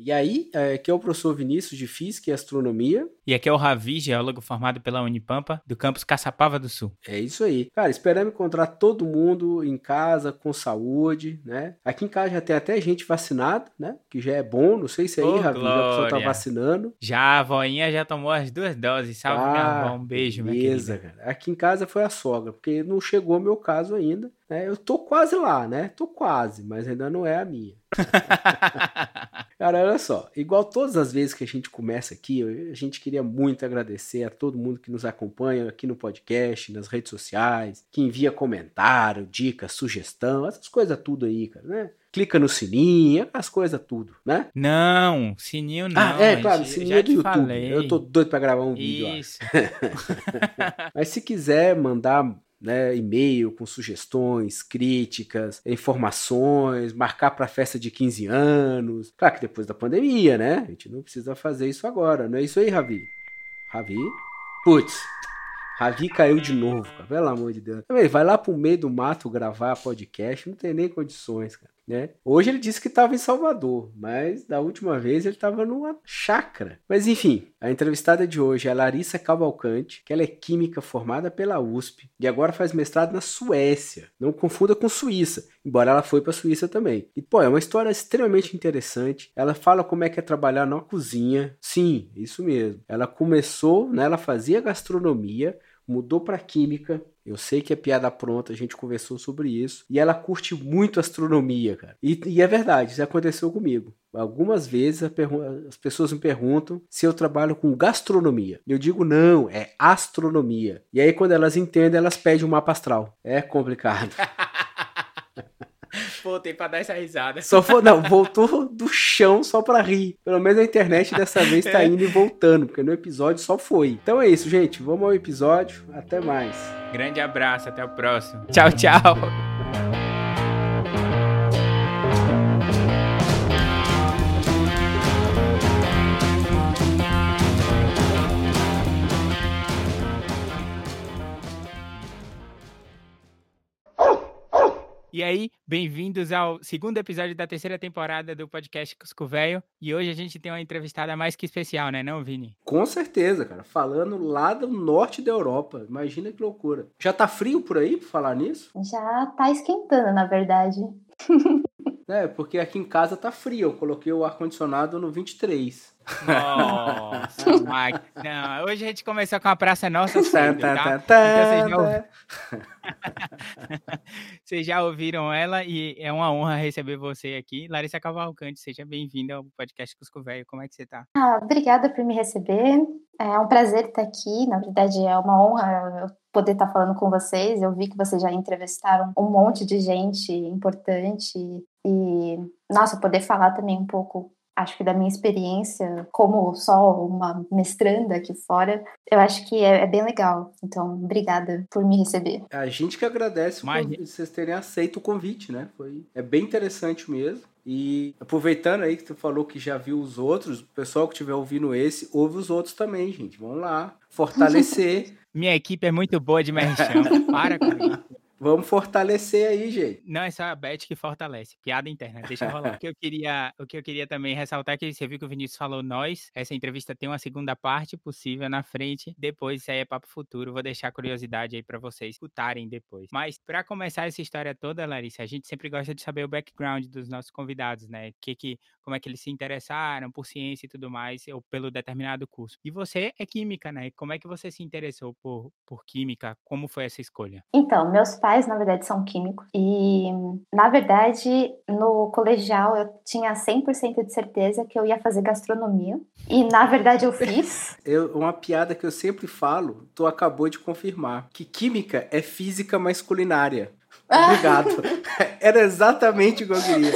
E aí, é, aqui é o professor Vinícius de Física e Astronomia. E aqui é o Ravi, geólogo formado pela Unipampa, do campus Caçapava do Sul. É isso aí. Cara, esperamos encontrar todo mundo em casa, com saúde, né? Aqui em casa já tem até gente vacinada, né? Que já é bom. Não sei se aí, Ô, Ravi, já a pessoa tá glória. vacinando. Já a voinha já tomou as duas doses. Salve, minha avó. Um beijo, minha beleza, querida. cara. Aqui em casa foi a sogra, porque não chegou meu caso ainda. Né? Eu tô quase lá, né? Tô quase, mas ainda não é a minha. Cara, olha só, igual todas as vezes que a gente começa aqui, a gente queria muito agradecer a todo mundo que nos acompanha aqui no podcast, nas redes sociais, que envia comentário, dica, sugestão, essas coisas tudo aí, cara, né? Clica no sininho, as coisas tudo, né? Não, sininho não. ah, é, claro, sininho é do YouTube. falei. Eu tô doido pra gravar um vídeo lá. Isso. Mas se quiser mandar né, e-mail com sugestões, críticas, informações, marcar para festa de 15 anos. Claro que depois da pandemia, né? A gente não precisa fazer isso agora. Não é isso aí, Ravi? Ravi? Putz. Ravi caiu de novo, cara. Pelo amor de Deus. Vai lá pro meio do mato gravar podcast, não tem nem condições, cara. Né? Hoje ele disse que estava em Salvador, mas da última vez ele estava numa chácara. Mas enfim, a entrevistada de hoje é a Larissa Cavalcante, que ela é química formada pela USP e agora faz mestrado na Suécia. Não confunda com Suíça, embora ela foi para a Suíça também. E pô, é uma história extremamente interessante. Ela fala como é que é trabalhar na cozinha. Sim, isso mesmo. Ela começou, né, ela fazia gastronomia, mudou para química. Eu sei que é piada pronta, a gente conversou sobre isso. E ela curte muito astronomia, cara. E, e é verdade, isso aconteceu comigo. Algumas vezes as pessoas me perguntam se eu trabalho com gastronomia. Eu digo não, é astronomia. E aí quando elas entendem, elas pedem um mapa astral. É complicado. Voltei pra dar essa risada. Só foi, não, voltou do chão só pra rir. Pelo menos a internet dessa vez tá indo e voltando, porque no episódio só foi. Então é isso, gente. Vamos ao episódio. Até mais. Grande abraço, até o próximo. Tchau, tchau. E aí, bem-vindos ao segundo episódio da terceira temporada do podcast Cusco Velho. E hoje a gente tem uma entrevistada mais que especial, né, não, Vini? Com certeza, cara. Falando lá do norte da Europa. Imagina que loucura. Já tá frio por aí, por falar nisso? Já tá esquentando, na verdade. É, porque aqui em casa tá frio. Eu coloquei o ar-condicionado no 23. Nossa, Mike. Não, hoje a gente começou com a Praça Nossa cedo, tá, Então vocês já, vocês já ouviram ela e é uma honra receber você aqui. Larissa Cavalcante, seja bem-vinda ao podcast Cusco Velho. Como é que você tá? Ah, obrigada por me receber. É um prazer estar aqui. Na verdade, é uma honra eu poder estar falando com vocês. Eu vi que vocês já entrevistaram um monte de gente importante e, nossa, poder falar também um pouco, acho que da minha experiência como só uma mestranda aqui fora, eu acho que é, é bem legal. Então, obrigada por me receber. A gente que agradece Mas- convite, vocês terem aceito o convite, né? Foi, é bem interessante mesmo. E aproveitando aí que tu falou que já viu os outros, o pessoal que estiver ouvindo esse, ouve os outros também, gente. Vamos lá. Fortalecer. Minha equipe é muito boa de merchan. Para com isso. Vamos fortalecer aí, gente. Não, é só a Beth que fortalece. Piada interna, deixa rolar. o, que eu queria, o que eu queria também ressaltar é que você viu que o Vinícius falou nós. Essa entrevista tem uma segunda parte possível na frente. Depois, isso aí é papo futuro. Vou deixar a curiosidade aí pra vocês escutarem depois. Mas, pra começar essa história toda, Larissa, a gente sempre gosta de saber o background dos nossos convidados, né? Que, que, como é que eles se interessaram por ciência e tudo mais, ou pelo determinado curso. E você é química, né? Como é que você se interessou por, por química? Como foi essa escolha? Então, meus pais, na verdade, são químicos. E, na verdade, no colegial eu tinha 100% de certeza que eu ia fazer gastronomia. E, na verdade, eu fiz. Eu, uma piada que eu sempre falo, tu acabou de confirmar. Que química é física mais culinária. Obrigado. Era exatamente o que eu queria.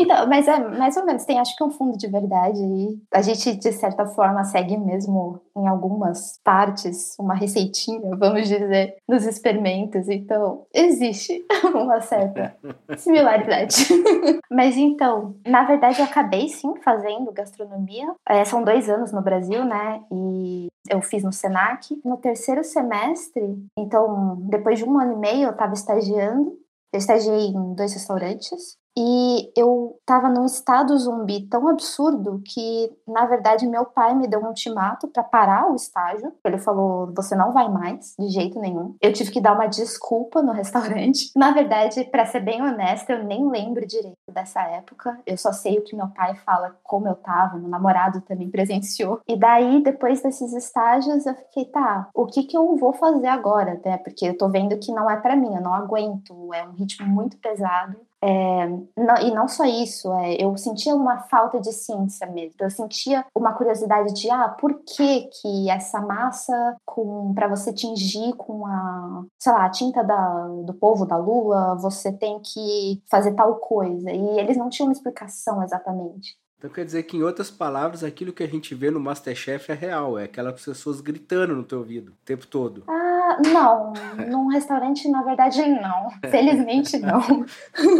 Então, mas é mais ou menos, tem acho que um fundo de verdade aí. A gente, de certa forma, segue mesmo em algumas partes uma receitinha, vamos dizer, nos experimentos. Então, existe uma certa similaridade. Mas então, na verdade, eu acabei sim fazendo gastronomia. É, são dois anos no Brasil, né? E eu fiz no Senac. No terceiro semestre, então, depois de um ano e meio, eu estava estagiando. Eu estagiei em dois restaurantes. E eu tava num estado zumbi tão absurdo que, na verdade, meu pai me deu um ultimato para parar o estágio. Ele falou: você não vai mais, de jeito nenhum. Eu tive que dar uma desculpa no restaurante. Na verdade, para ser bem honesta, eu nem lembro direito dessa época. Eu só sei o que meu pai fala, como eu tava, meu namorado também presenciou. E daí, depois desses estágios, eu fiquei, tá, o que que eu vou fazer agora, né? Porque eu tô vendo que não é para mim, eu não aguento, é um ritmo muito pesado. É, não, e não só isso, é, eu sentia uma falta de ciência mesmo. Eu sentia uma curiosidade de, ah, por que que essa massa com para você tingir com a, sei lá, a tinta da, do povo da lua, você tem que fazer tal coisa. E eles não tinham uma explicação exatamente. Então quer dizer que, em outras palavras, aquilo que a gente vê no Masterchef é real, é aquelas pessoas gritando no teu ouvido o tempo todo. Ah, não. Num restaurante, na verdade, não. Felizmente, não.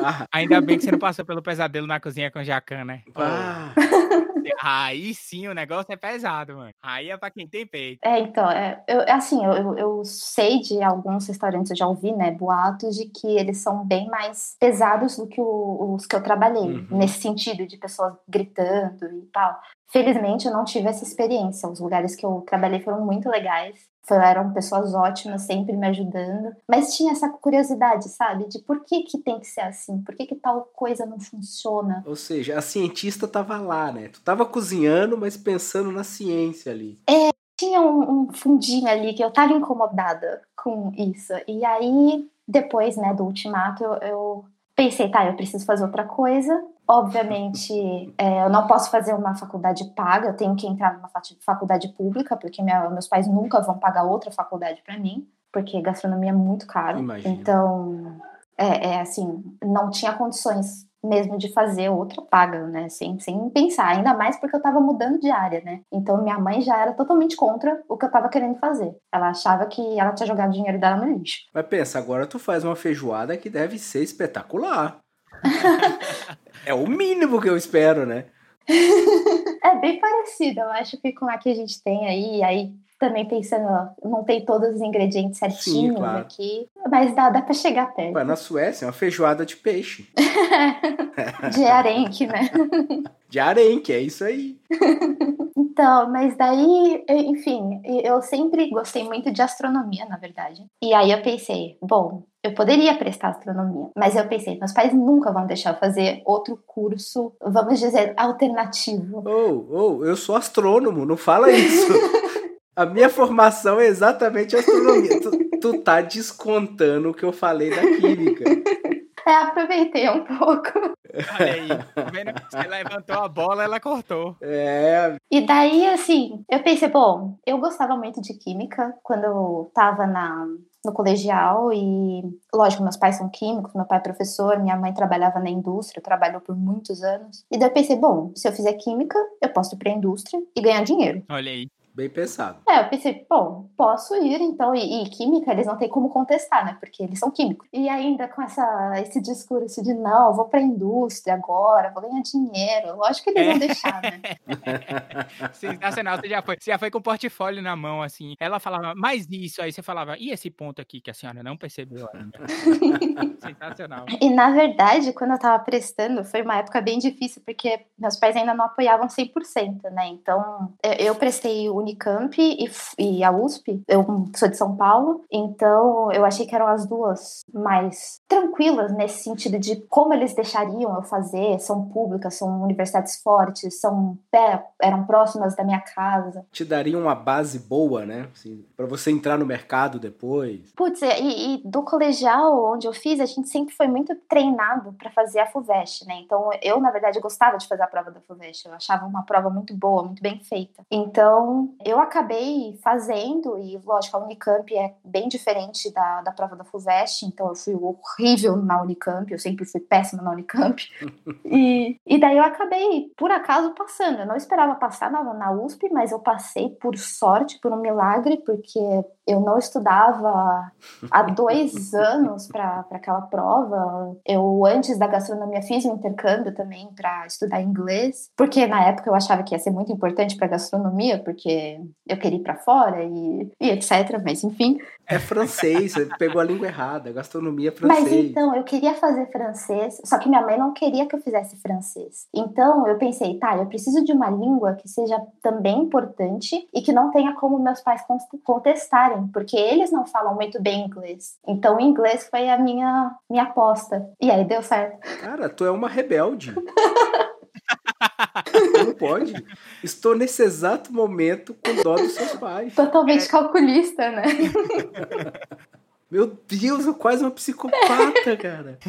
Ah. Ainda bem que você não passou pelo pesadelo na cozinha com Jacan, né? Ah. Aí sim o negócio é pesado, mano. Aí é pra quem tem peito. É, então, é, eu, assim, eu, eu sei de alguns restaurantes, eu já ouvi, né, boatos de que eles são bem mais pesados do que o, os que eu trabalhei, uhum. nesse sentido, de pessoas gritando e tal. Felizmente eu não tive essa experiência. Os lugares que eu trabalhei foram muito legais eram pessoas ótimas, sempre me ajudando, mas tinha essa curiosidade, sabe, de por que que tem que ser assim, por que que tal coisa não funciona. Ou seja, a cientista tava lá, né? Tu tava cozinhando, mas pensando na ciência ali. É, tinha um, um fundinho ali que eu tava incomodada com isso. E aí, depois, né, do ultimato, eu, eu pensei, tá, eu preciso fazer outra coisa. Obviamente, é, eu não posso fazer uma faculdade paga, eu tenho que entrar numa faculdade pública, porque minha, meus pais nunca vão pagar outra faculdade para mim, porque gastronomia é muito caro. Imagina. Então, é, é, assim, não tinha condições mesmo de fazer outra paga, né? Sem, sem pensar, ainda mais porque eu estava mudando de área, né? Então minha mãe já era totalmente contra o que eu estava querendo fazer. Ela achava que ela tinha jogado dinheiro dela no lixo. Mas pensa, agora tu faz uma feijoada que deve ser espetacular. É o mínimo que eu espero, né? é bem parecido, eu acho que com a que a gente tem aí, aí também pensando, não tem todos os ingredientes certinhos Sim, claro. aqui, mas dá, dá pra chegar perto. Ué, na Suécia é uma feijoada de peixe. de arenque, né? De arenque, é isso aí. Então, mas daí, enfim, eu sempre gostei muito de astronomia, na verdade. E aí eu pensei, bom, eu poderia prestar astronomia, mas eu pensei, meus pais nunca vão deixar eu fazer outro curso, vamos dizer, alternativo. Oh, oh, eu sou astrônomo, não fala isso. A minha formação é exatamente astronomia. tu, tu tá descontando o que eu falei da química. É, aproveitei um pouco. Olha aí, tá você levantou a bola, ela cortou. É. E daí, assim, eu pensei, bom, eu gostava muito de química quando eu tava na, no colegial e, lógico, meus pais são químicos, meu pai é professor, minha mãe trabalhava na indústria, trabalhou por muitos anos. E daí eu pensei, bom, se eu fizer química, eu posso ir pra indústria e ganhar dinheiro. Olha aí. Bem pensado. É, eu pensei, bom, posso ir então. E, e, química, eles não têm como contestar, né? Porque eles são químicos. E ainda com essa, esse discurso de não, vou pra indústria agora, vou ganhar dinheiro. Lógico que eles vão deixar, né? Sensacional, você já foi. Você já foi com o portfólio na mão, assim. Ela falava, mais isso, aí você falava, e esse ponto aqui que a senhora não percebeu ainda? Sensacional. E na verdade, quando eu tava prestando, foi uma época bem difícil, porque meus pais ainda não apoiavam 100%, né? Então, eu prestei o Unicamp e, e a USP. Eu sou de São Paulo, então eu achei que eram as duas mais tranquilas nesse sentido de como eles deixariam eu fazer. São públicas, são universidades fortes, são é, eram próximas da minha casa. Te dariam uma base boa, né? Assim, para você entrar no mercado depois. Putz, e, e, do colegial onde eu fiz, a gente sempre foi muito treinado para fazer a FUVEST, né? Então eu, na verdade, gostava de fazer a prova da FUVEST. Eu achava uma prova muito boa, muito bem feita. Então eu acabei fazendo, e lógico, a Unicamp é bem diferente da, da prova da FUVEST, então eu fui horrível na Unicamp, eu sempre fui péssima na Unicamp. e, e daí eu acabei, por acaso, passando. Eu não esperava passar na, na USP, mas eu passei por sorte, por um milagre, porque eu não estudava há dois anos para aquela prova. Eu, antes da gastronomia, fiz um intercâmbio também para estudar inglês, porque na época eu achava que ia ser muito importante para gastronomia, porque porque eu queria ir para fora e, e etc. Mas enfim. É francês, você pegou a língua errada, gastronomia é francês. Mas então, eu queria fazer francês, só que minha mãe não queria que eu fizesse francês. Então eu pensei, tá, eu preciso de uma língua que seja também importante e que não tenha como meus pais contestarem, porque eles não falam muito bem inglês. Então o inglês foi a minha, minha aposta. E aí deu certo. Cara, tu é uma rebelde. Não pode. Estou nesse exato momento com dó dos seus pais. Totalmente é. calculista, né? Meu Deus, eu quase uma psicopata, cara.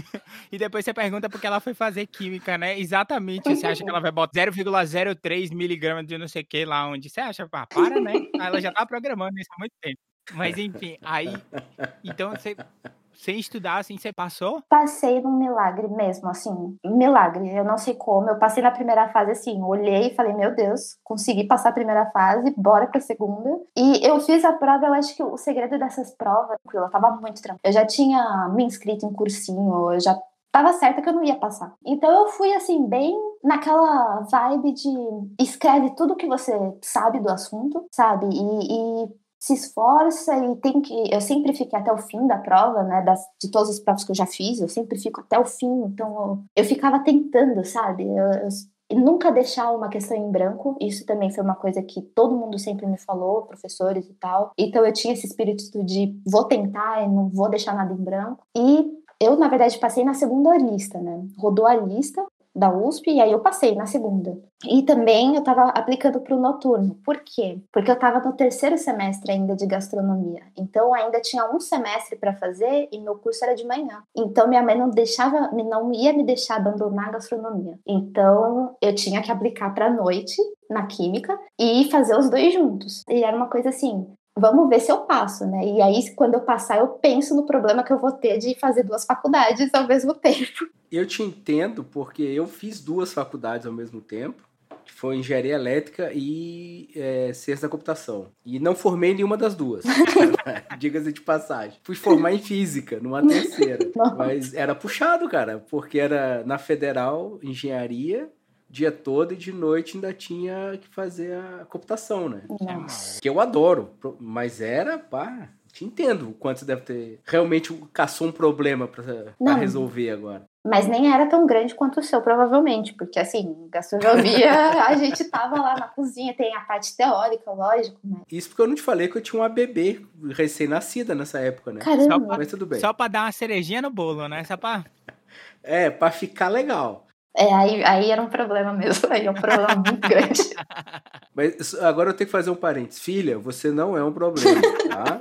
e depois você pergunta porque ela foi fazer química, né? Exatamente. Você acha que ela vai botar 0,03 miligramas de não sei o que lá onde? Você acha? Ah, para, né? Ela já tá programando isso há muito tempo. Mas enfim, aí. Então você sem estudar, assim, você passou? Passei num milagre mesmo, assim, milagre. Eu não sei como. Eu passei na primeira fase, assim, olhei e falei, meu Deus, consegui passar a primeira fase, bora pra segunda. E eu fiz a prova, eu acho que o segredo dessas provas, eu tava muito tranquila. Eu já tinha me inscrito em cursinho, eu já tava certa que eu não ia passar. Então eu fui assim bem naquela vibe de escreve tudo que você sabe do assunto, sabe? E, e se esforça e tem que. Eu sempre fiquei até o fim da prova, né? Das, de todas as provas que eu já fiz, eu sempre fico até o fim. Então eu, eu ficava tentando, sabe? Eu, eu, nunca deixar uma questão em branco. Isso também foi uma coisa que todo mundo sempre me falou, professores e tal. Então eu tinha esse espírito de vou tentar e não vou deixar nada em branco. E eu, na verdade, passei na segunda lista, né? Rodou a lista da USP e aí eu passei na segunda. E também eu estava aplicando para o noturno. Por quê? Porque eu estava no terceiro semestre ainda de gastronomia. Então ainda tinha um semestre para fazer e meu curso era de manhã. Então minha mãe não deixava, não ia me deixar abandonar a gastronomia. Então eu tinha que aplicar para noite na química e fazer os dois juntos. E era uma coisa assim, vamos ver se eu passo, né? E aí, quando eu passar, eu penso no problema que eu vou ter de fazer duas faculdades ao mesmo tempo. Eu te entendo, porque eu fiz duas faculdades ao mesmo tempo, que foi engenharia elétrica e é, ciência da computação. E não formei nenhuma das duas, diga-se de passagem. Fui formar em física, numa terceira. Mas era puxado, cara, porque era na federal, engenharia, dia todo e de noite ainda tinha que fazer a computação, né? Nossa. Que eu adoro, mas era, pá, te entendo o quanto você deve ter realmente caçou um problema para resolver agora. Mas nem era tão grande quanto o seu, provavelmente, porque assim, gastronomia, a gente tava lá na cozinha, tem a parte teórica, lógico, né? Isso porque eu não te falei que eu tinha uma bebê recém-nascida nessa época, né? Caramba. Só pra, Mas tudo bem. Só pra dar uma cerejinha no bolo, né? Só pra... É, pra ficar legal. É, aí, aí era um problema mesmo, aí é um problema muito grande. Mas agora eu tenho que fazer um parênteses. Filha, você não é um problema, tá?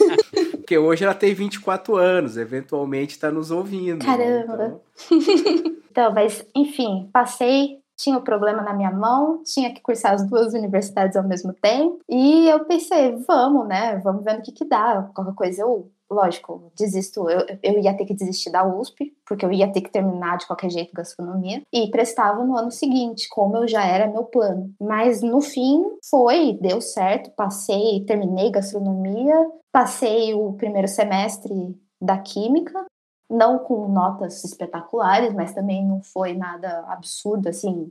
Porque hoje ela tem 24 anos, eventualmente está nos ouvindo. Né? Caramba! Né? Então... então, mas enfim, passei, tinha o problema na minha mão, tinha que cursar as duas universidades ao mesmo tempo, e eu pensei, vamos, né? Vamos ver no que que dá. Qualquer coisa eu lógico, desisto, eu, eu ia ter que desistir da USP, porque eu ia ter que terminar de qualquer jeito gastronomia, e prestava no ano seguinte, como eu já era meu plano. Mas no fim foi, deu certo, passei, terminei gastronomia, passei o primeiro semestre da química, não com notas espetaculares, mas também não foi nada absurdo, assim,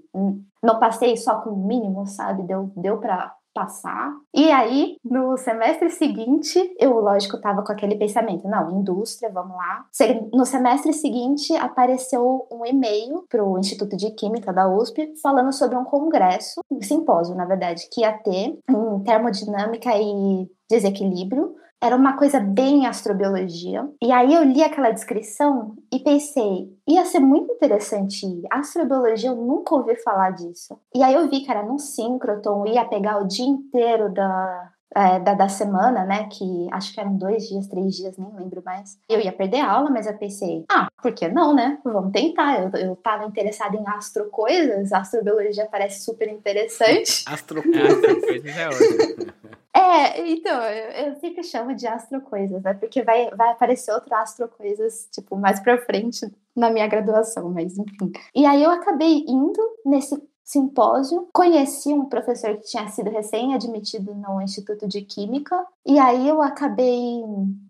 não passei só com o mínimo, sabe? Deu, deu para passar. E aí, no semestre seguinte, eu, lógico, tava com aquele pensamento: não, indústria, vamos lá. No semestre seguinte, apareceu um e-mail pro Instituto de Química da USP falando sobre um congresso, um simpósio, na verdade, que ia ter em termodinâmica e desequilíbrio era uma coisa bem astrobiologia. E aí eu li aquela descrição e pensei, ia ser muito interessante ir. Astrobiologia, eu nunca ouvi falar disso. E aí eu vi que era num síncroton, ia pegar o dia inteiro da, é, da, da, semana, né? Que acho que eram dois dias, três dias, nem lembro mais. Eu ia perder aula, mas eu pensei, ah, por que não, né? Vamos tentar. Eu, eu tava interessada em astrocoisas, astrobiologia parece super interessante. astrocoisas é ótimo. É, então, eu, eu, sempre chamo de astrocoisas, né? Porque vai, vai aparecer outro astrocoisas, tipo, mais pra frente na minha graduação, mas enfim. E aí eu acabei indo nesse simpósio, conheci um professor que tinha sido recém-admitido no Instituto de Química, E aí eu acabei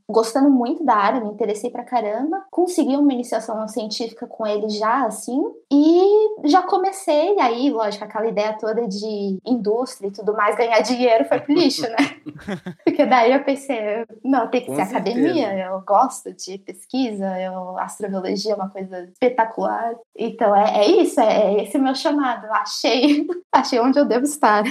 gostando muito da área, me interessei pra caramba, consegui uma iniciação científica com ele já, assim, e já comecei, aí, lógico, aquela ideia toda de indústria e tudo mais, ganhar dinheiro foi pro lixo, né? Porque daí eu pensei, não, tem que com ser certeza. academia, eu gosto de pesquisa, eu, astrobiologia é uma coisa espetacular, então é, é isso, é, é esse o meu chamado, achei, achei onde eu devo estar.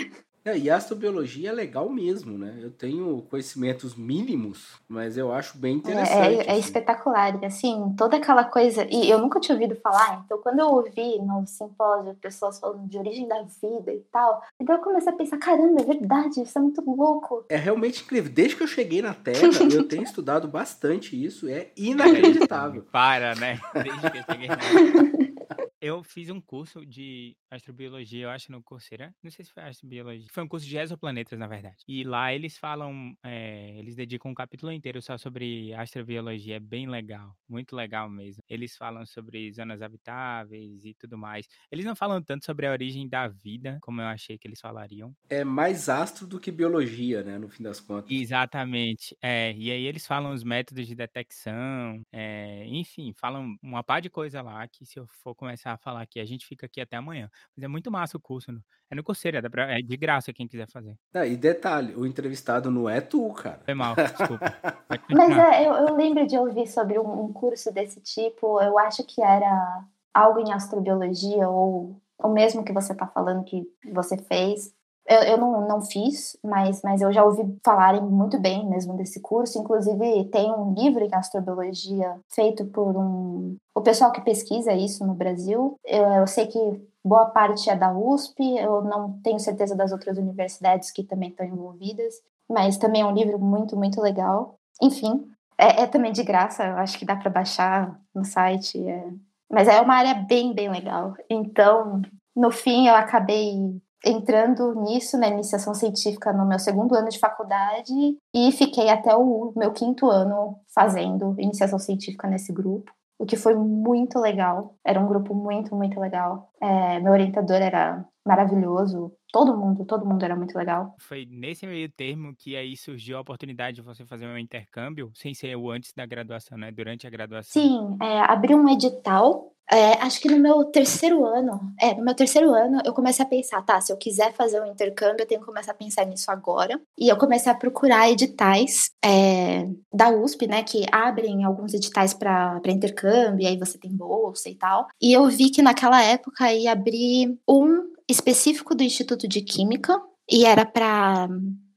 É, e astrobiologia é legal mesmo, né? Eu tenho conhecimentos mínimos, mas eu acho bem interessante. É, é, é espetacular, assim, toda aquela coisa. E eu nunca tinha ouvido falar, então quando eu ouvi no simpósio pessoas falando de origem da vida e tal, então eu comecei a pensar: caramba, é verdade, isso é muito louco. É realmente incrível. Desde que eu cheguei na Terra, eu tenho estudado bastante isso, é inacreditável. Para, né? Desde que eu cheguei na Terra. Eu fiz um curso de astrobiologia, eu acho, no Coursera. Não sei se foi astrobiologia. Foi um curso de exoplanetas, na verdade. E lá eles falam, é, eles dedicam um capítulo inteiro só sobre astrobiologia. É bem legal, muito legal mesmo. Eles falam sobre zonas habitáveis e tudo mais. Eles não falam tanto sobre a origem da vida, como eu achei que eles falariam. É mais astro do que biologia, né, no fim das contas. Exatamente. É, e aí eles falam os métodos de detecção, é, enfim, falam uma par de coisa lá que se eu for começar começar a falar aqui. A gente fica aqui até amanhã. Mas é muito massa o curso. No, é no Coursera, é de graça quem quiser fazer. Ah, e detalhe, o entrevistado não é tu, cara. Foi mal, desculpa. Mas é, eu, eu, lembro de ouvir sobre um, um curso desse tipo. Eu acho que era algo em astrobiologia ou o mesmo que você está falando que você fez. Eu, eu não, não fiz, mas, mas eu já ouvi falarem muito bem mesmo desse curso. Inclusive, tem um livro em astrobiologia feito por um. O pessoal que pesquisa isso no Brasil. Eu, eu sei que boa parte é da USP, eu não tenho certeza das outras universidades que também estão envolvidas, mas também é um livro muito, muito legal. Enfim, é, é também de graça, eu acho que dá para baixar no site. É... Mas é uma área bem, bem legal. Então, no fim, eu acabei entrando nisso, na iniciação científica, no meu segundo ano de faculdade e fiquei até o meu quinto ano fazendo iniciação científica nesse grupo, o que foi muito legal. Era um grupo muito, muito legal. É, meu orientador era maravilhoso. Todo mundo, todo mundo era muito legal. Foi nesse meio termo que aí surgiu a oportunidade de você fazer um intercâmbio, sem ser o antes da graduação, né? Durante a graduação. Sim, é, abriu um edital é, acho que no meu terceiro ano, é, no meu terceiro ano, eu comecei a pensar, tá, se eu quiser fazer um intercâmbio, eu tenho que começar a pensar nisso agora. E eu comecei a procurar editais é, da USP, né, que abrem alguns editais para intercâmbio, e aí você tem bolsa e tal. E eu vi que naquela época ia abrir um específico do Instituto de Química, e era para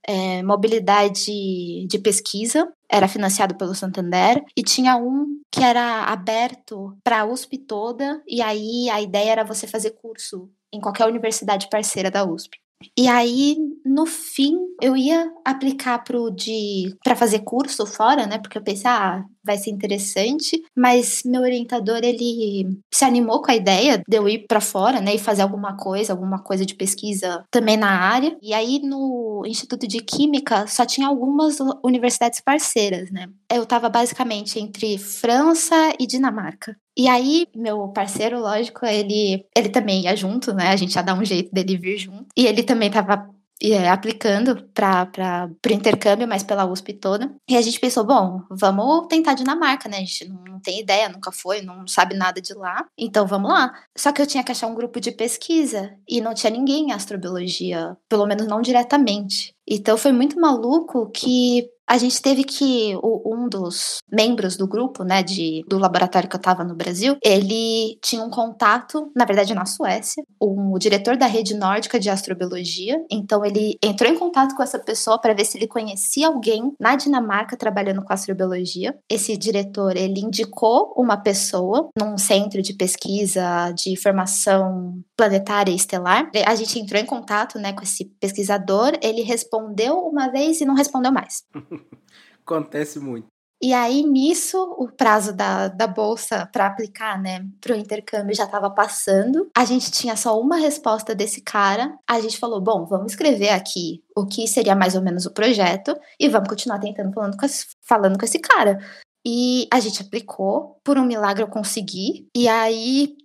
é, mobilidade de pesquisa, era financiado pelo Santander, e tinha um que era aberto para a USP toda, e aí a ideia era você fazer curso em qualquer universidade parceira da USP. E aí, no fim, eu ia aplicar pro de para fazer curso fora, né? Porque eu pensei, ah, vai ser interessante, mas meu orientador ele se animou com a ideia de eu ir para fora, né, e fazer alguma coisa, alguma coisa de pesquisa também na área. E aí no Instituto de Química só tinha algumas universidades parceiras, né? Eu estava basicamente entre França e Dinamarca. E aí, meu parceiro, lógico, ele, ele também ia junto, né? A gente ia dar um jeito dele vir junto. E ele também estava é, aplicando para o intercâmbio, mas pela USP toda. E a gente pensou, bom, vamos tentar Dinamarca, né? A gente não tem ideia, nunca foi, não sabe nada de lá. Então vamos lá. Só que eu tinha que achar um grupo de pesquisa e não tinha ninguém em astrobiologia, pelo menos não diretamente. Então foi muito maluco que a gente teve que um dos membros do grupo, né, de, do laboratório que eu estava no Brasil, ele tinha um contato, na verdade na Suécia, um, o diretor da rede nórdica de astrobiologia. Então ele entrou em contato com essa pessoa para ver se ele conhecia alguém na Dinamarca trabalhando com astrobiologia. Esse diretor ele indicou uma pessoa num centro de pesquisa de formação planetária e estelar. A gente entrou em contato, né, com esse pesquisador. Ele respondeu uma vez e não respondeu mais. Acontece muito. E aí, nisso, o prazo da, da bolsa para aplicar, né, para o intercâmbio já estava passando. A gente tinha só uma resposta desse cara. A gente falou: bom, vamos escrever aqui o que seria mais ou menos o projeto e vamos continuar tentando falando com esse, falando com esse cara. E a gente aplicou, por um milagre eu consegui. E aí,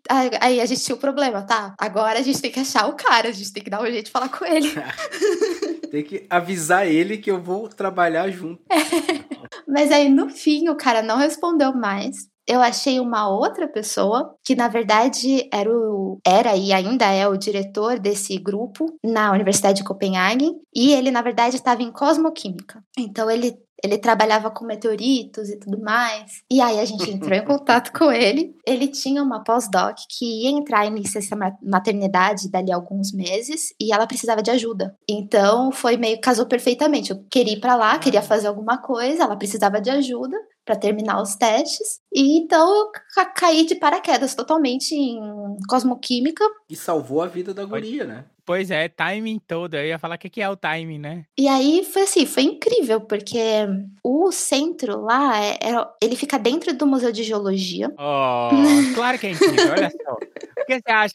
aí a gente tinha o problema, tá? Agora a gente tem que achar o cara, a gente tem que dar um jeito de falar com ele. Tem que avisar ele que eu vou trabalhar junto. Mas aí no fim o cara não respondeu mais. Eu achei uma outra pessoa que na verdade era o era e ainda é o diretor desse grupo na Universidade de Copenhague e ele na verdade estava em cosmoquímica. Então ele ele trabalhava com meteoritos e tudo mais. E aí a gente entrou em contato com ele. Ele tinha uma pós-doc que ia entrar em licença maternidade dali a alguns meses e ela precisava de ajuda. Então foi meio casou perfeitamente. Eu queria ir para lá, queria fazer alguma coisa, ela precisava de ajuda para terminar os testes. E então eu ca caí de paraquedas totalmente em cosmoquímica. E salvou a vida da guria, né? Pois é, timing todo. Eu ia falar o que, que é o timing, né? E aí foi assim, foi incrível, porque o centro lá, é, é, ele fica dentro do Museu de Geologia. Oh, claro que é incrível, olha só. Que você acha?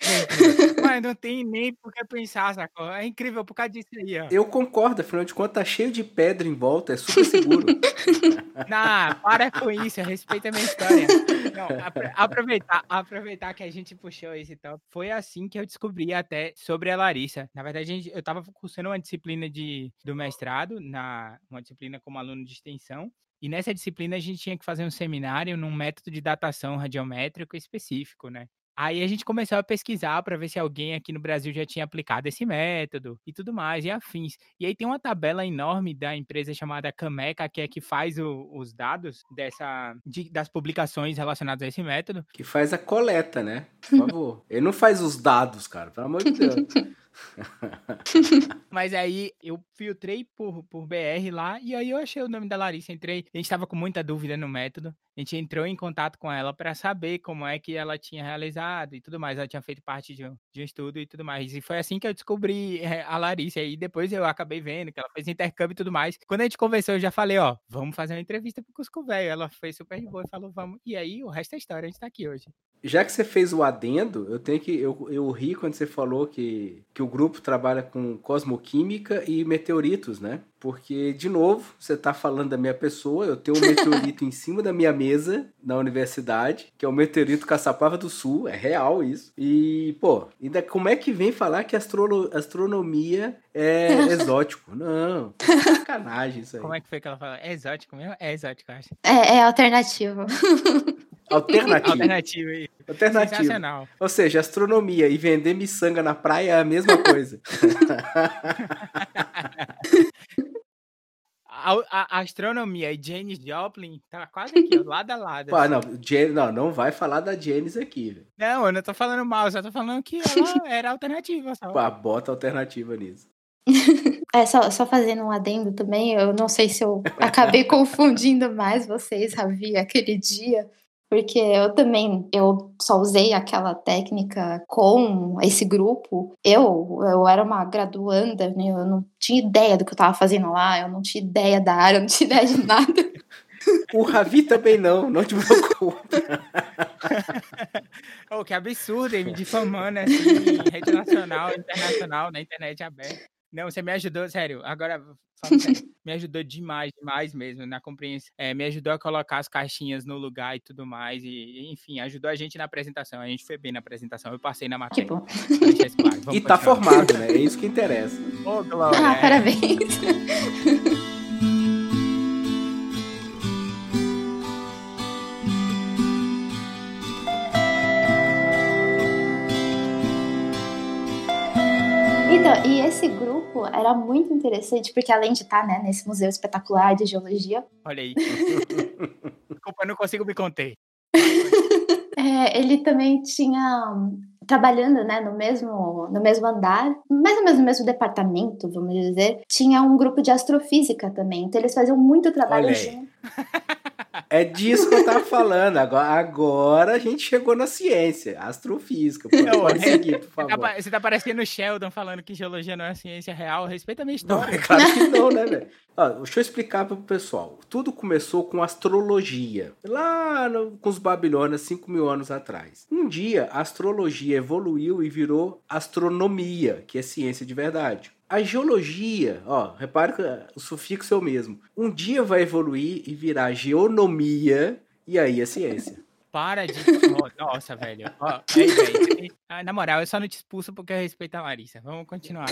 Mas não tem nem por que pensar, sacou? É incrível por causa disso aí, ó. Eu concordo, afinal de contas, tá cheio de pedra em volta, é super seguro. não, para com isso, respeita a minha história. Não, aproveitar, aproveitar que a gente puxou esse top. Foi assim que eu descobri até sobre a Larissa. Na verdade, eu estava cursando uma disciplina de, do mestrado, na, uma disciplina como aluno de extensão, e nessa disciplina a gente tinha que fazer um seminário num método de datação radiométrico específico, né? Aí a gente começou a pesquisar para ver se alguém aqui no Brasil já tinha aplicado esse método e tudo mais, e afins. E aí tem uma tabela enorme da empresa chamada Cameca, que é que faz o, os dados dessa, de, das publicações relacionadas a esse método. Que faz a coleta, né? Por favor. Ele não faz os dados, cara, pelo amor de Deus. Mas aí eu filtrei por, por BR lá e aí eu achei o nome da Larissa. Entrei, a gente estava com muita dúvida no método. A gente entrou em contato com ela para saber como é que ela tinha realizado e tudo mais. Ela tinha feito parte de um, de um estudo e tudo mais. E foi assim que eu descobri é, a Larissa. E depois eu acabei vendo que ela fez intercâmbio e tudo mais. Quando a gente conversou, eu já falei: Ó, vamos fazer uma entrevista pro Cusco Velho. Ela foi super boa e falou: Vamos. E aí o resto é história. A gente tá aqui hoje já que você fez o adendo, eu tenho que. Eu, eu ri quando você falou que, que o grupo trabalha com cosmoquímica e meteoritos, né? Porque, de novo, você está falando da minha pessoa, eu tenho um meteorito em cima da minha mesa na universidade, que é o meteorito Caçapava do Sul, é real isso. E, pô, ainda como é que vem falar que astro, astronomia é exótico? Não, sacanagem isso aí. Como é que foi que ela falou? É exótico mesmo? É exótico, eu acho. É, é alternativo. Alternativo. Alternativo. Alternativo. Sensacional. Ou seja, astronomia e vender miçanga na praia é a mesma coisa. A, a, a, astronomia e Janis Joplin tá quase aqui, ó, lado a lado. Pô, assim. não, Jan, não, não vai falar da Janis aqui, velho. Não, eu não tô falando mal, só tô falando que ela era alternativa. Só. Pô, bota alternativa nisso. É, só, só fazendo um adendo também, eu não sei se eu acabei confundindo mais vocês, Ravi, aquele dia, porque eu também eu só usei aquela técnica com esse grupo. Eu eu era uma graduanda, né? eu não tinha ideia do que eu estava fazendo lá, eu não tinha ideia da área, eu não tinha ideia de nada. O Ravi também não, não te preocupe. oh, que absurdo, ele me difamando assim, em rede nacional, internacional, na internet aberta. Não, você me ajudou, sério. Agora, sério, me ajudou demais, demais mesmo na compreensão. É, me ajudou a colocar as caixinhas no lugar e tudo mais. E, enfim, ajudou a gente na apresentação. A gente foi bem na apresentação. Eu passei na matéria. Que bom. e tá formado, né? É isso que interessa. Ô, oh, Glória. Ah, é. parabéns. Então, e esse grupo era muito interessante, porque além de estar né, nesse museu espetacular de geologia. Olha aí. Desculpa, eu não consigo me conter. é, ele também tinha trabalhando né, no, mesmo, no mesmo andar, mais ou menos no mesmo departamento, vamos dizer, tinha um grupo de astrofísica também. Então eles faziam muito trabalho junto. É disso que eu tava falando. Agora, agora a gente chegou na ciência, astrofísica. Pode, não, pode é, seguir, por favor. Você tá, você tá parecendo o Sheldon falando que geologia não é ciência real. Respeita a minha história. Não, é claro que não, né, velho? Deixa eu explicar pro pessoal. Tudo começou com astrologia. Lá no, com os babilônios, 5 mil anos atrás. Um dia, a astrologia evoluiu e virou astronomia, que é ciência de verdade. A geologia, ó, repare que o sufixo é o mesmo. Um dia vai evoluir e virar geonomia, e aí é ciência. Para de. Nossa, velho. Ó, aí. Ah, na moral, eu só não te expulso porque eu respeito a Larissa. Vamos continuar.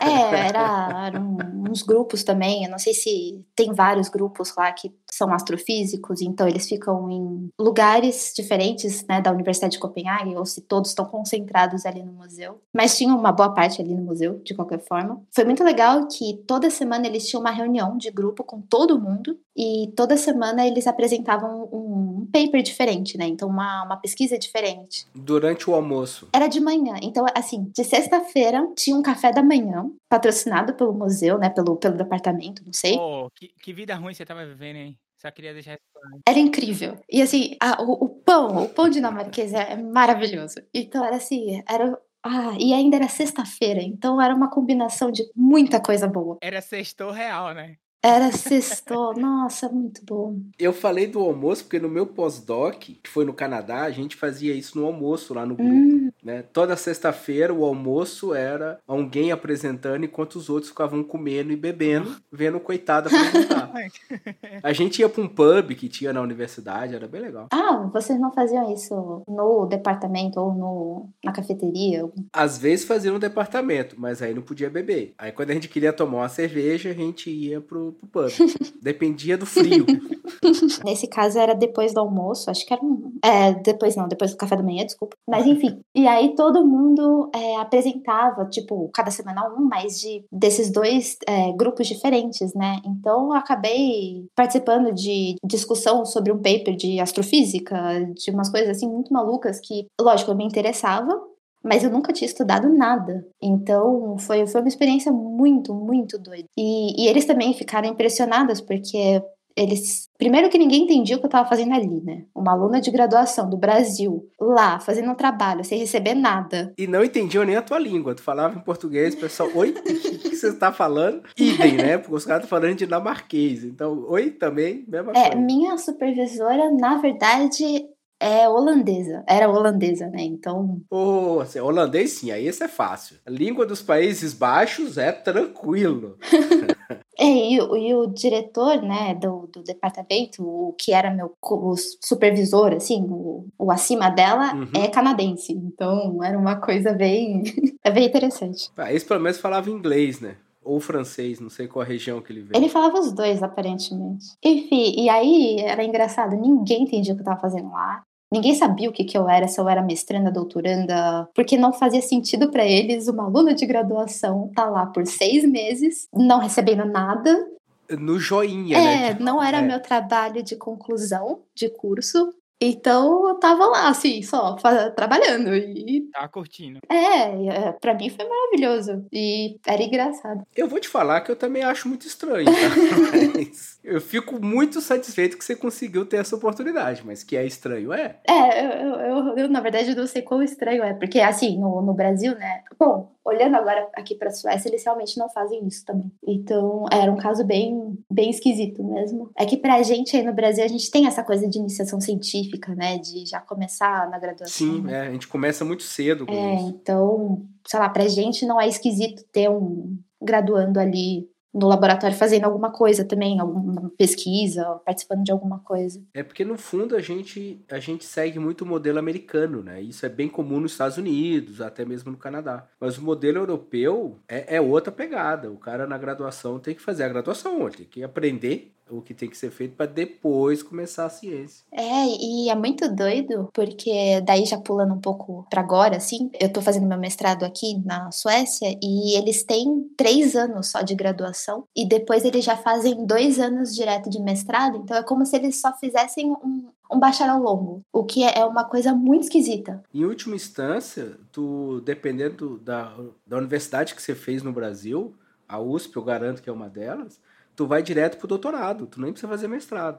é, era, eram uns grupos também. Eu não sei se tem vários grupos lá que são astrofísicos, então eles ficam em lugares diferentes, né, da Universidade de Copenhague, ou se todos estão concentrados ali no museu. Mas tinha uma boa parte ali no museu, de qualquer forma. Foi muito legal que toda semana eles tinham uma reunião de grupo com todo mundo e toda semana eles apresentavam um paper diferente, né? Então uma, uma pesquisa diferente. Durante o almoço. Era de manhã. Então, assim, de sexta-feira tinha um café da manhã, patrocinado pelo museu, né? Pelo, pelo departamento, não sei. Oh, que, que vida ruim você tava vivendo, hein? Só queria deixar isso claro. Era incrível. E assim, a, o, o, pão, o pão dinamarquês é, é maravilhoso. Então era assim, era. Ah, e ainda era sexta-feira, então era uma combinação de muita coisa boa. Era sextou real, né? Era sexto, nossa, muito bom. Eu falei do almoço porque no meu pós-doc, que foi no Canadá, a gente fazia isso no almoço lá no grupo. Hum. Né? Toda sexta-feira o almoço era alguém apresentando enquanto os outros ficavam comendo e bebendo, vendo o coitado apresentar. a gente ia para um pub que tinha na universidade, era bem legal. Ah, vocês não faziam isso no departamento ou no, na cafeteria? Às vezes fazia no departamento, mas aí não podia beber. Aí quando a gente queria tomar uma cerveja, a gente ia pro pro pub. Dependia do frio. Nesse caso era depois do almoço, acho que era um. É, depois não, depois do café da manhã, desculpa. Mas enfim. E aí todo mundo é, apresentava, tipo, cada semana um, mas de desses dois é, grupos diferentes, né? Então eu acabei participando de discussão sobre um paper de astrofísica, de umas coisas assim muito malucas que, lógico, eu me interessava, mas eu nunca tinha estudado nada. Então foi, foi uma experiência muito, muito doida. E, e eles também ficaram impressionados, porque eles. Primeiro que ninguém entendia o que eu estava fazendo ali, né? Uma aluna de graduação do Brasil, lá, fazendo um trabalho, sem receber nada. E não entendiam nem a tua língua. Tu falava em português, o pessoal, oi, o que você está falando? Idem, né? Porque os caras estão falando dinamarquês. Então, oi também, mesma é, coisa. Minha supervisora, na verdade, é holandesa, era holandesa, né? Então. Oh, assim, holandês sim, aí isso é fácil. A língua dos Países Baixos é tranquilo. é, e, e, o diretor, né, do, do departamento, o que era meu o supervisor, assim, o, o acima dela, uhum. é canadense. Então era uma coisa bem. é bem interessante. Ah, esse pelo menos falava inglês, né? ou francês, não sei qual região que ele veio. Ele falava os dois, aparentemente. Enfim, e aí era engraçado, ninguém entendia o que eu tava fazendo lá. Ninguém sabia o que, que eu era, se eu era mestranda, doutoranda, porque não fazia sentido para eles uma aluna de graduação tá lá por seis meses, não recebendo nada. No joinha, é, né? É, não era é. meu trabalho de conclusão de curso. Então eu tava lá, assim, só trabalhando. E... Tava curtindo. É, é, pra mim foi maravilhoso. E era engraçado. Eu vou te falar que eu também acho muito estranho, tá? Mas eu fico muito satisfeito que você conseguiu ter essa oportunidade, mas que é estranho, é? É, eu, eu, eu na verdade não sei quão estranho é, porque assim, no, no Brasil, né? Bom, olhando agora aqui para a Suécia, eles realmente não fazem isso também. Então, era um caso bem, bem esquisito mesmo. É que pra gente aí no Brasil, a gente tem essa coisa de iniciação científica, né? De já começar na graduação. Sim, é, a gente começa muito cedo com é, isso. Então, sei lá, pra gente não é esquisito ter um graduando ali no laboratório fazendo alguma coisa também, alguma pesquisa, participando de alguma coisa. É porque no fundo a gente a gente segue muito o modelo americano, né? Isso é bem comum nos Estados Unidos, até mesmo no Canadá. Mas o modelo europeu é, é outra pegada. O cara na graduação tem que fazer a graduação, ele tem que aprender o que tem que ser feito para depois começar a ciência. É, e é muito doido, porque daí já pulando um pouco para agora, assim, eu tô fazendo meu mestrado aqui na Suécia e eles têm três anos só de graduação e depois eles já fazem dois anos direto de mestrado, então é como se eles só fizessem um, um bacharel longo, o que é uma coisa muito esquisita. Em última instância, tu, dependendo da, da universidade que você fez no Brasil, a USP, eu garanto que é uma delas, tu vai direto pro doutorado, tu nem precisa fazer mestrado.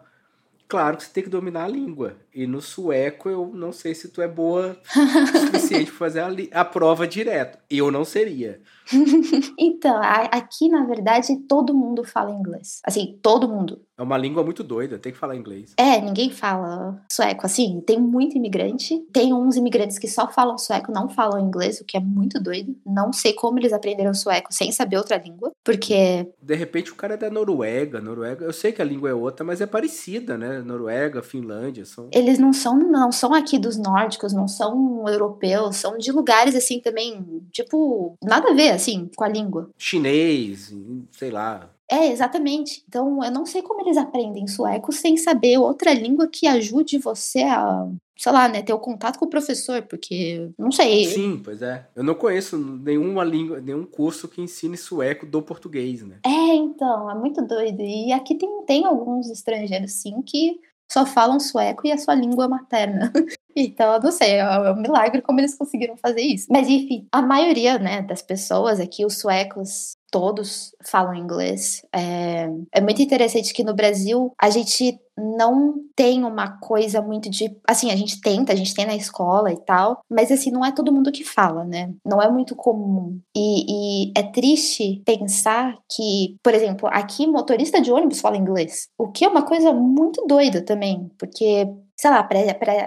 Claro que você tem que dominar a língua. E no sueco eu não sei se tu é boa o suficiente para fazer a, a, prova direto. Eu não seria. então, a, aqui na verdade todo mundo fala inglês. Assim, todo mundo. É uma língua muito doida, tem que falar inglês. É, ninguém fala sueco. Assim, tem muito imigrante. Tem uns imigrantes que só falam sueco, não falam inglês, o que é muito doido. Não sei como eles aprenderam sueco sem saber outra língua, porque. De repente o cara é da Noruega. Noruega, eu sei que a língua é outra, mas é parecida, né? Noruega, Finlândia, são. Eles não são, não são aqui dos nórdicos, não são europeus, são de lugares assim também, tipo, nada a ver assim com a língua. Chinês, sei lá. É, exatamente. Então, eu não sei como eles aprendem sueco sem saber outra língua que ajude você a, sei lá, né, ter o contato com o professor, porque não sei. Sim, pois é. Eu não conheço nenhuma língua, nenhum curso que ensine sueco do português, né? É, então, é muito doido. E aqui tem, tem alguns estrangeiros, sim, que só falam sueco e a sua língua materna. Então, eu não sei, é, é um milagre como eles conseguiram fazer isso. Mas, enfim, a maioria, né, das pessoas aqui, os suecos, todos falam inglês. É, é muito interessante que no Brasil a gente não tem uma coisa muito de. Assim, a gente tenta, a gente tem na escola e tal, mas assim, não é todo mundo que fala, né? Não é muito comum. E, e é triste pensar que, por exemplo, aqui motorista de ônibus fala inglês, o que é uma coisa muito doida também, porque sei lá, para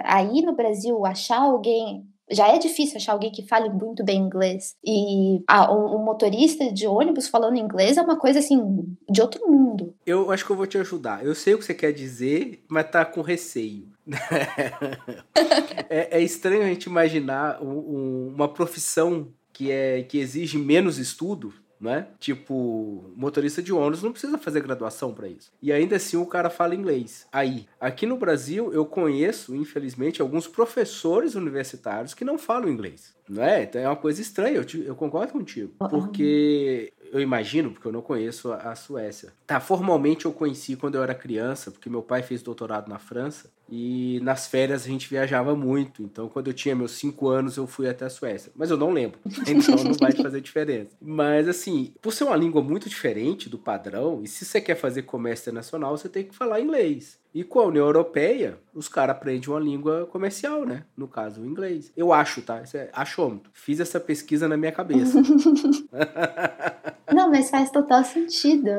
aí no Brasil achar alguém já é difícil achar alguém que fale muito bem inglês. E ah, um, um, motorista de ônibus falando inglês é uma coisa assim, de outro mundo. Eu acho que eu vou te ajudar. Eu sei o que você quer dizer, mas tá com receio. é, é, estranho a gente imaginar um, uma profissão que, é, que exige menos estudo né? Tipo, motorista de ônibus não precisa fazer graduação para isso. E ainda assim o cara fala inglês. Aí, aqui no Brasil eu conheço, infelizmente, alguns professores universitários que não falam inglês, não é? Então é uma coisa estranha, eu, te, eu concordo contigo, porque eu imagino, porque eu não conheço a, a Suécia. Tá, formalmente eu conheci quando eu era criança, porque meu pai fez doutorado na França e nas férias a gente viajava muito. Então, quando eu tinha meus cinco anos, eu fui até a Suécia. Mas eu não lembro. Então, não vai fazer diferença. Mas, assim, por ser uma língua muito diferente do padrão, e se você quer fazer comércio internacional, você tem que falar inglês. E com a União Europeia, os caras aprendem uma língua comercial, né? No caso, o inglês. Eu acho, tá? Isso é achômetro. Fiz essa pesquisa na minha cabeça. Não, mas faz total sentido.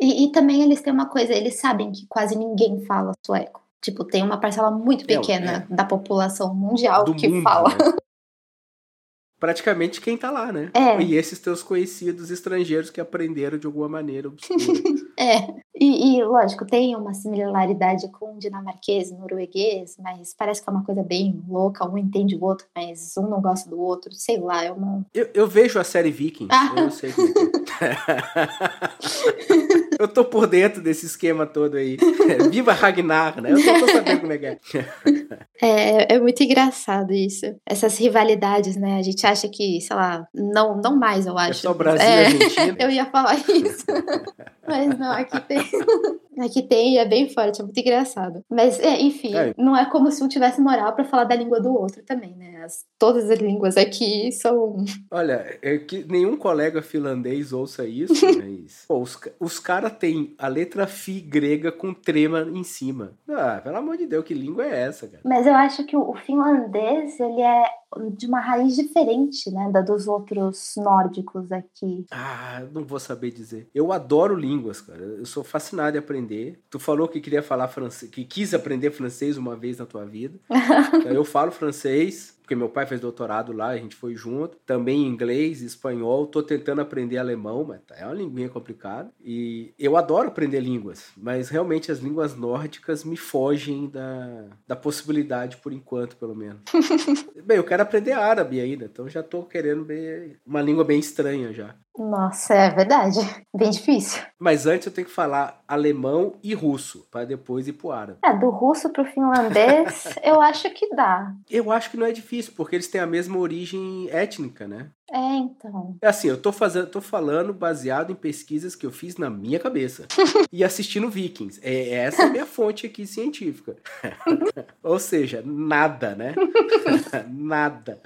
E, e, também eles têm uma coisa, eles sabem que quase ninguém fala sueco. Tipo, tem uma parcela muito pequena é. da população mundial Do que mundo, fala. Né? Praticamente quem tá lá, né? É. E esses teus conhecidos estrangeiros que aprenderam de alguma maneira é. E, e, lógico, tem uma similaridade com dinamarquês, norueguês, mas parece que é uma coisa bem louca. Um entende o outro, mas um não gosta do outro. Sei lá, é uma. Eu, eu vejo a série Vikings. Ah. Eu sei como é. eu tô por dentro desse esquema todo aí. Viva Ragnar, né? Eu só tô sabendo como é que é. é. É muito engraçado isso. Essas rivalidades, né? A gente acha que, sei lá, não, não mais, eu é acho. É só Brasil é, e Argentina. Eu ia falar isso. Mas não, aqui tem. Aqui tem, é bem forte, é muito engraçado. Mas, é, enfim, é. não é como se um tivesse moral para falar da língua do outro também, né? As, todas as línguas aqui são. Olha, é que nenhum colega finlandês ouça isso, mas. Pô, os, os caras têm a letra fi grega com trema em cima. Ah, pelo amor de Deus, que língua é essa, cara? Mas eu acho que o, o finlandês, ele é de uma raiz diferente, né, da dos outros nórdicos aqui. Ah, não vou saber dizer. Eu adoro línguas, cara. Eu sou fascinado em aprender. Tu falou que queria falar francês, que quis aprender francês uma vez na tua vida. eu falo francês, porque meu pai fez doutorado lá, a gente foi junto. Também inglês, espanhol, tô tentando aprender alemão, mas tá, é uma linguinha complicada. E eu adoro aprender línguas, mas realmente as línguas nórdicas me fogem da, da possibilidade por enquanto, pelo menos. Bem, eu quero aprender árabe ainda, então já tô querendo ver uma língua bem estranha já. Nossa, é verdade. Bem difícil. Mas antes eu tenho que falar alemão e russo, para depois ir pro árabe. É, do russo pro finlandês, eu acho que dá. Eu acho que não é difícil, porque eles têm a mesma origem étnica, né? É, então. É assim, eu tô fazendo, tô falando baseado em pesquisas que eu fiz na minha cabeça e assistindo Vikings. É, essa é a minha fonte aqui científica. Ou seja, nada, né? nada.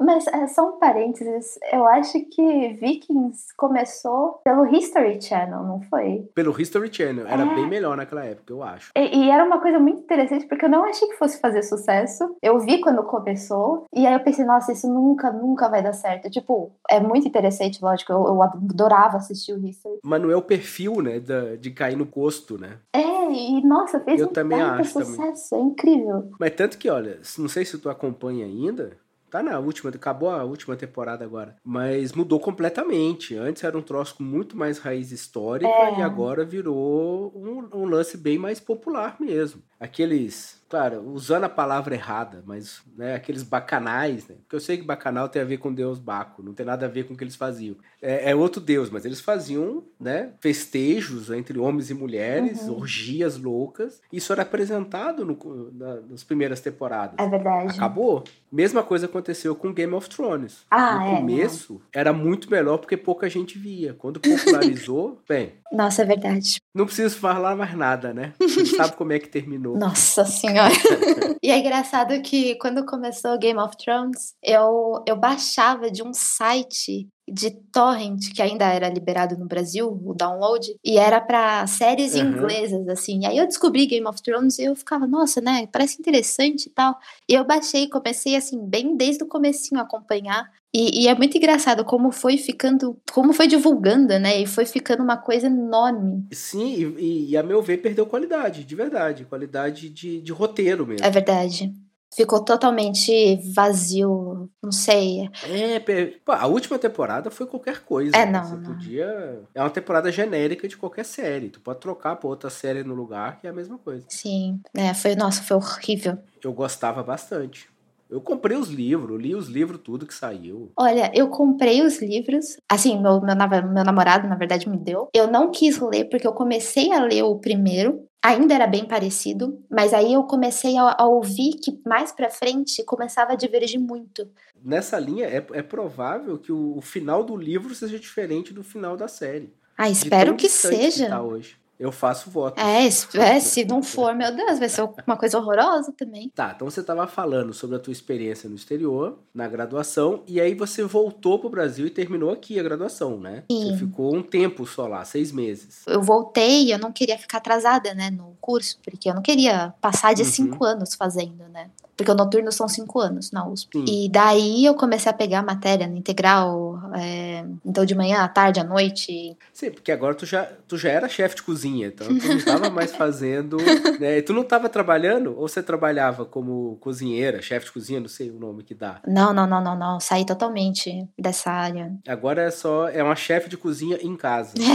Mas é, só um parênteses, eu acho que Vikings começou pelo History Channel, não foi? Pelo History Channel, era é. bem melhor naquela época, eu acho. E, e, era uma coisa muito interessante, porque eu não achei que fosse fazer sucesso. Eu vi quando começou, e aí eu pensei, nossa, isso nunca, nunca vai dar certo. Tipo, é muito interessante, lógico, eu, eu adorava assistir o History. Mas não é o perfil, né, de, de cair no gosto, né? É, e nossa, fez eu um também acho, sucesso, também. é incrível. Mas tanto que, olha, não sei se tu acompanha ainda, Tá na última, acabou a última temporada agora. Mas mudou completamente. Antes era um troço com muito mais raiz histórica é. e agora virou um, um lance bem mais popular mesmo. Aqueles claro, usando a palavra errada, mas né, aqueles bacanais, né? Porque eu sei que bacanal tem a ver com Deus Baco, não tem nada a ver com o que eles faziam. É, é outro Deus, mas eles faziam né, festejos entre homens e mulheres, uhum. orgias loucas. Isso era apresentado no, na, nas primeiras temporadas. É verdade. Acabou. Mesma coisa aconteceu com Game of Thrones. Ah, no é, começo não. era muito melhor porque pouca gente via. Quando popularizou, bem. Nossa, é verdade. Não preciso falar mais nada, né? Você sabe como é que terminou. Nossa senhora. e é engraçado que quando começou Game of Thrones, eu, eu baixava de um site de torrent que ainda era liberado no Brasil, o download, e era para séries uhum. inglesas assim. E aí eu descobri Game of Thrones e eu ficava, nossa, né, parece interessante e tal. E eu baixei, comecei assim bem desde o comecinho a acompanhar. E, e, é muito engraçado como foi ficando, como foi divulgando, né? E foi ficando uma coisa enorme. Sim, e, e a meu ver perdeu qualidade, de verdade, qualidade de, de roteiro mesmo. É verdade ficou totalmente vazio, não sei. É, pô, a última temporada foi qualquer coisa. É, não. Você não. podia. É uma temporada genérica de qualquer série. Tu pode trocar pra outra série no lugar, que é a mesma coisa. Sim. É, foi, nossa, foi horrível. Eu gostava bastante. Eu comprei os livros, li os livros, tudo que saiu. Olha, eu comprei os livros. Assim, meu, meu, meu namorado, na verdade, me deu. Eu não quis ler, porque eu comecei a ler o primeiro. Ainda era bem parecido, mas aí eu comecei a, a ouvir que mais pra frente começava a divergir muito. Nessa linha, é, é provável que o, o final do livro seja diferente do final da série. Ah, espero que seja. Que tá hoje. Eu faço voto. É, é, se não for, meu Deus, vai ser uma coisa horrorosa também. Tá, então você estava falando sobre a tua experiência no exterior, na graduação, e aí você voltou pro Brasil e terminou aqui a graduação, né? Sim. Você ficou um tempo só lá, seis meses. Eu voltei e eu não queria ficar atrasada, né, no curso, porque eu não queria passar de uhum. cinco anos fazendo, né? Porque o noturno são cinco anos na USP. Sim. E daí eu comecei a pegar a matéria no integral, é, então de manhã, à tarde, à noite. Sim, porque agora tu já, tu já era chefe de cozinha, então tu não estava mais fazendo. Né? Tu não estava trabalhando? Ou você trabalhava como cozinheira, chefe de cozinha, não sei o nome que dá? Não, não, não, não, não. Saí totalmente dessa área. Agora é só. É uma chefe de cozinha em casa.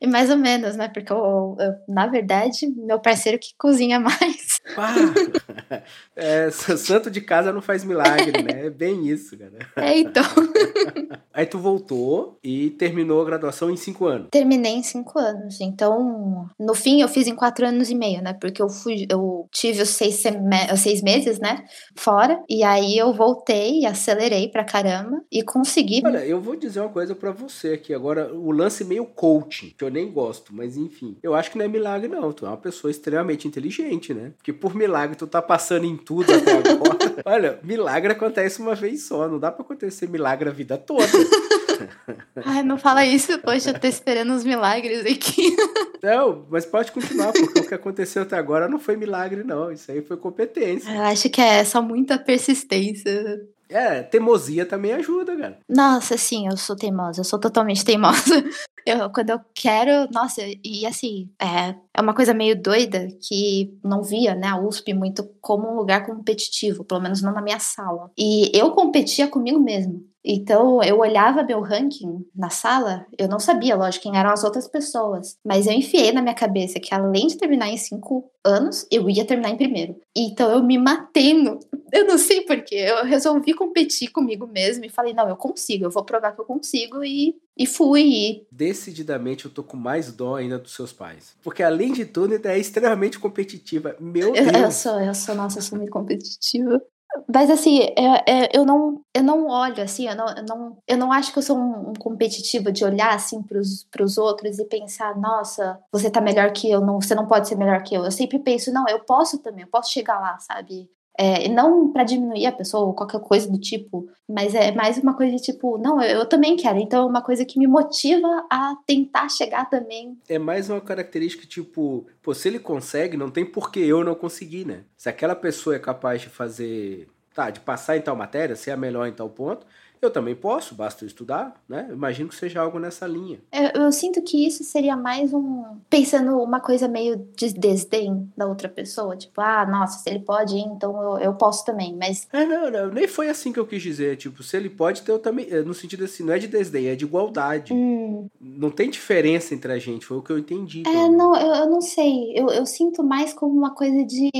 É, mais ou menos, né? Porque eu, eu na verdade, meu parceiro que cozinha mais. Pá! É, santo de casa não faz milagre, né? É bem isso, cara. É, então. Aí tu voltou e terminou a graduação em cinco anos. Terminei em cinco anos. Então, no fim, eu fiz em quatro anos e meio, né? Porque eu fui, eu tive os seis, os seis meses, né? Fora. E aí eu voltei, acelerei pra caramba e consegui. Olha, eu vou dizer uma coisa para você aqui agora. O lance meio coaching, que eu nem gosto, mas enfim. Eu acho que não é milagre, não. Tu é uma pessoa extremamente inteligente, né? Porque por milagre tu tá passando em tudo até agora. Olha, milagre acontece uma vez só, não dá para acontecer milagre a vida toda. Ai, não fala isso, poxa, eu tô esperando uns milagres aqui. Não, mas pode continuar, porque o que aconteceu até agora não foi milagre, não. Isso aí foi competência. Eu acho que é só muita persistência. É, teimosia também ajuda, cara. Nossa, sim, eu sou teimosa, eu sou totalmente teimosa. Eu, quando eu quero, nossa, e assim, é, é uma coisa meio doida que não via, né, a USP muito como um lugar competitivo, pelo menos não na minha sala. E eu competia comigo mesmo. Então, eu olhava meu ranking na sala, eu não sabia, lógico, quem eram as outras pessoas, mas eu enfiei na minha cabeça que além de terminar em cinco anos, eu ia terminar em primeiro. Então, eu me matei no. Eu não sei porquê, eu resolvi competir comigo mesmo e falei: não, eu consigo, eu vou provar que eu consigo e e fui. E... Decididamente eu tô com mais dó ainda dos seus pais. Porque além de tudo, ainda é extremamente competitiva. Meu Deus. Eu, eu sou, eu sou, nossa, eu sou muito competitiva. Mas assim, eu, eu, não, eu não olho assim, eu não, eu não, eu não acho que eu sou um, um competitivo de olhar assim pros, pros outros e pensar, nossa, você tá melhor que eu, não, você não pode ser melhor que eu. Eu sempre penso, não, eu posso também, eu posso chegar lá, sabe? É, não para diminuir a pessoa ou qualquer coisa do tipo, mas é mais uma coisa de tipo, não, eu, eu, também quero. Então é uma coisa que me motiva a tentar chegar também. É mais uma característica tipo, pô, se ele consegue, não tem por que eu não conseguir, né? Se aquela pessoa é capaz de fazer, tá, de passar em tal matéria, ser a melhor em tal ponto, Eu também posso, basta eu estudar, né? Eu imagino que seja algo nessa linha. Eu, eu, sinto que isso seria mais um. Pensando uma coisa meio de desdém da outra pessoa. Tipo, ah, nossa, se ele pode ir, então eu, eu posso também. Mas. É, não, não, nem foi assim que eu quis dizer. Tipo, se ele pode, então eu também. No sentido assim, não é de desdém, é de igualdade. Hum. Não tem diferença entre a gente, foi o que eu entendi. É, não, eu, eu não sei. Eu, eu sinto mais como uma coisa de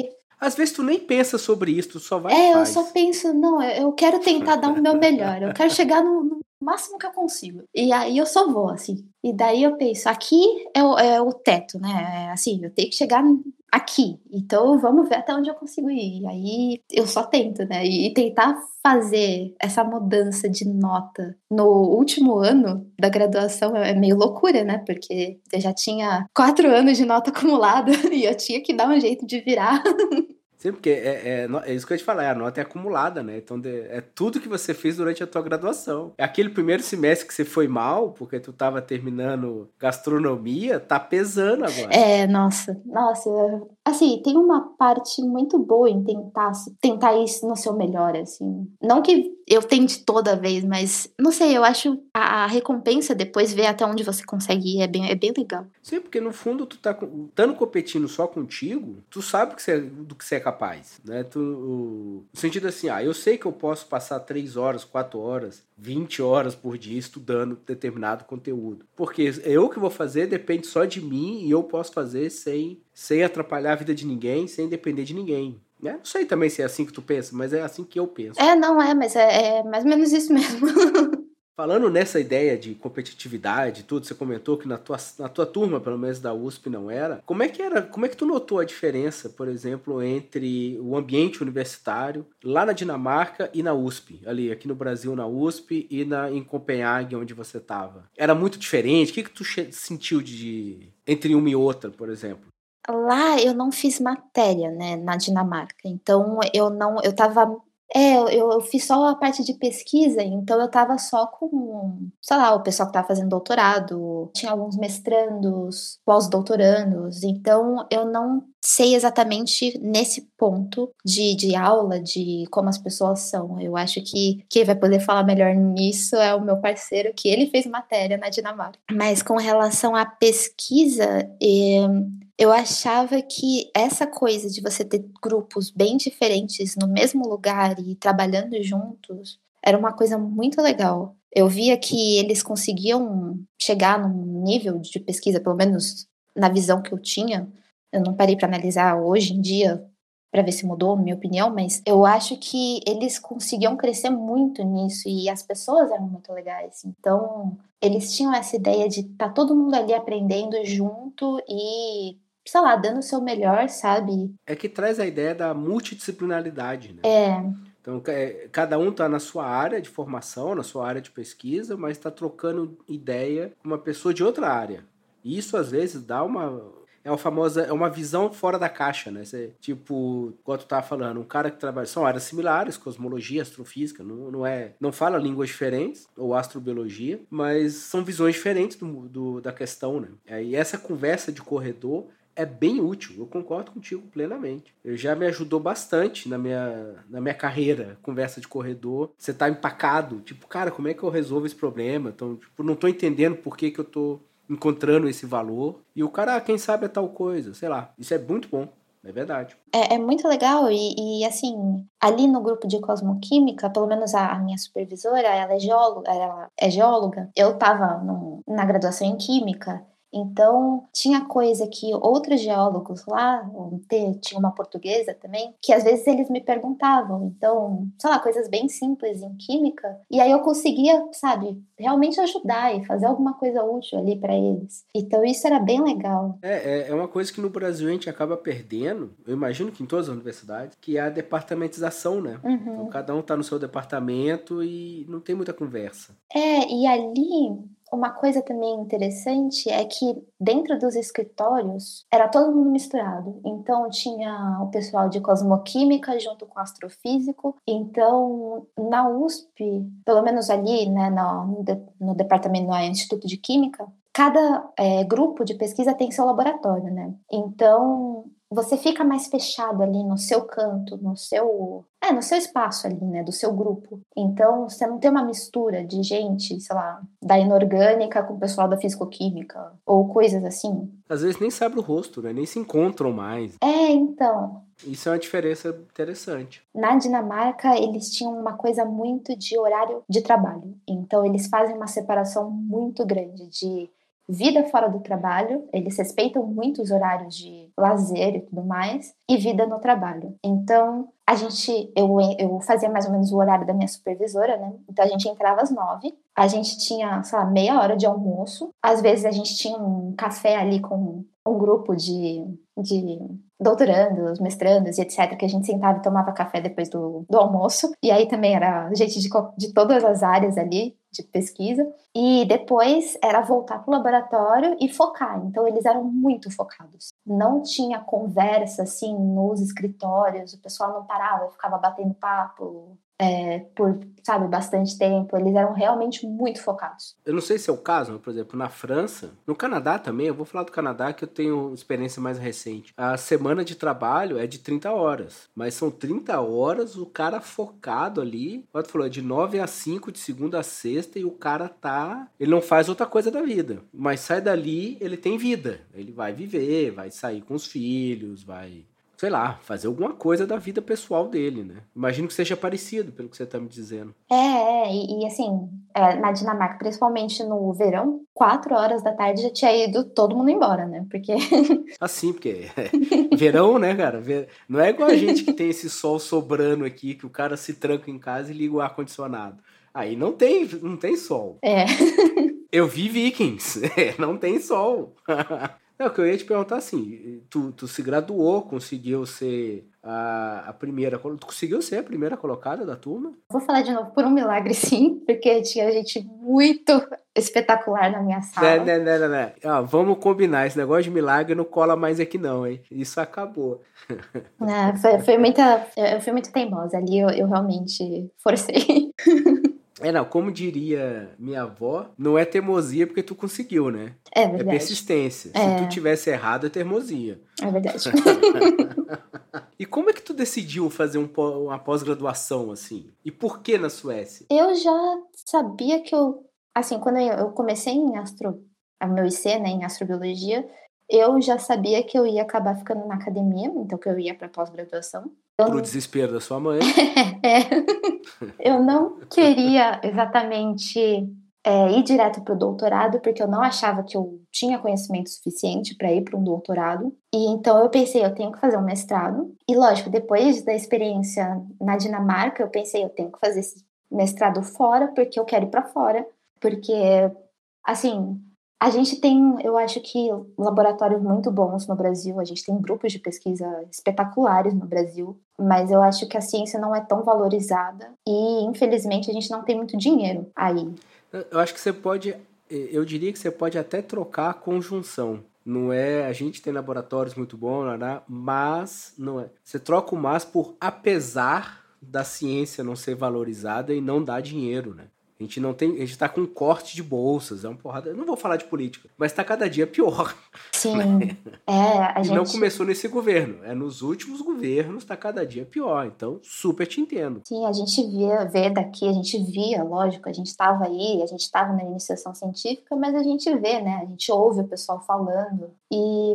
às vezes tu nem pensa sobre isso, tu só vai É, eu só penso, não, eu quero tentar dar o meu melhor, eu quero chegar no, no, máximo que eu consigo. E aí eu só vou, assim. E daí eu penso, aqui é o, é o teto, né? É assim, eu tenho que chegar aqui. Então vamos ver até onde eu consigo ir. E aí eu só tento, né? E tentar fazer essa mudança de nota no último ano da graduação é meio loucura, né? Porque eu já tinha quatro anos de nota acumulada e eu tinha que dar um jeito de virar. Sim, porque é, é, é, isso que eu ia te falar, a nota é acumulada, né? Então é tudo que você fez durante a tua graduação. É aquele primeiro semestre que você foi mal, porque tu tava terminando gastronomia, tá pesando agora. É, nossa, nossa. Assim, tem uma parte muito boa em tentar, tentar isso no seu melhor, assim. Não que eu tente toda vez, mas não sei, eu acho a, a, recompensa depois ver até onde você consegue ir é bem, é bem legal. Sim, porque no fundo tu tá estando competindo só contigo, tu sabe que você, do que você é capaz, né? Tu, o, no sentido assim, ah, eu sei que eu posso passar 3 horas, 4 horas, 20 horas por dia estudando determinado conteúdo. Porque eu que vou fazer depende só de mim e eu posso fazer sem, sem atrapalhar a vida de ninguém, sem depender de ninguém. É, não sei também se é assim que tu pensa, mas é assim que eu penso. É, não é, mas é, é mais ou menos isso mesmo. Falando nessa ideia de competitividade, tudo, você comentou que na tua, na tua turma, pelo menos da USP, não era. Como é que era? Como é que tu notou a diferença, por exemplo, entre o ambiente universitário lá na Dinamarca e na USP, ali aqui no Brasil na USP e na em Copenhague, onde você estava? Era muito diferente. O que que tu sentiu de entre uma e outra, por exemplo? Lá eu não fiz matéria, né, na Dinamarca. Então eu não, eu tava é, eu, eu fiz só a parte de pesquisa, então eu tava só com, sei lá, o pessoal que tava fazendo doutorado, tinha alguns mestrandos, pós-doutorandos, então eu não sei exatamente nesse ponto de, de aula, de como as pessoas são. Eu acho que quem vai poder falar melhor nisso é o meu parceiro, que ele fez matéria na Dinamarca. Mas com relação à pesquisa, eh, eu achava que essa coisa de você ter grupos bem diferentes no mesmo lugar e trabalhando juntos era uma coisa muito legal. Eu via que eles conseguiam chegar num nível de pesquisa, pelo menos na visão que eu tinha. Eu não parei para analisar hoje em dia para ver se mudou, na minha opinião, mas eu acho que eles conseguiam crescer muito nisso e as pessoas eram muito legais. Então, eles tinham essa ideia de tá todo mundo ali aprendendo junto e sei lá, dando o seu melhor, sabe? É que traz a ideia da multidisciplinaridade, né? É. Então, é, cada um está na sua área de formação, na sua área de pesquisa, mas está trocando ideia com uma pessoa de outra área. E isso, às vezes, dá uma, é uma famosa, é uma visão fora da caixa, né? Você, tipo, quando tu tava falando, um cara que trabalha, são áreas similares, cosmologia, astrofísica, não, não é, não fala línguas diferentes, ou astrobiologia, mas são visões diferentes do, do da questão, né? E essa conversa de corredor é bem útil, eu concordo contigo plenamente. Eu já me ajudou bastante na minha, na minha carreira, conversa de corredor. Você tá empacado, tipo, cara, como é que eu resolvo esse problema? Então, tipo, não tô entendendo por que, que eu tô encontrando esse valor. E o cara, ah, quem sabe é tal coisa, sei lá. Isso é muito bom. É verdade. É, é muito legal e, e, assim, ali no grupo de cosmoquímica, pelo menos a, a, minha supervisora, ela é geóloga, ela é geóloga. Eu estava na graduação em química então, tinha coisa que outros geólogos lá, tinha uma portuguesa também, que às vezes eles me perguntavam. Então, sei lá, coisas bem simples em química. E aí eu conseguia, sabe, realmente ajudar e fazer alguma coisa útil ali para eles. Então, isso era bem legal. É, é, é uma coisa que no Brasil a gente acaba perdendo, eu imagino que em todas as universidades, que é a departamentização, né? Uhum. Então, cada um tá no seu departamento e não tem muita conversa. É, e ali uma coisa também interessante é que dentro dos escritórios era todo mundo misturado. Então tinha o pessoal de cosmoquímica junto com astrofísico. Então na USP, pelo menos ali, né, no, no departamento no Instituto de Química, cada é, grupo de pesquisa tem seu laboratório, né? Então você fica mais fechado ali no seu canto, no seu. É, no seu espaço ali, né? Do seu grupo. Então, você não tem uma mistura de gente, sei lá, da inorgânica com o pessoal da fisicoquímica, ou coisas assim. Às vezes nem sabe o rosto, né? Nem se encontram mais. É, então. Isso é uma diferença interessante. Na Dinamarca, eles tinham uma coisa muito de horário de trabalho. Então, eles fazem uma separação muito grande de vida fora do trabalho, eles respeitam muito os horários de lazer e tudo mais, e vida no trabalho. Então, a gente, eu, eu fazia mais ou menos o horário da minha supervisora, né? Então, a gente entrava às nove, a gente tinha, sei lá, meia hora de almoço, às vezes a gente tinha um café ali com um grupo de, de doutorandos, mestrandos e etc., que a gente sentava e tomava café depois do, do almoço. E aí também era gente de, de todas as áreas ali de pesquisa. E depois era voltar para o laboratório e focar. Então eles eram muito focados. Não tinha conversa assim nos escritórios, o pessoal não parava, ficava batendo papo, é, por, sabe, bastante tempo. Eles eram realmente muito focados. Eu não sei se é o caso, por exemplo, na França, no Canadá também, eu vou falar do Canadá que eu tenho experiência mais recente. A semana de trabalho é de 30 horas, mas são 30 horas o cara focado ali. O falou, é de 9 a 5, de segunda a sexta, e o cara tá. Ele não faz outra coisa da vida, mas sai dali, ele tem vida. Ele vai viver, vai sair com os filhos, vai sei lá, fazer alguma coisa da vida pessoal dele, né? Imagino que seja parecido, pelo que você está me dizendo. É, é e, e, assim, é, na Dinamarca, principalmente no verão, quatro horas da tarde já tinha ido todo mundo embora, né? Porque. assim, porque é, verão, né, cara? Não é igual a gente que tem esse sol sobrando aqui, que o cara se tranca em casa e liga o ar-condicionado. Aí não tem, não tem sol. É. Eu vi Vikings, não tem sol. É, o que eu ia te perguntar assim, tu, tu se graduou, conseguiu ser a, a primeira, tu conseguiu ser a primeira colocada da turma? Vou falar de novo, por um milagre sim, porque tinha gente muito espetacular na minha sala. Não, não, não, não, não. Ah, vamos combinar, esse negócio de milagre não cola mais aqui não, hein? Isso acabou. É, foi, foi muita, eu fui muito teimosa ali, eu, eu realmente forcei. É, não, como diria minha avó, não é teimosia porque tu conseguiu, né? É verdade. É persistência. É. Se tu tivesse errado, é teimosia. É verdade. e como é que tu decidiu fazer um, uma pós-graduação assim? E por que na Suécia? Eu já sabia que eu. Assim, quando eu comecei em astro. A meu IC, né, em astrobiologia, eu já sabia que eu ia acabar ficando na academia, então que eu ia para pós-graduação. Pro desespero da sua mãe. é. Eu não queria exatamente é, ir direto para o doutorado, porque eu não achava que eu tinha conhecimento suficiente para ir para um doutorado. E então eu pensei, eu tenho que fazer um mestrado. E lógico, depois da experiência na Dinamarca, eu pensei, eu tenho que fazer esse mestrado fora, porque eu quero ir para fora. Porque, assim, a gente tem, eu acho que laboratórios muito bons no Brasil, a gente tem grupos de pesquisa espetaculares no Brasil, mas eu acho que a ciência não é tão valorizada e, infelizmente, a gente não tem muito dinheiro aí. Eu acho que você pode, eu diria que você pode até trocar a conjunção. Não é, a gente tem laboratórios muito bons, mas não é. Você troca o mas por apesar da ciência não ser valorizada e não dar dinheiro, né? A gente não tem. A gente tá com um corte de bolsas, é uma porrada. Eu não vou falar de política, mas tá cada dia pior. Sim. Né? É, a e gente... não começou nesse governo. É nos últimos governos, tá cada dia pior. Então, super te entendo. Sim, a gente via, vê daqui, a gente via, lógico, a gente estava aí, a gente estava na iniciação científica, mas a gente vê, né? A gente ouve o pessoal falando. E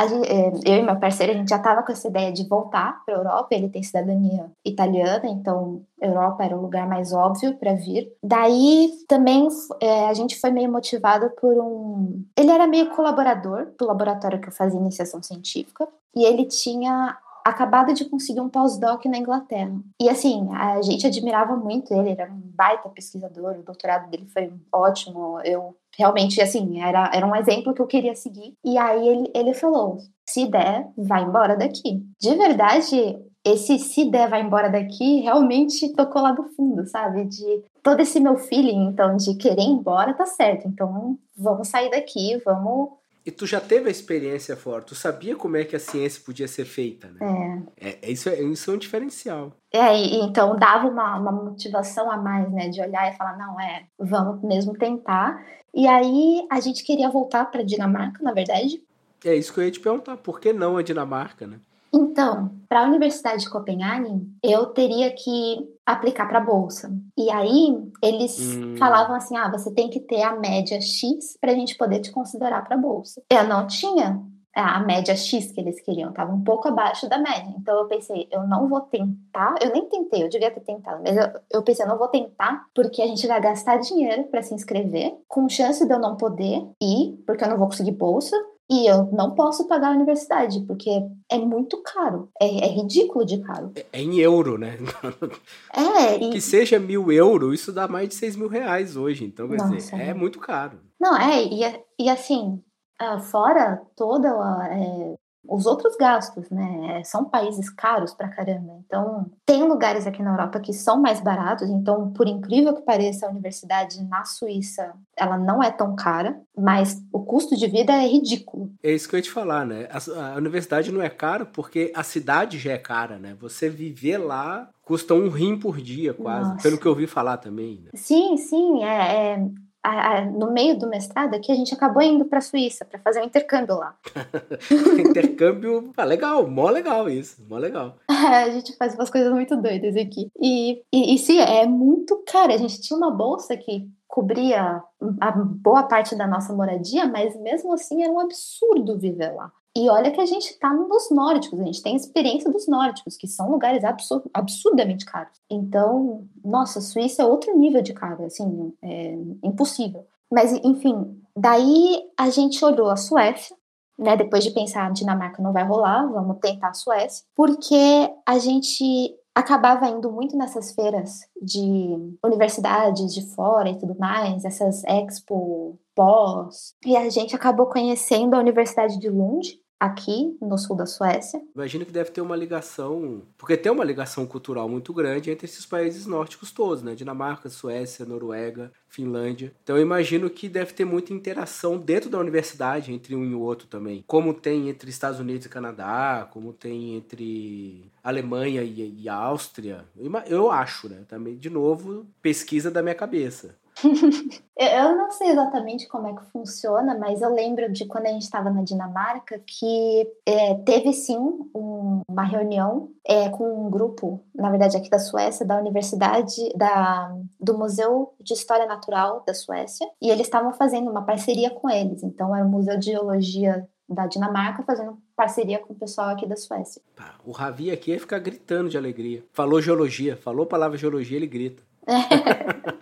Gente, é, eu e meu parceiro, a gente já estava com essa ideia de voltar para a Europa. Ele tem cidadania italiana, então Europa era o lugar mais óbvio para vir. Daí também é, a gente foi meio motivado por um. Ele era meio colaborador do laboratório que eu fazia iniciação científica e ele tinha acabado de conseguir um pós-doc na Inglaterra. E assim, a gente admirava muito ele, ele era um baita pesquisador, o doutorado dele foi ótimo. Eu realmente, assim, era, era um exemplo que eu queria seguir. E aí ele, ele falou: se der, vai embora daqui. De verdade, esse se der, vai embora daqui, realmente tocou lá do fundo, sabe? De todo esse meu feeling, então, de querer ir embora, tá certo. Então, vamos sair daqui, vamos e tu já teve a experiência fora, tu sabia como é que a ciência podia ser feita, né? É. é, isso, é isso é um diferencial. É, e, então dava uma, uma motivação a mais, né? De olhar e falar, não, é, vamos mesmo tentar. E aí a gente queria voltar para Dinamarca, na verdade. É isso que eu ia te perguntar, por que não a Dinamarca, né? Então, para a Universidade de Copenhague, eu teria que aplicar para a bolsa. E aí eles hum. falavam assim: "Ah, você tem que ter a média X para a gente poder te considerar para a bolsa". Eu não tinha a média X que eles queriam, estava um pouco abaixo da média. Então eu pensei, eu não vou tentar, eu nem tentei, eu devia ter tentado, mas eu, eu pensei, eu não vou tentar, porque a gente vai gastar dinheiro para se inscrever, com chance de eu não poder ir, porque eu não vou conseguir bolsa, e eu não posso pagar a universidade, porque é muito caro. É, é ridículo de caro. É, é, em euro, né? É. E... Que seja mil euros, isso dá mais de seis mil reais hoje. Então, quer Nossa, dizer, é, é muito caro. Não, é, e, e assim, ah, fora toda a, é, os outros gastos, né? É, são países caros pra caramba. Então, tem lugares aqui na Europa que são mais baratos. Então, por incrível que pareça, a universidade na Suíça, ela não é tão cara, mas o custo de vida é ridículo. É isso que eu ia te falar, né? A, a universidade não é cara porque a cidade já é cara, né? Você viver lá custa um rim por dia, quase. Nossa. Pelo que eu ouvi falar também. Né? Sim, sim. É, é, a, a, no meio do mestrado aqui, a gente acabou indo para a Suíça para fazer um intercâmbio lá. intercâmbio, ah, legal, mó legal isso, mó legal. a gente faz umas coisas muito doidas aqui. E, e, e sim, é muito caro. A gente tinha uma bolsa que cobria a boa parte da nossa moradia, mas mesmo assim era um absurdo viver lá. E olha que a gente está nos nórdicos, a gente tem experiência dos nórdicos, que são lugares absur absurdamente caros. Então, nossa, Suíça é outro nível de caro, assim, é impossível. Mas, enfim, daí a gente olhou a Suécia, né, depois de pensar, a Dinamarca não vai rolar, vamos tentar a Suécia, porque a gente acabava indo muito nessas feiras de universidades de fora e tudo mais, essas expo pós, e a gente acabou conhecendo a Universidade de Lund, aqui no sul da Suécia. Imagino que deve ter uma ligação, porque tem uma ligação cultural muito grande entre esses países nórdicos todos, né? Dinamarca, Suécia, Noruega, Finlândia. Então eu imagino que deve ter muita interação dentro da universidade entre um e o outro também. Como tem entre Estados Unidos e Canadá, como tem entre Alemanha e, e Áustria. Eu acho, né? Também, de novo, pesquisa da minha cabeça. eu não sei exatamente como é que funciona, mas eu lembro de quando a gente estava na Dinamarca que é, teve sim um, uma reunião é, com um grupo, na verdade aqui da Suécia, da Universidade, da, do Museu de História Natural da Suécia, e eles estavam fazendo uma parceria com eles. Então era o Museu de Geologia da Dinamarca fazendo parceria com o pessoal aqui da Suécia. o Ravi aqui ia ficar gritando de alegria. Falou geologia, falou a palavra geologia, ele grita.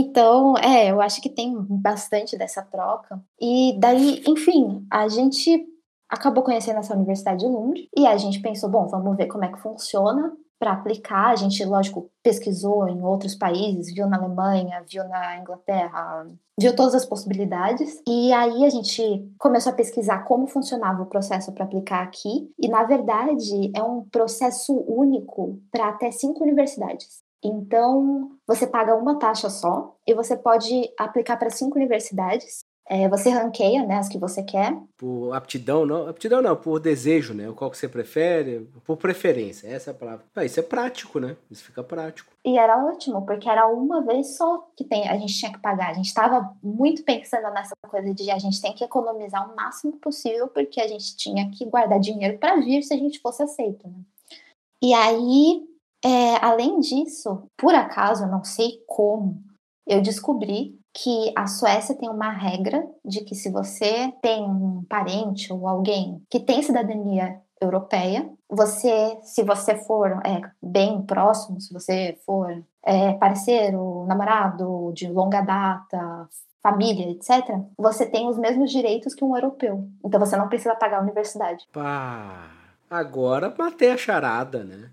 então, é, eu acho que tem bastante dessa troca. E daí, enfim, a gente acabou conhecendo essa Universidade de Lund e a gente pensou, bom, vamos ver como é que funciona para aplicar. A gente, lógico, pesquisou em outros países, viu na Alemanha, viu na Inglaterra, viu todas as possibilidades. E aí a gente começou a pesquisar como funcionava o processo para aplicar aqui. E, na verdade, é um processo único para até cinco universidades. Então, você paga uma taxa só e você pode aplicar para cinco universidades é, você ranqueia, né, as que você quer. Por aptidão, não? Aptidão não, por desejo, né? Qual que você prefere, por preferência, essa é a palavra. Ah, isso é prático, né? Isso fica prático. E era ótimo, porque era uma vez só que tem, a gente tinha que pagar. A gente estava muito pensando nessa coisa de a gente tem que economizar o máximo possível, porque a gente tinha que guardar dinheiro para vir se a gente fosse aceito, né? E aí, é, além disso, por acaso, não sei como, eu descobri que a Suécia tem uma regra de que se você tem um parente ou alguém que tem cidadania europeia, você, se você for é, bem próximo, se você for é, parceiro, namorado de longa data, família, etc., você tem os mesmos direitos que um europeu. Então você não precisa pagar a universidade. Pá, agora matei a charada, né?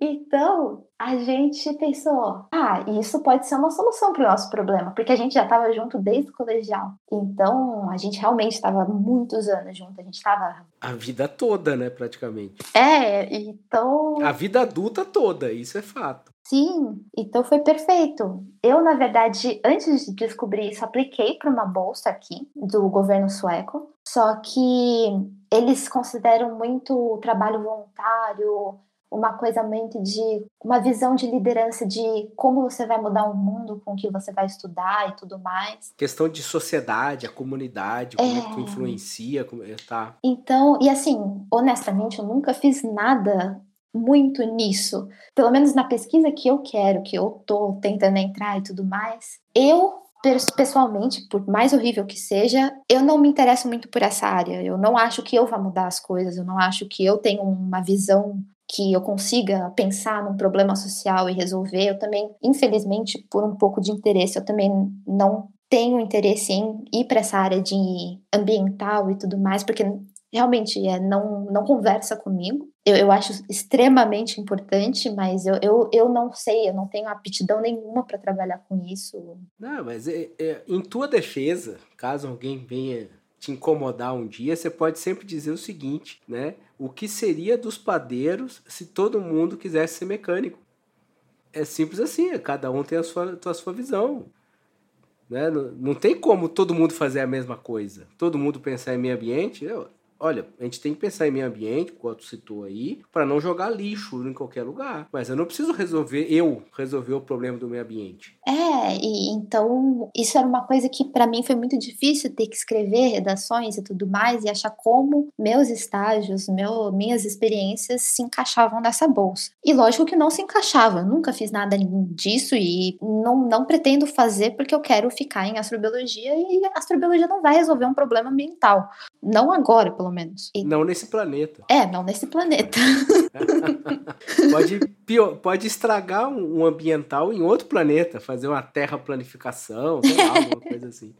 Então, a gente pensou, ah, isso pode ser uma solução para o nosso problema, porque a gente já estava junto desde o colegial. Então, a gente realmente estava muitos anos junto, a gente estava... A vida toda, né, praticamente. É, então... A vida adulta toda, isso é fato. Sim, então foi perfeito. Eu, na verdade, antes de descobrir isso, apliquei para uma bolsa aqui do governo sueco, só que eles consideram muito o trabalho voluntário uma coisa muito de uma visão de liderança de como você vai mudar o mundo com o que você vai estudar e tudo mais. Questão de sociedade, a comunidade, como é, é que tu influencia, como é, tá. Então, e assim, honestamente, eu nunca fiz nada muito nisso. Pelo menos na pesquisa que eu quero, que eu tô tentando entrar e tudo mais. Eu pessoalmente, por mais horrível que seja, eu não me interesso muito por essa área. Eu não acho que eu vá mudar as coisas, eu não acho que eu tenho uma visão que eu consiga pensar num problema social e resolver. Eu também, infelizmente, por um pouco de interesse, eu também não tenho interesse em ir para essa área de ambiental e tudo mais, porque realmente é, não, não conversa comigo. Eu, eu acho extremamente importante, mas eu, eu, eu não sei, eu não tenho aptidão nenhuma para trabalhar com isso. Não, mas é, é, em tua defesa, caso alguém venha te incomodar um dia, você pode sempre dizer o seguinte, né? O que seria dos padeiros se todo mundo quisesse ser mecânico? É simples assim, cada um tem a sua, a sua visão. Né? Não, não tem como todo mundo fazer a mesma coisa. Todo mundo pensar em meio ambiente. Eu, olha, a gente tem que pensar em meio ambiente, como tu citou aí, para não jogar lixo em qualquer lugar. Mas eu não preciso resolver, eu resolver o problema do meio ambiente. É, e então isso era uma coisa que para mim foi muito difícil ter que escrever redações e tudo mais e achar como meus estágios, meu, minhas experiências se encaixavam nessa bolsa. E lógico que não se encaixava, nunca fiz nada disso e não, não pretendo fazer porque eu quero ficar em astrobiologia e astrobiologia não vai resolver um problema ambiental. Não agora, pelo menos. E... Não nesse planeta. É, não nesse planeta. pode, pode estragar um, ambiental em outro planeta, fazer uma terraplanificação, sei lá, alguma coisa assim.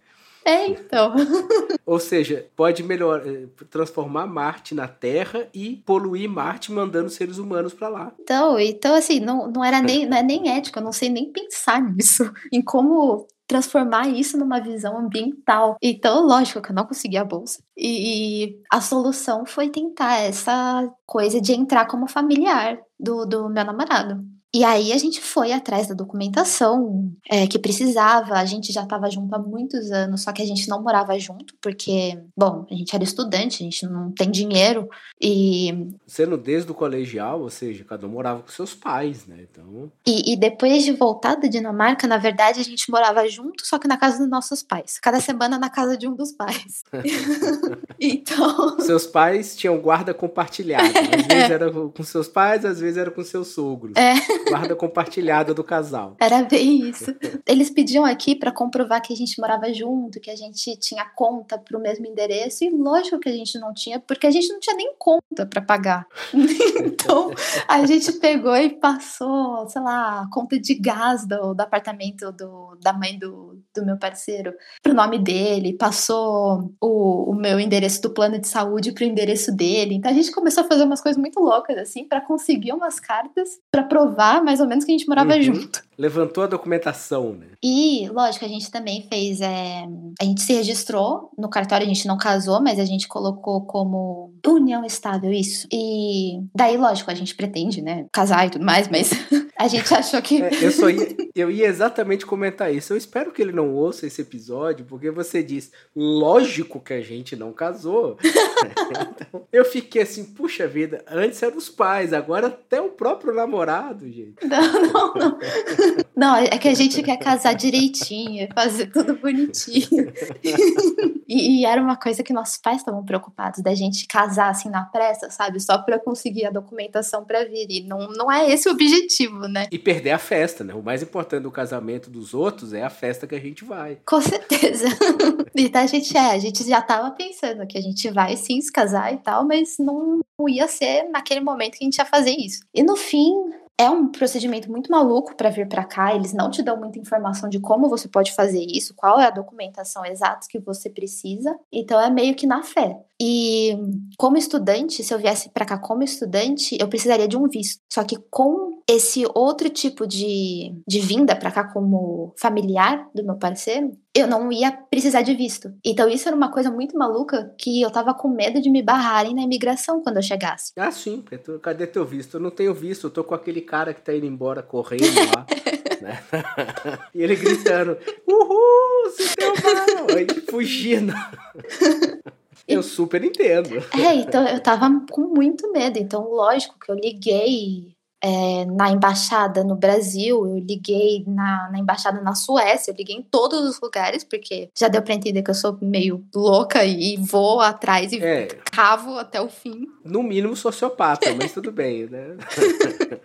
É, então. Ou seja, pode melhor eh, transformar Marte na Terra e poluir Marte mandando seres humanos para lá. Então, então assim, não, não era nem, não é nem ético, eu não sei nem pensar nisso, em como transformar isso numa visão ambiental. Então, lógico que eu não consegui a bolsa. E a solução foi tentar essa coisa de entrar como familiar do, do meu namorado. E aí a gente foi atrás da documentação é, que precisava. A gente já estava junto há muitos anos, só que a gente não morava junto, porque, bom, a gente era estudante, a gente não tem dinheiro. E. Sendo desde o colegial, ou seja, cada um morava com seus pais, né? Então. E, e depois de voltar da Dinamarca, na verdade, a gente morava junto, só que na casa dos nossos pais. Cada semana na casa de um dos pais. então. Seus pais tinham guarda compartilhada. Às vezes era com seus pais, às vezes era com seus sogros. É guarda compartilhada do casal. Era bem isso. Eles pediam aqui para comprovar que a gente morava junto, que a gente tinha conta pro mesmo endereço, e lógico que a gente não tinha, porque a gente não tinha nem conta para pagar. então, a gente pegou e passou, sei lá, conta de gás do, do apartamento do, da mãe do, do meu parceiro pro nome dele, passou o, o meu endereço do plano de saúde pro endereço dele. Então a gente começou a fazer umas coisas muito loucas assim para conseguir umas cartas para provar mais ou menos que a gente morava uhum. junto. Levantou a documentação, né? E, lógico, a gente também fez. É... A gente se registrou no cartório, a gente não casou, mas a gente colocou como união estável isso. E daí, lógico, a gente pretende, né? Casar e tudo mais, mas a gente achou que. É, eu só ia, eu ia exatamente comentar isso. Eu espero que ele não ouça esse episódio, porque você diz, lógico que a gente não casou. então, eu fiquei assim, puxa vida, antes eram os pais, agora até o próprio namorado, gente. Não, não, não. Não, é que a gente quer casar direitinho, fazer tudo bonitinho. E, e, era uma coisa que nossos pais estavam preocupados da gente casar assim na pressa, sabe? Só para conseguir a documentação para vir. E não, não é esse o objetivo, né? E perder a festa, né? O mais importante do casamento dos outros é a festa que a gente vai. Com certeza. então a gente é, a gente já tava pensando que a gente vai sim se casar e tal, mas não ia ser naquele momento que a gente ia fazer isso. E no fim, é um procedimento muito maluco para vir para cá, eles não te dão muita informação de como você pode fazer isso, qual é a documentação exata que você precisa. Então é meio que na fé. E como estudante, se eu viesse para cá como estudante, eu precisaria de um visto. Só que com esse outro tipo de, de vinda para cá como familiar do meu parceiro, eu não ia precisar de visto. Então isso era uma coisa muito maluca que eu tava com medo de me barrarem na imigração quando eu chegasse. Ah, sim. Cadê teu visto? Eu não tenho visto. Eu tô com aquele cara que tá indo embora correndo lá. né? e ele gritando: Uhul, se deu mal! Aí fugindo. Eu super entendo. É, então eu tava com muito medo. Então, lógico que eu liguei é, na embaixada no Brasil, eu liguei na, na, embaixada na Suécia, eu liguei em todos os lugares, porque já deu para entender que eu sou meio louca e vou atrás e é. cavo até o fim. No mínimo sociopata, mas tudo bem, né?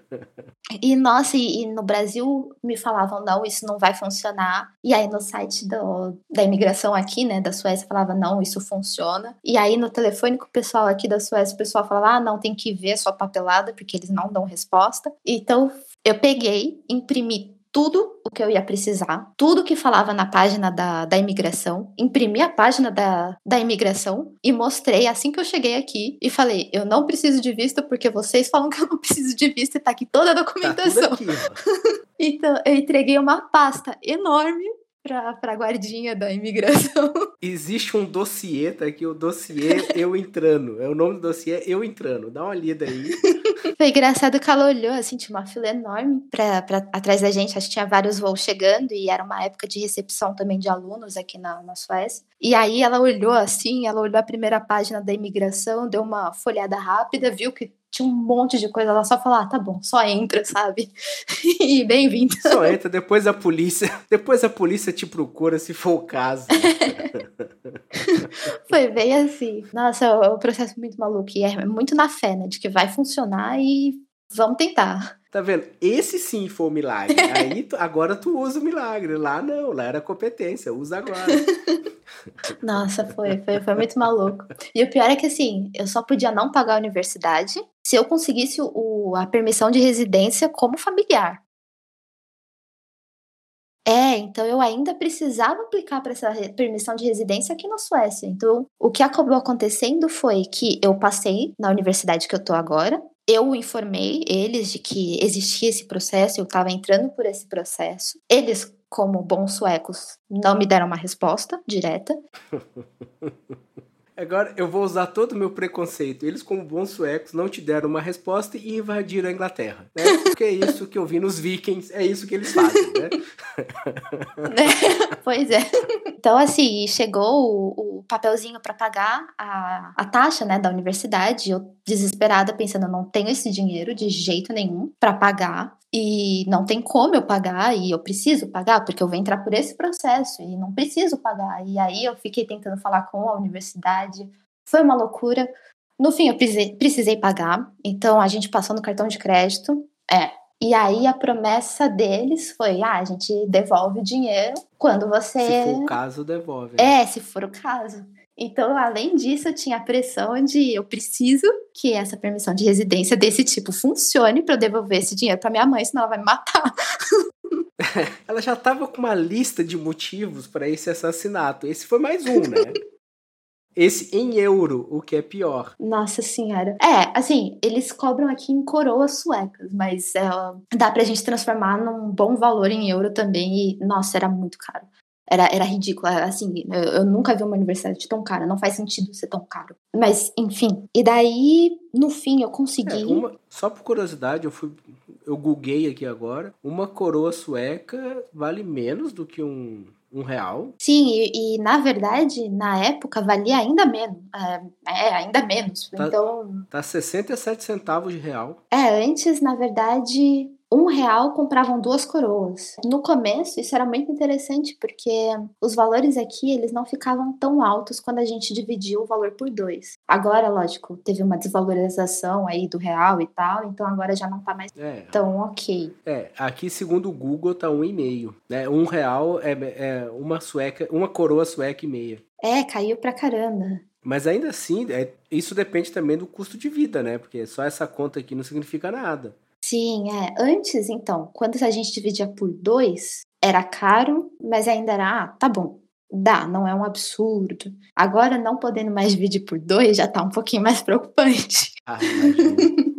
e nossa, e, e, no Brasil me falavam, não, isso não vai funcionar. E aí no site do, da imigração aqui, né, da Suécia, falava, não, isso funciona. E aí no telefone com o pessoal aqui da Suécia, o pessoal falava, ah, não, tem que ver a sua papelada, porque eles não dão resposta resposta. Então, eu peguei, imprimi tudo o que eu ia precisar, tudo que falava na página da, da imigração, imprimi a página da, da imigração e mostrei assim que eu cheguei aqui e falei: eu não preciso de visto porque vocês falam que eu não preciso de visto e tá aqui toda a tá documentação. Tá aqui, então, eu entreguei uma pasta enorme pra, pra guardinha da imigração. Existe um dossiê, tá aqui, o dossiê Eu Entrando. É o nome do dossiê Eu Entrando. Dá uma lida aí. Foi engraçado que ela olhou, assim, tinha uma fila enorme pra, pra, atrás da gente. Acho que tinha vários voos chegando e era uma época de recepção também de alunos aqui na, na Suécia. E aí ela olhou assim, ela olhou a primeira página da imigração, deu uma folhada rápida, viu que tinha um monte de coisa, ela só falou, ah, tá bom, só entra, sabe? e bem-vindo. Só entra, depois a polícia, depois a polícia te procura se for o caso. Foi bem assim. Nossa, é um processo muito maluco e é muito na fé, né, de que vai funcionar e vamos tentar. Tá vendo? Esse sim foi o milagre. Aí tu, agora tu usa o milagre. Lá não, lá era competência, usa agora. Nossa, foi, foi, foi muito maluco. E o pior é que assim, eu só podia não pagar a universidade se eu conseguisse o, a permissão de residência como familiar. É, então eu ainda precisava aplicar para essa permissão de residência aqui na Suécia. Então, o que acabou acontecendo foi que eu passei na universidade que eu tô agora, eu informei eles de que existia esse processo, eu estava entrando por esse processo. Eles, como bons suecos, não me deram uma resposta direta. Agora eu vou usar todo o meu preconceito. Eles, como bons suecos, não te deram uma resposta e invadiram a Inglaterra. Né? Porque é isso que eu vi nos Vikings, é isso que eles fazem, né? pois é. Então, assim, chegou o, papelzinho para pagar a, a taxa né, da universidade. Eu, desesperada, pensando, não tenho esse dinheiro de jeito nenhum para pagar e não tem como eu pagar e eu preciso pagar porque eu vou entrar por esse processo e não preciso pagar. E aí eu fiquei tentando falar com a universidade, foi uma loucura. No fim eu precisei, precisei pagar, então a gente passou no cartão de crédito. É. E aí a promessa deles foi: ah, a gente devolve o dinheiro quando você. Se for o caso, devolve. É, se for o caso. Então, além disso, eu tinha a pressão de eu preciso que essa permissão de residência desse tipo funcione para eu devolver esse dinheiro para minha mãe, senão ela vai me matar. ela já estava com uma lista de motivos para esse assassinato. Esse foi mais um, né? Esse em euro, o que é pior. Nossa senhora. É, assim, eles cobram aqui em coroas suecas, mas é, dá pra gente transformar num bom valor em euro também. E, nossa, era muito caro. Era, era ridículo, assim, eu, eu, nunca vi uma universidade tão cara, não faz sentido ser tão caro. Mas, enfim, e daí, no fim, eu consegui... É, uma, só por curiosidade, eu fui, eu googlei aqui agora, uma coroa sueca vale menos do que um, um real? Sim, e, e, na verdade, na época, valia ainda menos. É, é ainda menos. Tá, então. Tá 67 centavos de real. É, antes, na verdade, um real compravam duas coroas. No começo, isso era muito interessante porque os valores aqui eles não ficavam tão altos quando a gente dividiu o valor por dois. Agora, lógico, teve uma desvalorização aí do real e tal, então agora já não tá mais é. tão ok. É, aqui segundo o Google tá um e meio, né? Um real é, é uma sueca, uma coroa sueca e meia. É, caiu pra caramba. Mas ainda assim, é, isso depende também do custo de vida, né? Porque só essa conta aqui não significa nada. Sim, é. Antes, então, quando a gente dividia por dois, era caro, mas ainda era, ah, tá bom, dá, não é um absurdo. Agora, não podendo mais dividir por dois, já tá um pouquinho mais preocupante. Ah,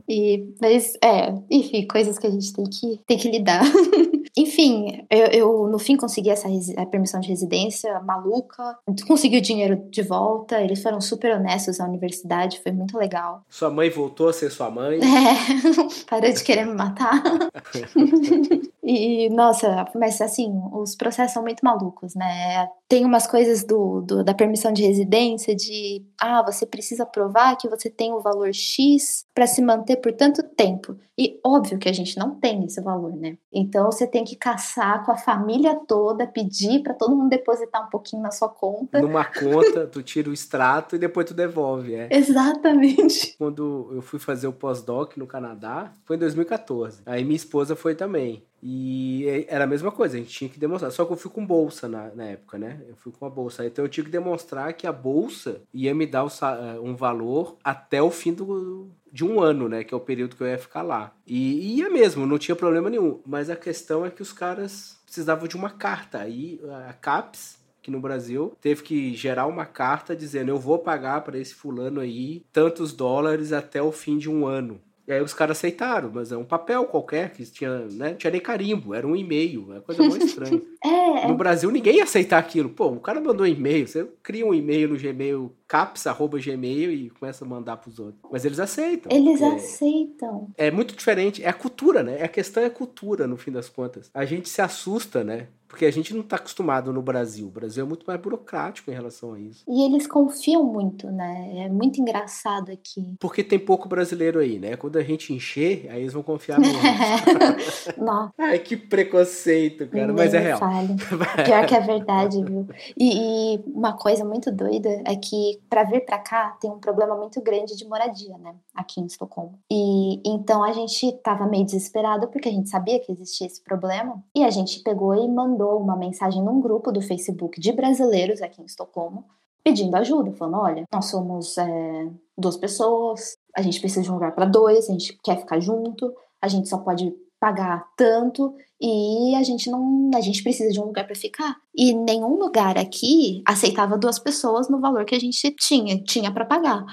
e, mas, é, enfim, coisas que a gente tem que, tem que lidar. Enfim, eu, eu, no fim consegui essa permissão de residência maluca, consegui o dinheiro de volta, eles foram super honestos na universidade, foi muito legal. Sua mãe voltou a ser sua mãe? É, parou de querer me matar. E, nossa, mas assim, os processos são muito malucos, né? Tem umas coisas do, do, da permissão de residência, de ah, você precisa provar que você tem o valor X para se manter por tanto tempo. E óbvio que a gente não tem esse valor, né? Então você tem que caçar com a família toda, pedir para todo mundo depositar um pouquinho na sua conta. Numa conta, tu tira o extrato e depois tu devolve, é. Exatamente. Quando eu fui fazer o pós-doc no Canadá, foi em 2014. Aí minha esposa foi também. E era a mesma coisa, a gente tinha que demonstrar. Só que eu fui com bolsa na, na época, né? Eu fui com a bolsa. Então eu tinha que demonstrar que a bolsa ia me dar eh, um valor até o fim do, de um ano, né? Que é o período que eu ia ficar lá. E ia mesmo, não tinha problema nenhum. Mas a questão é que os caras precisavam de uma carta. Aí a CAPES que no Brasil teve que gerar uma carta dizendo eu vou pagar para esse fulano aí tantos dólares até o fim de um ano. E aí os caras aceitaram, mas é um papel qualquer que tinha, né? Tinha nem carimbo, era um e-mail, é coisa muito estranha. é, no Brasil ninguém ia aceitar aquilo. Pô, o cara mandou um e-mail, você cria um e-mail no Gmail, caps@gmail e começa a mandar pros outros. Mas eles aceitam. Eles é, aceitam. É muito diferente, é a cultura, né? A questão é a cultura no fim das contas. A gente se assusta, né? Porque a gente não está acostumado no Brasil. O Brasil é muito mais burocrático em relação a isso. E eles confiam muito, né? É muito engraçado aqui. Porque tem pouco brasileiro aí, né? Quando a gente encher, aí eles vão confiar menos. Ai, que preconceito, cara. Mas é real. Fale. Pior que é verdade, viu? E, e uma coisa muito doida é que para vir para cá tem um problema muito grande de moradia, né? Aqui em Estocolmo. E então a gente tava meio desesperado porque a gente sabia que existia esse problema. E a gente pegou e mandou mandou uma mensagem num grupo do Facebook de brasileiros aqui em Estocolmo, pedindo ajuda, falando: olha, nós somos é, duas pessoas, a gente precisa de um lugar para dois, a gente quer ficar junto, a gente só pode pagar tanto e a gente não, a gente precisa de um lugar para ficar. E nenhum lugar aqui aceitava duas pessoas no valor que a gente tinha, tinha para pagar.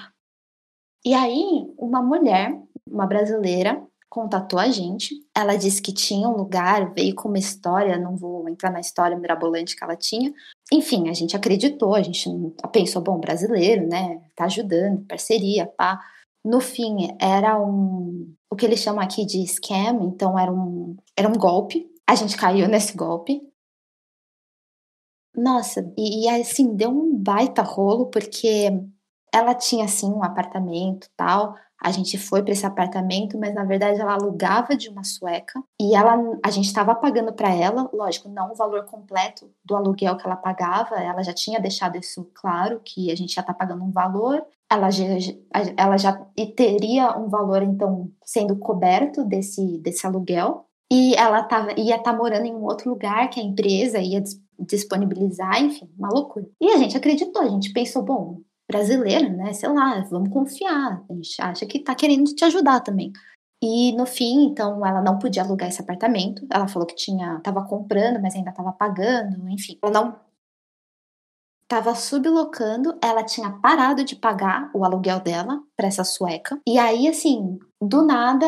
E aí, uma mulher, uma brasileira, contatou a gente. Ela disse que tinha um lugar, veio com uma história, não vou entrar na história mirabolante que ela tinha. Enfim, a gente acreditou, a gente pensou, bom, brasileiro, né? Tá ajudando, parceria, pá. No fim, era um o que eles chamam aqui de scam, então era um era um golpe. A gente caiu nesse golpe. Nossa, e, e assim, deu um baita rolo, porque ela tinha assim um apartamento, tal, a gente foi para esse apartamento, mas na verdade ela alugava de uma sueca e ela, a gente estava pagando para ela, lógico, não o valor completo do aluguel que ela pagava, ela já tinha deixado isso claro, que a gente já está pagando um valor, ela já, ela já teria um valor, então, sendo coberto desse, desse aluguel, e ela tava, ia estar tá morando em um outro lugar que a empresa ia disponibilizar, enfim, uma loucura. E a gente acreditou, a gente pensou, bom, brasileira, né? Sei lá, vamos confiar. A gente acha que tá querendo te ajudar também. E no fim, então, ela não podia alugar esse apartamento. Ela falou que tinha, tava comprando, mas ainda tava pagando, enfim. Ela não tava sublocando, ela tinha parado de pagar o aluguel dela para essa sueca. E aí, assim, do nada,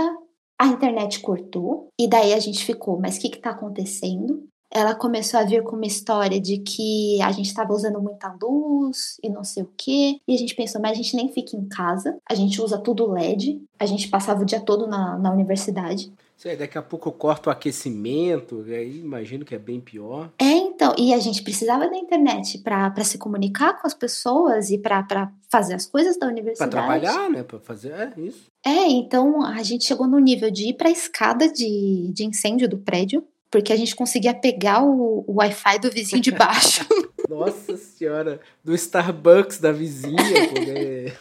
a internet cortou. E daí a gente ficou, mas o que que tá acontecendo? Ela começou a vir com uma história de que a gente estava usando muita luz e não sei o quê. E a gente pensou, mas a gente nem fica em casa, a gente usa tudo LED, a gente passava o dia todo na, na universidade. Sei, daqui a pouco eu corto o aquecimento, e aí imagino que é bem pior. É, então, e a gente precisava da internet para se comunicar com as pessoas e para fazer as coisas da universidade. Para trabalhar, né? Para fazer, é isso. É, então a gente chegou no nível de ir para a escada de, de incêndio do prédio porque a gente conseguia pegar o, o Wi-Fi do vizinho de baixo. Nossa senhora, do Starbucks da vizinha, poder.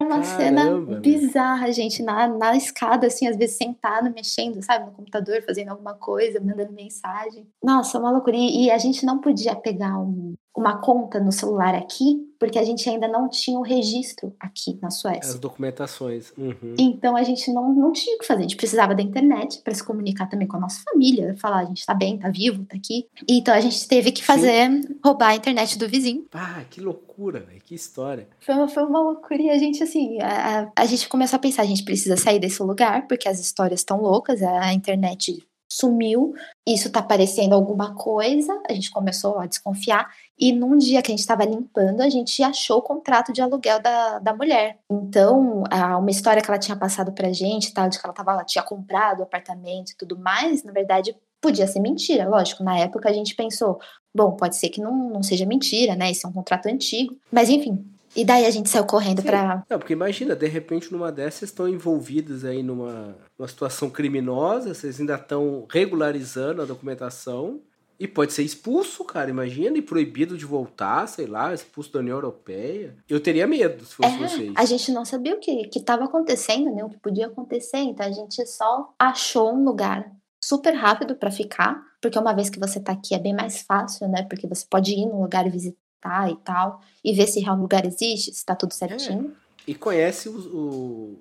Uma Caramba, cena bizarra, gente, na, na escada, assim, às vezes sentado, mexendo, sabe, no computador, fazendo alguma coisa, mandando mensagem. Nossa, uma loucura. E, e a gente não podia pegar um, uma conta no celular aqui, porque a gente ainda não tinha o registro aqui na Suécia. As documentações. Uhum. Então a gente não, não tinha o que fazer. A gente precisava da internet para se comunicar também com a nossa família, falar a gente tá bem, tá vivo, tá aqui. Então a gente teve que fazer, Sim. roubar a internet do vizinho. Ah, que loucura, véio, que história. Foi uma, foi uma loucura e a gente, assim, a, a gente começou a pensar, a gente precisa sair desse lugar, porque as histórias estão loucas, a internet sumiu, isso tá parecendo alguma coisa, a gente começou a desconfiar, e num dia que a gente estava limpando, a gente achou o contrato de aluguel da, da mulher. Então, uma história que ela tinha passado pra gente, tal, de que ela, tava, ela tinha comprado o apartamento e tudo mais, na verdade, podia ser mentira, lógico. Na época a gente pensou, bom, pode ser que não, não seja mentira, né? Isso é um contrato antigo. Mas enfim, e daí a gente saiu correndo para. Não, porque imagina, de repente numa dessas estão envolvidos aí numa, numa situação criminosa, vocês ainda estão regularizando a documentação. E pode ser expulso, cara, imagina, e proibido de voltar, sei lá, expulso da União Europeia. Eu teria medo se fosse é, vocês. A gente não sabia o que estava acontecendo, né? O que podia acontecer, então a gente só achou um lugar super rápido para ficar, porque uma vez que você tá aqui é bem mais fácil, né? Porque você pode ir no lugar e visitar e tal, e ver se realmente lugar existe, se tá tudo certinho. É. E conhece os,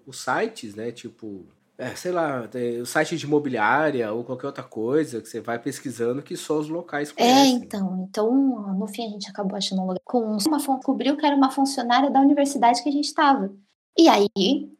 os sites, né? Tipo, é, sei lá, o site de imobiliária ou qualquer outra coisa que você vai pesquisando que só os locais é, conhecem. É, então. Então, no fim, a gente acabou achando um lugar com uma descobriu que era uma funcionária da universidade que a gente estava. E aí,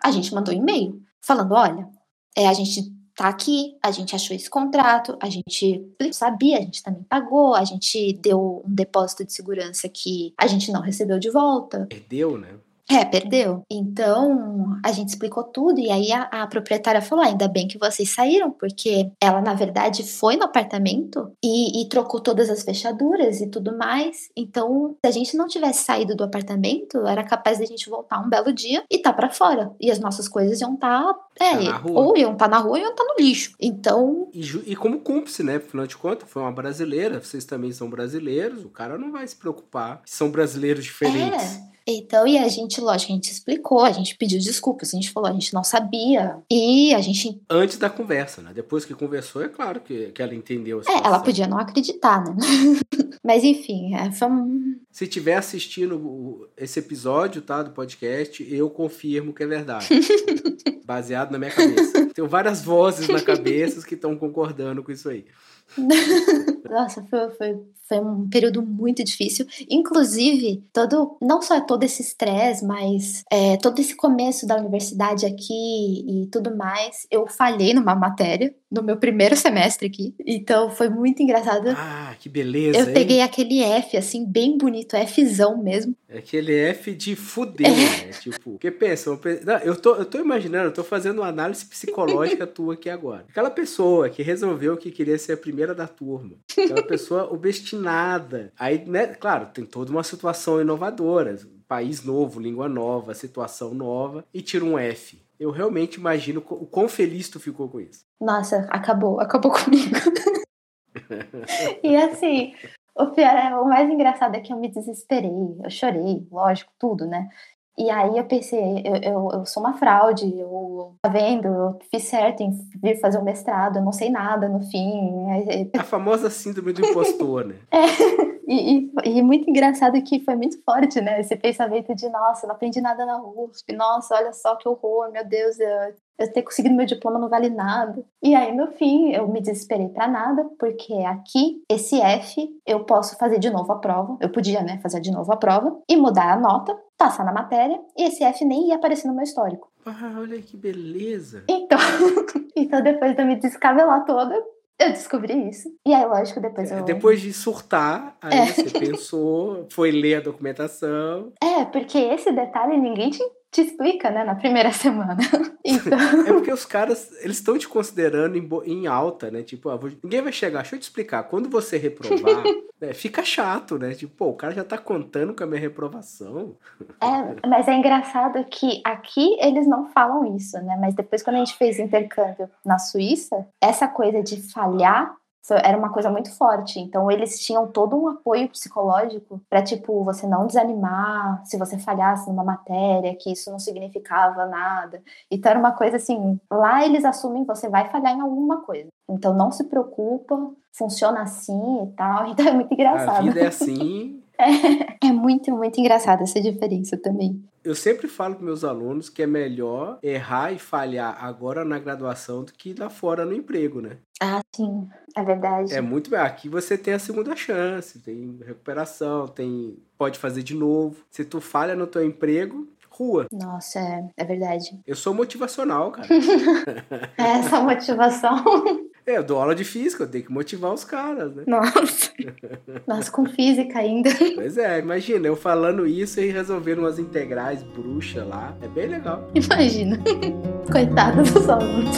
a gente mandou um e-mail falando: olha, é, a gente tá aqui, a gente achou esse contrato, a gente sabia, a gente também pagou, a gente deu um depósito de segurança que a gente não recebeu de volta. Perdeu, né? É, perdeu. Então, a gente explicou tudo e aí a, a, proprietária falou: ah, ainda bem que vocês saíram, porque ela, na verdade, foi no apartamento e, e, trocou todas as fechaduras e tudo mais. Então, se a gente não tivesse saído do apartamento, era capaz de a gente voltar um belo dia e tá para fora. E as nossas coisas iam estar. Tá, é, tá ou iam estar tá na rua ou iam estar tá no lixo. Então. E, e como cúmplice, né? Afinal de contas, foi uma brasileira, vocês também são brasileiros, o cara não vai se preocupar. São brasileiros diferentes. É. Então, e a gente, lógico, a gente explicou, a gente pediu desculpas, a gente falou, a gente não sabia. E a gente. Antes da conversa, né? Depois que conversou, é claro que, que ela entendeu. É, ela podia não acreditar, né? Mas enfim, é, foi um. Se tiver assistindo esse episódio, tá, do podcast, eu confirmo que é verdade. Baseado na minha cabeça. Tenho várias vozes na cabeça que estão concordando com isso aí. Nossa, foi, foi, foi um período muito difícil. Inclusive, todo, não só todo esse estresse, mas é, todo esse começo da universidade aqui e tudo mais, eu falhei numa matéria no meu primeiro semestre aqui. Então foi muito engraçado. Ah, que beleza! Eu hein? peguei aquele F, assim, bem bonito, Fzão mesmo. Aquele F de fuder, é. né? Tipo, porque pensa, eu tô, eu tô imaginando, eu tô fazendo uma análise psicológica tua aqui agora. Aquela pessoa que resolveu que queria ser a primeira da turma, aquela pessoa obstinada. Aí, né, claro, tem toda uma situação inovadora. País novo, língua nova, situação nova, e tira um F eu realmente imagino o quão feliz tu ficou com isso. Nossa, acabou, acabou comigo. e assim, o pior, é, o mais engraçado é que eu me desesperei, eu chorei, lógico, tudo, né? E aí eu pensei, eu, eu, eu, sou uma fraude, eu tá vendo, eu fiz certo em vir fazer o um mestrado, eu não sei nada no fim. A famosa síndrome do impostor, né? é, e, e, e, muito engraçado que foi muito forte, né? Esse pensamento de, nossa, não aprendi nada na USP, nossa, olha só que horror, meu Deus, eu, eu ter conseguido meu diploma não vale nada. E aí, no fim, eu me desesperei para nada, porque aqui, esse F, eu posso fazer de novo a prova, eu podia, né, fazer de novo a prova, e mudar a nota, passar na matéria, e esse F nem ia aparecer no meu histórico. Ah, olha que beleza! Então, então depois de eu me descabelar toda, eu descobri isso. E aí, lógico, depois é, eu. Depois de surtar, aí é. você pensou, foi ler a documentação. É, porque esse detalhe ninguém te te explica, né, na primeira semana. Então... É porque os caras, eles estão te considerando em, em alta, né? Tipo, ah, vou... ninguém vai chegar. Deixa eu te explicar. Quando você reprovar, né, fica chato, né? Tipo, pô, o cara já tá contando com a minha reprovação. É, mas é engraçado que aqui eles não falam isso, né? Mas depois, quando a gente fez intercâmbio na Suíça, essa coisa de falhar era uma coisa muito forte. Então eles tinham todo um apoio psicológico para tipo você não desanimar se você falhasse numa matéria, que isso não significava nada. Então era uma coisa assim, lá eles assumem que você vai falhar em alguma coisa. Então não se preocupa, funciona assim e tal. Então é muito engraçado. A vida é assim. É, é muito, muito engraçada essa diferença também. Eu sempre falo para meus alunos que é melhor errar e falhar agora na graduação do que lá fora no emprego, né? Ah, sim, é verdade. É muito bem. Aqui você tem a segunda chance, tem recuperação, tem pode fazer de novo. Se tu falha no teu emprego, rua. Nossa, é, é verdade. Eu sou motivacional, cara. É, essa motivação. É, eu dou aula de física, eu tenho que motivar os caras, né? Nossa. Nossa, com física ainda. Pois é, imagina, eu falando isso e resolvendo umas integrais bruxa lá. É bem legal. Imagina. Coitado dos alunos.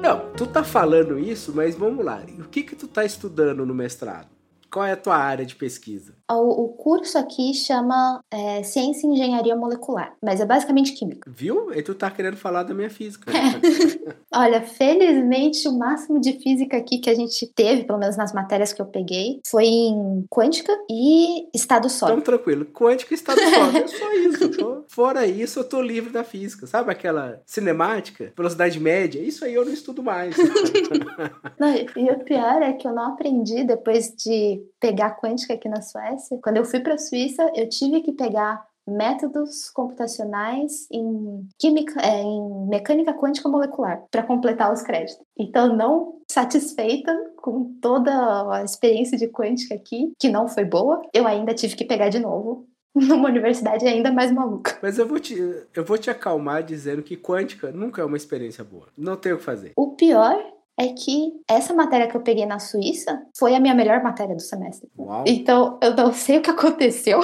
Não, tu tá falando isso, mas vamos lá. O que que tu tá estudando no mestrado? Qual é a tua área de pesquisa? O, curso aqui chama é, Ciência e Engenharia Molecular, mas é basicamente química. Viu? E tu tá querendo falar da minha física. Olha, felizmente o máximo de física aqui que a gente teve, pelo menos nas matérias que eu peguei, foi em quântica e estado sólido. Então tranquilo, quântica e estado sólido, é só isso. Tô... Fora isso, eu tô livre da física. Sabe aquela cinemática, velocidade média? Isso aí eu não estudo mais. não, e o pior é que eu não aprendi depois de pegar quântica aqui na Suécia. Quando eu fui para a Suíça, eu tive que pegar métodos computacionais em química, é, em mecânica quântica molecular para completar os créditos. Então, não satisfeita com toda a experiência de quântica aqui, que não foi boa, eu ainda tive que pegar de novo numa universidade ainda mais maluca. Mas eu vou te, eu vou te acalmar dizendo que quântica nunca é uma experiência boa. Não tem o que fazer. O pior é que essa matéria que eu peguei na Suíça foi a minha melhor matéria do semestre. Uau. Então, eu não sei o que aconteceu.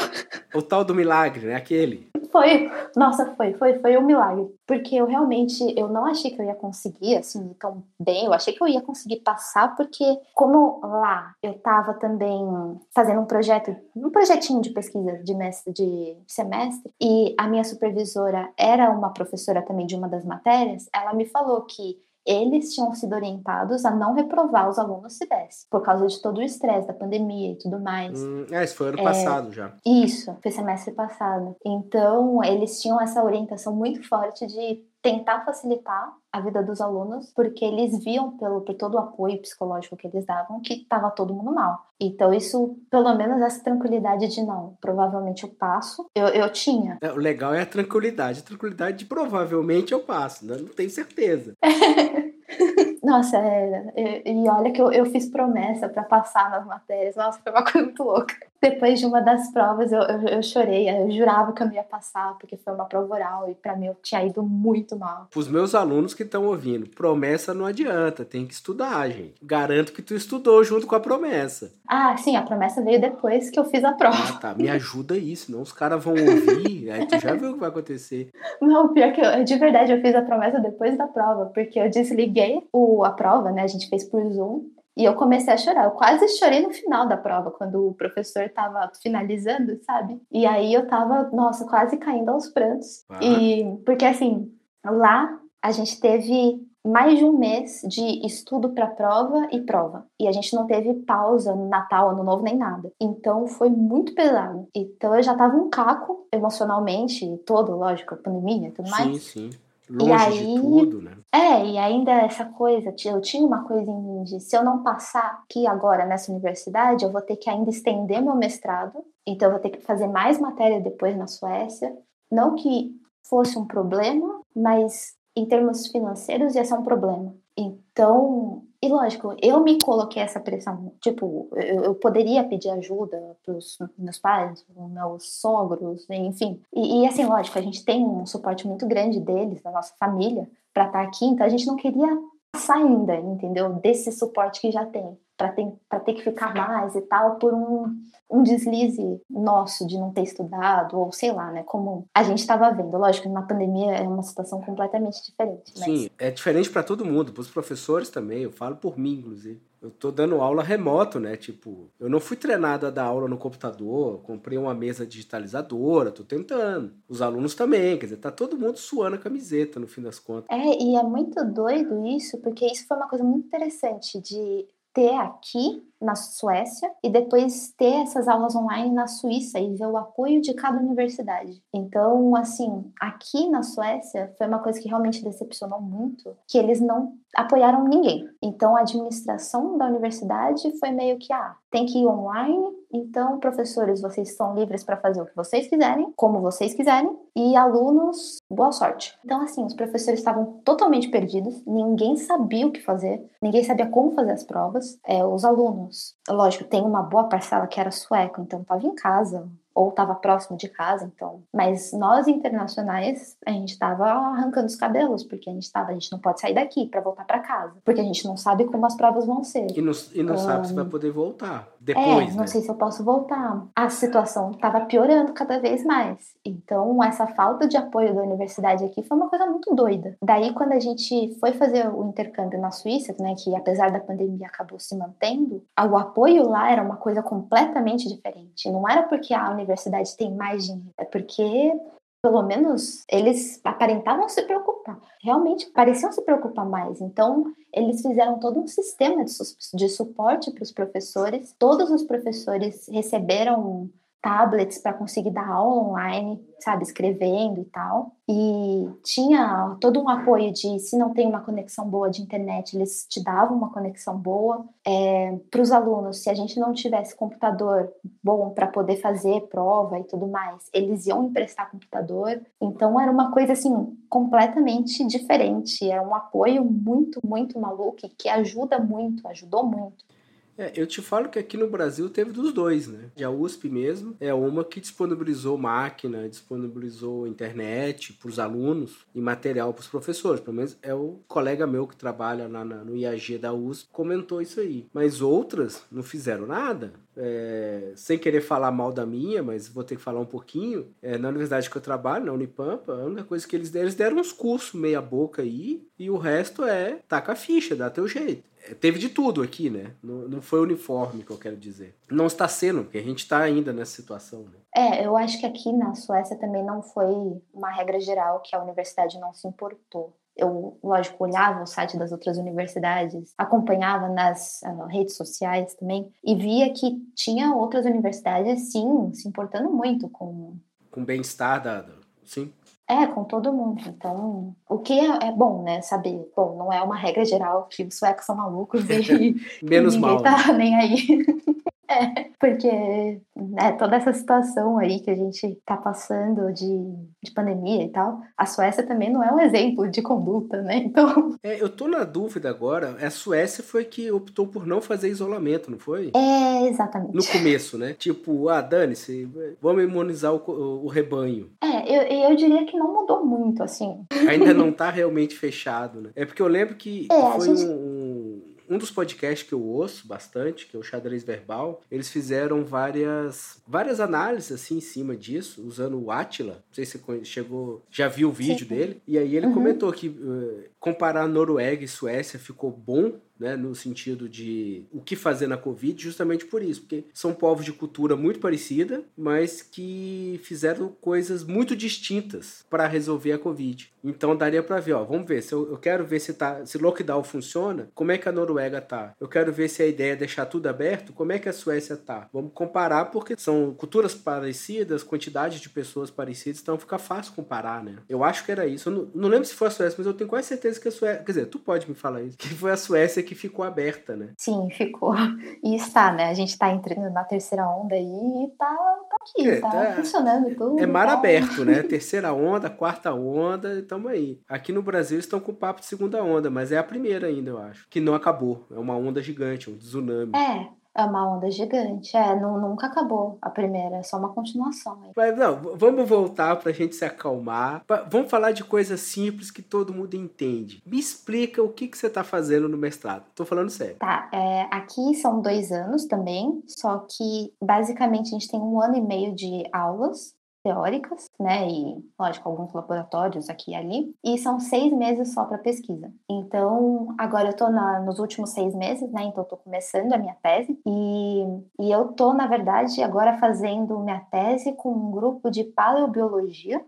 O tal do milagre, né? Aquele. Foi, nossa, foi, foi, foi um milagre. Porque eu realmente, eu não achei que eu ia conseguir, assim, tão bem. Eu achei que eu ia conseguir passar, porque como lá eu tava também fazendo um projeto, um projetinho de pesquisa de, mestre, de semestre, e a minha supervisora era uma professora também de uma das matérias, ela me falou que eles tinham sido orientados a não reprovar os alunos se desse, por causa de todo o estresse da pandemia e tudo mais. Hum, é, isso foi ano é, passado já. Isso, foi semestre passado. Então, eles tinham essa orientação muito forte de tentar facilitar a vida dos alunos, porque eles viam pelo por todo o apoio psicológico que eles davam que estava todo mundo mal. Então isso, pelo menos essa tranquilidade de não, provavelmente eu passo, eu, eu tinha. É, o legal é a tranquilidade, a tranquilidade de provavelmente eu passo, né? não tenho certeza. Nossa, é, e olha que eu, eu fiz promessa para passar nas matérias. Nossa, foi uma coisa muito louca. Depois de uma das provas, eu, eu, eu, chorei. Eu jurava que eu não ia passar, porque foi uma prova oral e para mim eu tinha ido muito mal. Os meus alunos que estão ouvindo, promessa não adianta, tem que estudar, gente. Garanto que tu estudou junto com a promessa. Ah, sim, a promessa veio depois que eu fiz a prova. Ah, tá. Me ajuda aí, senão os caras vão ouvir, aí tu já viu o que vai acontecer. Não, pior que eu, de verdade, eu fiz a promessa depois da prova, porque eu desliguei o, a prova, né? A gente fez por Zoom. E eu comecei a chorar. Eu quase chorei no final da prova, quando o professor estava finalizando, sabe? E aí eu tava, nossa, quase caindo aos prantos. Ah. E porque assim, lá a gente teve mais de um mês de estudo para prova e prova. E a gente não teve pausa no Natal, Ano Novo, nem nada. Então foi muito pesado. Então eu já tava um caco emocionalmente, todo, lógico, a pandemia e tudo mais. Sim, sim longe aí, de tudo, né? É, e ainda essa coisa, eu tinha uma coisa em mim de se eu não passar aqui agora nessa universidade, eu vou ter que ainda estender meu mestrado, então eu vou ter que fazer mais matéria depois na Suécia. Não que fosse um problema, mas em termos financeiros ia ser um problema. Então, e lógico, eu me coloquei essa pressão. Tipo, eu, eu poderia pedir ajuda pros meus pais, pros meus sogros, enfim. E, e, assim, lógico, a gente tem um suporte muito grande deles, da nossa família, para estar tá aqui, então a gente não queria passar ainda, entendeu? Desse suporte que já tem para ter, ter que ficar mais e tal, por um, um deslize nosso de não ter estudado, ou sei lá, né? Como a gente estava vendo. Lógico, na pandemia é uma situação completamente diferente. Mas... Sim, é diferente para todo mundo, para os professores também. Eu falo por mim, inclusive. Eu tô dando aula remoto, né? Tipo, eu não fui treinado a dar aula no computador, comprei uma mesa digitalizadora, tô tentando. Os alunos também, quer dizer, tá todo mundo suando a camiseta no fim das contas. É, e é muito doido isso, porque isso foi uma coisa muito interessante de ter aqui na Suécia e depois ter essas aulas online na Suíça e ver o apoio de cada universidade. Então, assim, aqui na Suécia foi uma coisa que realmente decepcionou muito, que eles não apoiaram ninguém. Então, a administração da universidade foi meio que, ah, tem que ir online, então, professores, vocês estão livres para fazer o que vocês quiserem, como vocês quiserem, e alunos, boa sorte. Então, assim, os professores estavam totalmente perdidos, ninguém sabia o que fazer, ninguém sabia como fazer as provas. É, os alunos, lógico, tem uma boa parcela que era sueco, então estava em casa, ou estava próximo de casa, então. Mas nós internacionais, a gente estava arrancando os cabelos, porque a gente estava, a gente não pode sair daqui para voltar para casa, porque a gente não sabe como as provas vão ser. E não, e não um, sabe se vai poder voltar depois. É, não né? sei se eu posso voltar. A situação estava piorando cada vez mais. Então, essa falta de apoio da universidade aqui foi uma coisa muito doida. Daí, quando a gente foi fazer o intercâmbio na Suíça, né, que apesar da pandemia acabou se mantendo, o apoio lá era uma coisa completamente diferente. Não era porque a universidade tem mais dinheiro, é porque pelo menos eles aparentavam se preocupar. Realmente pareciam se preocupar mais. Então, eles fizeram todo um sistema de, su de suporte para os professores. Todos os professores receberam tablets para conseguir dar aula online, sabe, escrevendo e tal. E tinha todo um apoio de se não tem uma conexão boa de internet, eles te davam uma conexão boa. É, para os alunos, se a gente não tivesse computador bom para poder fazer prova e tudo mais, eles iam emprestar computador. Então era uma coisa assim completamente diferente. É um apoio muito, muito maluco que ajuda muito, ajudou muito. É, eu te falo que aqui no Brasil teve dos dois, né? A USP mesmo é uma que disponibilizou máquina, disponibilizou internet para os alunos e material para os professores. Pelo menos é o colega meu que trabalha na, na, no IAG da USP comentou isso aí. Mas outras não fizeram nada. É, sem querer falar mal da minha, mas vou ter que falar um pouquinho. É, na universidade que eu trabalho, na Unipampa, a única coisa que eles deram, eles deram uns cursos meia boca aí, e o resto é taca a ficha, dá teu jeito teve de tudo aqui, né? Não, não foi uniforme que eu quero dizer. Não está sendo, porque a gente está ainda nessa situação. Né? É, eu acho que aqui na Suécia também não foi uma regra geral que a universidade não se importou. Eu, lógico, olhava o site das outras universidades, acompanhava nas uh, redes sociais também e via que tinha outras universidades, sim, se importando muito com... Com o bem-estar da... Sim. É, com todo mundo. Então, o que é, é, bom, né? Saber. Bom, não é uma regra geral que os suecos são malucos e, Menos e ninguém mal. tá nem aí. É, porque né, toda essa situação aí que a gente tá passando de, de pandemia e tal, a Suécia também não é um exemplo de conduta, né? Então. É, eu tô na dúvida agora. A Suécia foi que optou por não fazer isolamento, não foi? É, exatamente. No começo, né? Tipo, ah, dane-se, vamos imunizar o, o, o rebanho. É, eu, eu diria que não mudou muito, assim. Ainda não tá realmente fechado, né? É porque eu lembro que É, foi gente- um, um dos podcasts que eu ouço bastante, que é o Xadrez Verbal, eles fizeram várias várias análises assim em cima disso, usando o Atila. Não sei se você chegou, já viu o vídeo Sim. dele. E aí ele Uhum. comentou que eh, comparar Noruega e Suécia ficou bom, né, no sentido de o que fazer na Covid, justamente por isso, porque são povos de cultura muito parecida, mas que fizeram coisas muito distintas para resolver a Covid. Então daria para ver, ó, vamos ver, se eu, eu quero ver se tá, se lockdown funciona, como é que a Noruega tá? Eu quero ver se a ideia é deixar tudo aberto, como é que a Suécia tá? Vamos comparar porque são culturas parecidas, quantidade de pessoas parecidas, então fica fácil comparar, né? Eu acho que era isso. Eu não, não lembro se foi a Suécia, mas eu tenho quase certeza que a Suécia, quer dizer, tu pode me falar isso, que foi a Suécia que ficou aberta, né? Sim, ficou. E está, né? A gente tá entrando na terceira onda aí e tá, tá aqui, É, tá, tá- funcionando tudo. É mar tá. aberto, né? Terceira onda, quarta onda, estamos aí. Aqui no Brasil estão com papo de segunda onda, mas é a primeira ainda, eu acho. Que não acabou. É uma onda gigante, um tsunami. É, é uma onda gigante. É, nu- nunca acabou a primeira, é só uma continuação aí. Mas não, vamos voltar pra gente se acalmar. Vamos falar de coisas simples que todo mundo entende. Me explica o que, que você tá fazendo no mestrado. Tô falando sério. Tá, é, aqui são dois anos também, só que basicamente a gente tem um ano e meio de aulas teóricas, né? E, lógico, alguns laboratórios aqui e ali. E são seis meses só para pesquisa. Então, agora eu tô na- nos últimos seis meses, né? Então, eu tô começando a minha tese. E, e eu tô, na verdade, agora fazendo minha tese com um grupo de paleobiologia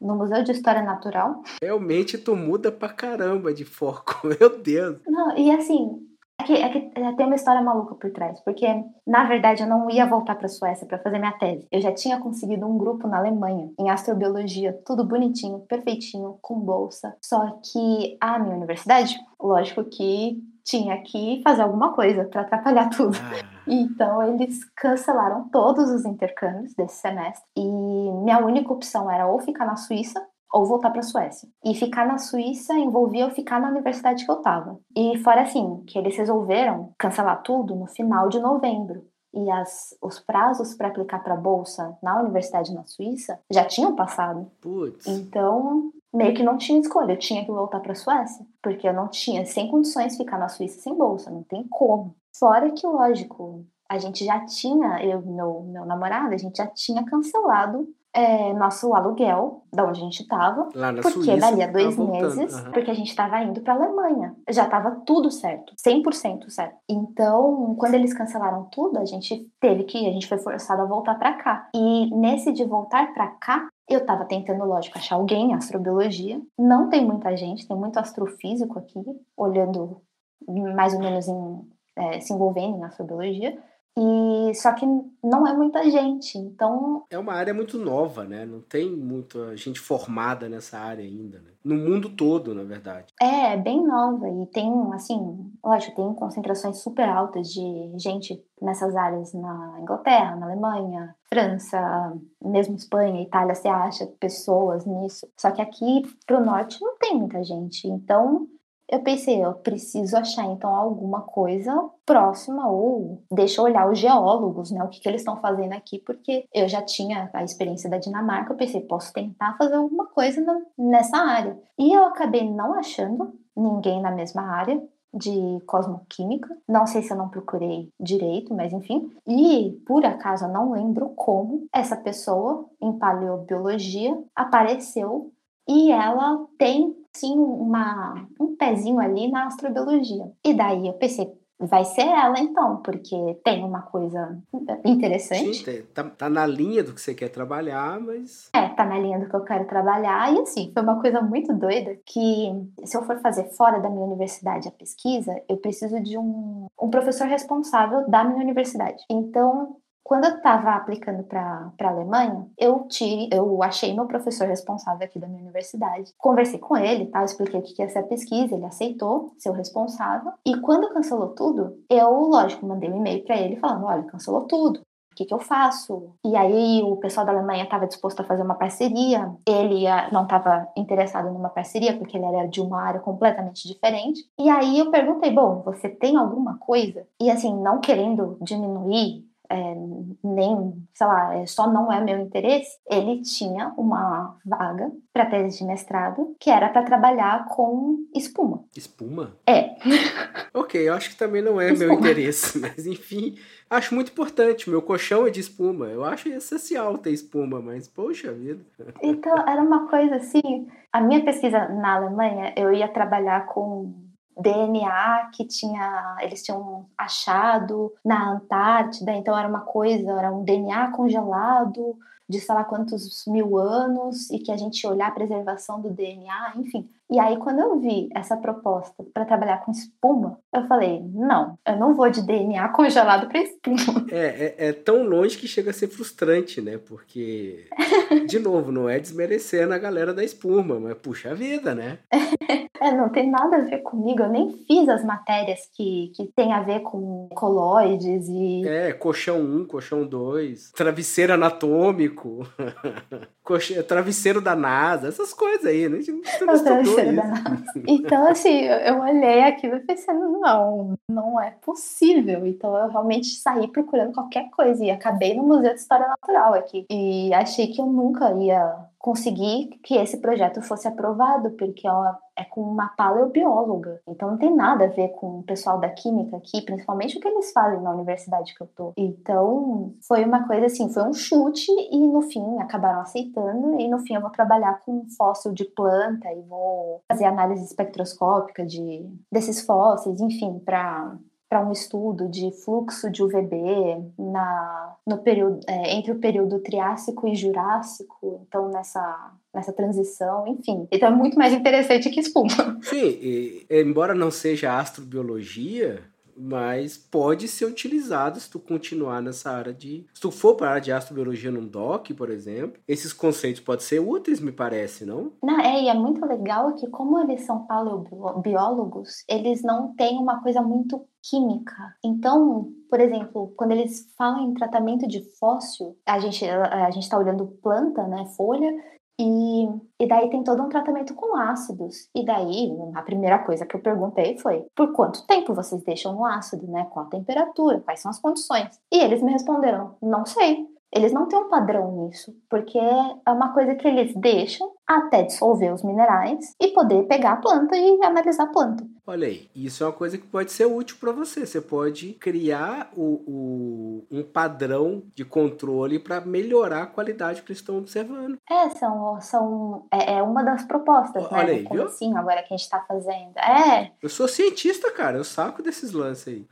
no Museu de História Natural. Realmente tu muda pra caramba de foco. Meu Deus. Não, e assim, é que, é que é, tem uma história maluca por trás, porque na verdade eu não ia voltar para a Suécia para fazer minha tese. Eu já tinha conseguido um grupo na Alemanha, em astrobiologia, tudo bonitinho, perfeitinho, com bolsa. Só que a minha universidade, lógico que tinha que fazer alguma coisa para atrapalhar tudo. Ah, Então eles cancelaram todos os intercâmbios desse semestre e minha única opção era ou ficar na Suíça ou voltar para a Suécia. E ficar na Suíça envolvia eu ficar na universidade que eu tava. E fora assim, que eles resolveram cancelar tudo no final de novembro. e as, os prazos para aplicar para bolsa na universidade na Suíça já tinham passado. Putz. Então, meio que não tinha escolha, eu tinha que voltar para a Suécia, porque eu não tinha sem condições de ficar na Suíça sem bolsa, não tem como. Fora que, lógico, a gente já tinha, eu meu, meu namorado, a gente já tinha cancelado é, nosso aluguel, da onde a gente estava, porque Suíça, dali a dois tá meses, uhum. porque a gente estava indo para Alemanha, já estava tudo certo, 100% certo. Então, quando eles cancelaram tudo, a gente teve que, a gente foi forçado a voltar para cá. E nesse de voltar para cá, eu estava tentando, lógico, achar alguém em astrobiologia. Não tem muita gente, tem muito astrofísico aqui, olhando mais ou menos em, é, se envolvendo em astrobiologia. E só que não é muita gente, então. É uma área muito nova, né? Não tem muita gente formada nessa área ainda, né? No mundo todo, na verdade. É, é bem nova e tem, assim, lógico, tem concentrações super altas de gente nessas áreas na Inglaterra, na Alemanha, França, mesmo Espanha, Itália, você acha pessoas nisso. Só que aqui pro norte não tem muita gente, então eu pensei, eu preciso achar então alguma coisa próxima ou deixa eu olhar os geólogos, né, o que, que eles estão fazendo aqui, porque eu já tinha a experiência da Dinamarca, eu pensei, posso tentar fazer alguma coisa nessa área. E eu acabei não achando ninguém na mesma área de cosmoquímica, não sei se eu não procurei direito, mas enfim, e por acaso eu não lembro como essa pessoa em paleobiologia apareceu e ela tem sim uma, um pezinho ali na astrobiologia. E daí eu pensei, vai ser ela então, porque tem uma coisa interessante. Sim, tá, tá, na linha do que você quer trabalhar, mas. É, tá na linha do que eu quero trabalhar. E assim, foi uma coisa muito doida que se eu for fazer fora da minha universidade a pesquisa, eu preciso de um, um professor responsável da minha universidade. Então, quando eu estava aplicando para a Alemanha, eu tive, eu achei meu professor responsável aqui da minha universidade. Conversei com ele, tá? expliquei o que ia ser a pesquisa, ele aceitou ser o responsável. E quando cancelou tudo, eu, lógico, mandei um e-mail para ele falando: olha, cancelou tudo. O que, que eu faço? E aí o pessoal da Alemanha estava disposto a fazer uma parceria. Ele não estava interessado numa parceria porque ele era de uma área completamente diferente. E aí eu perguntei, bom, você tem alguma coisa? E assim, não querendo diminuir é, nem, sei lá, é, só não é meu interesse, ele tinha uma vaga para tese de mestrado que era para trabalhar com espuma. Espuma? É. ok, eu acho que também não é espuma. meu interesse, mas enfim, acho muito importante. Meu colchão é de espuma. Eu acho essencial ter espuma, mas poxa vida. Então, era uma coisa assim. A minha pesquisa na Alemanha, eu ia trabalhar com DNA que tinha, eles tinham achado na Antártida, então era uma coisa, era um DNA congelado de sei lá quantos mil anos e que a gente olhar a preservação do DNA, enfim. E aí, quando eu vi essa proposta para trabalhar com espuma, eu falei: não, eu não vou de DNA congelado para espuma. É, é, é, tão longe que chega a ser frustrante, né? Porque, de novo, não é desmerecendo a galera da espuma, mas puxa vida, né? É, não tem nada a ver comigo. Eu nem fiz as matérias que, que tem a ver com coloides e. É, colchão 1, colchão 2, travesseiro anatômico, travesseiro da NASA, essas coisas aí, né? A gente não travesseiro da NASA. Então, assim, eu olhei aquilo e pensei, não, não é possível. Então, eu realmente saí procurando qualquer coisa e acabei no Museu de História Natural aqui. E achei que eu nunca ia conseguir que esse projeto fosse aprovado, porque ó, é com uma paleobióloga. Então não tem nada a ver com o pessoal da química aqui, principalmente o que eles fazem na universidade que eu tô. Então foi uma coisa assim, foi um chute e no fim acabaram aceitando e no fim eu vou trabalhar com fóssil de planta e vou fazer análise espectroscópica de desses fósseis, enfim, para para um estudo de fluxo de UVB na, no período, é, entre o período Triássico e Jurássico, então nessa, nessa transição, enfim. Então é muito mais interessante que espuma. Sim, e, embora não seja astrobiologia, mas pode ser utilizado se tu continuar nessa área de. Se tu for para a área de astrobiologia num DOC, por exemplo, esses conceitos podem ser úteis, me parece, não? Não, é, e é muito legal que, como eles são paleobiólogos, eles não têm uma coisa muito química. Então, por exemplo, quando eles falam em tratamento de fóssil, a gente a, gente está olhando planta, né, folha, E, e daí tem todo um tratamento com ácidos. E daí, a primeira coisa que eu perguntei foi: por quanto tempo vocês deixam no ácido, né? Qual a temperatura? Quais são as condições? E eles me responderam: não sei. Eles não têm um padrão nisso, porque é uma coisa que eles deixam até dissolver os minerais e poder pegar a planta e analisar a planta. Olha aí, isso é uma coisa que pode ser útil para você. Você pode criar o, o, um padrão de controle para melhorar a qualidade que eles estão observando. É, são, são, é, é uma das propostas, Olha né? aí, viu? Assim, agora que a gente está fazendo. É. Eu sou cientista, cara, eu saco desses lances aí.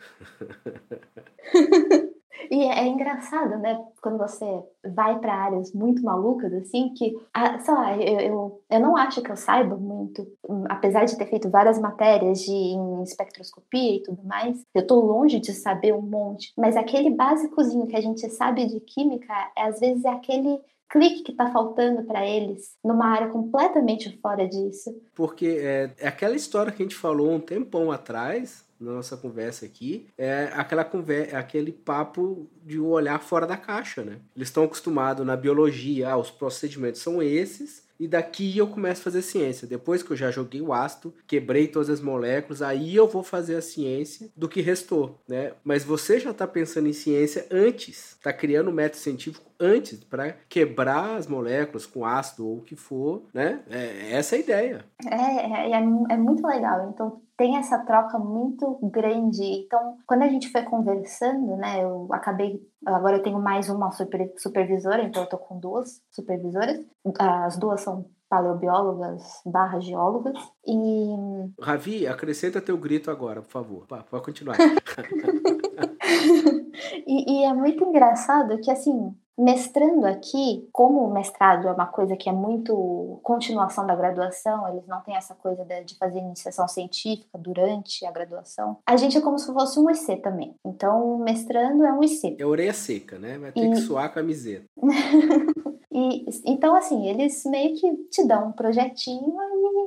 E é, é engraçado, né? Quando você vai para áreas muito malucas, assim, que, sei lá, eu, eu, eu não acho que eu saiba muito, hum, apesar de ter feito várias matérias de em espectroscopia e tudo mais, eu tô longe de saber um monte, mas aquele básicozinho que a gente sabe de química, é, às vezes é aquele clique que está faltando para eles numa área completamente fora disso. Porque é, é aquela história que a gente falou um tempão atrás, na nossa conversa aqui, é aquela conversa, aquele papo de um olhar fora da caixa, né? Eles estão acostumados na biologia, ah, os procedimentos são esses, e daqui eu começo a fazer ciência. Depois que eu já joguei o ácido, quebrei todas as moléculas, aí eu vou fazer a ciência do que restou, né? Mas você já está pensando em ciência antes, está criando um método científico antes para quebrar as moléculas com ácido ou o que for, né? É, essa é a ideia. É, é, é, é muito legal. Então tem essa troca muito grande. Então, quando a gente foi conversando, né, eu acabei. Agora eu tenho mais uma super, supervisora, então eu tô com duas supervisoras. As duas são paleobiólogas barra geólogas. E. Ravi, acrescenta teu grito agora, por favor. Pode continuar. e, e é muito engraçado que, assim, Mestrando aqui, como o mestrado é uma coisa que é muito continuação da graduação, eles não têm essa coisa de fazer iniciação científica durante a graduação, a gente é como se fosse um IC também. Então, mestrando é um IC. É orelha seca, né? Vai ter e... que suar a camiseta. e, então, assim, eles meio que te dão um projetinho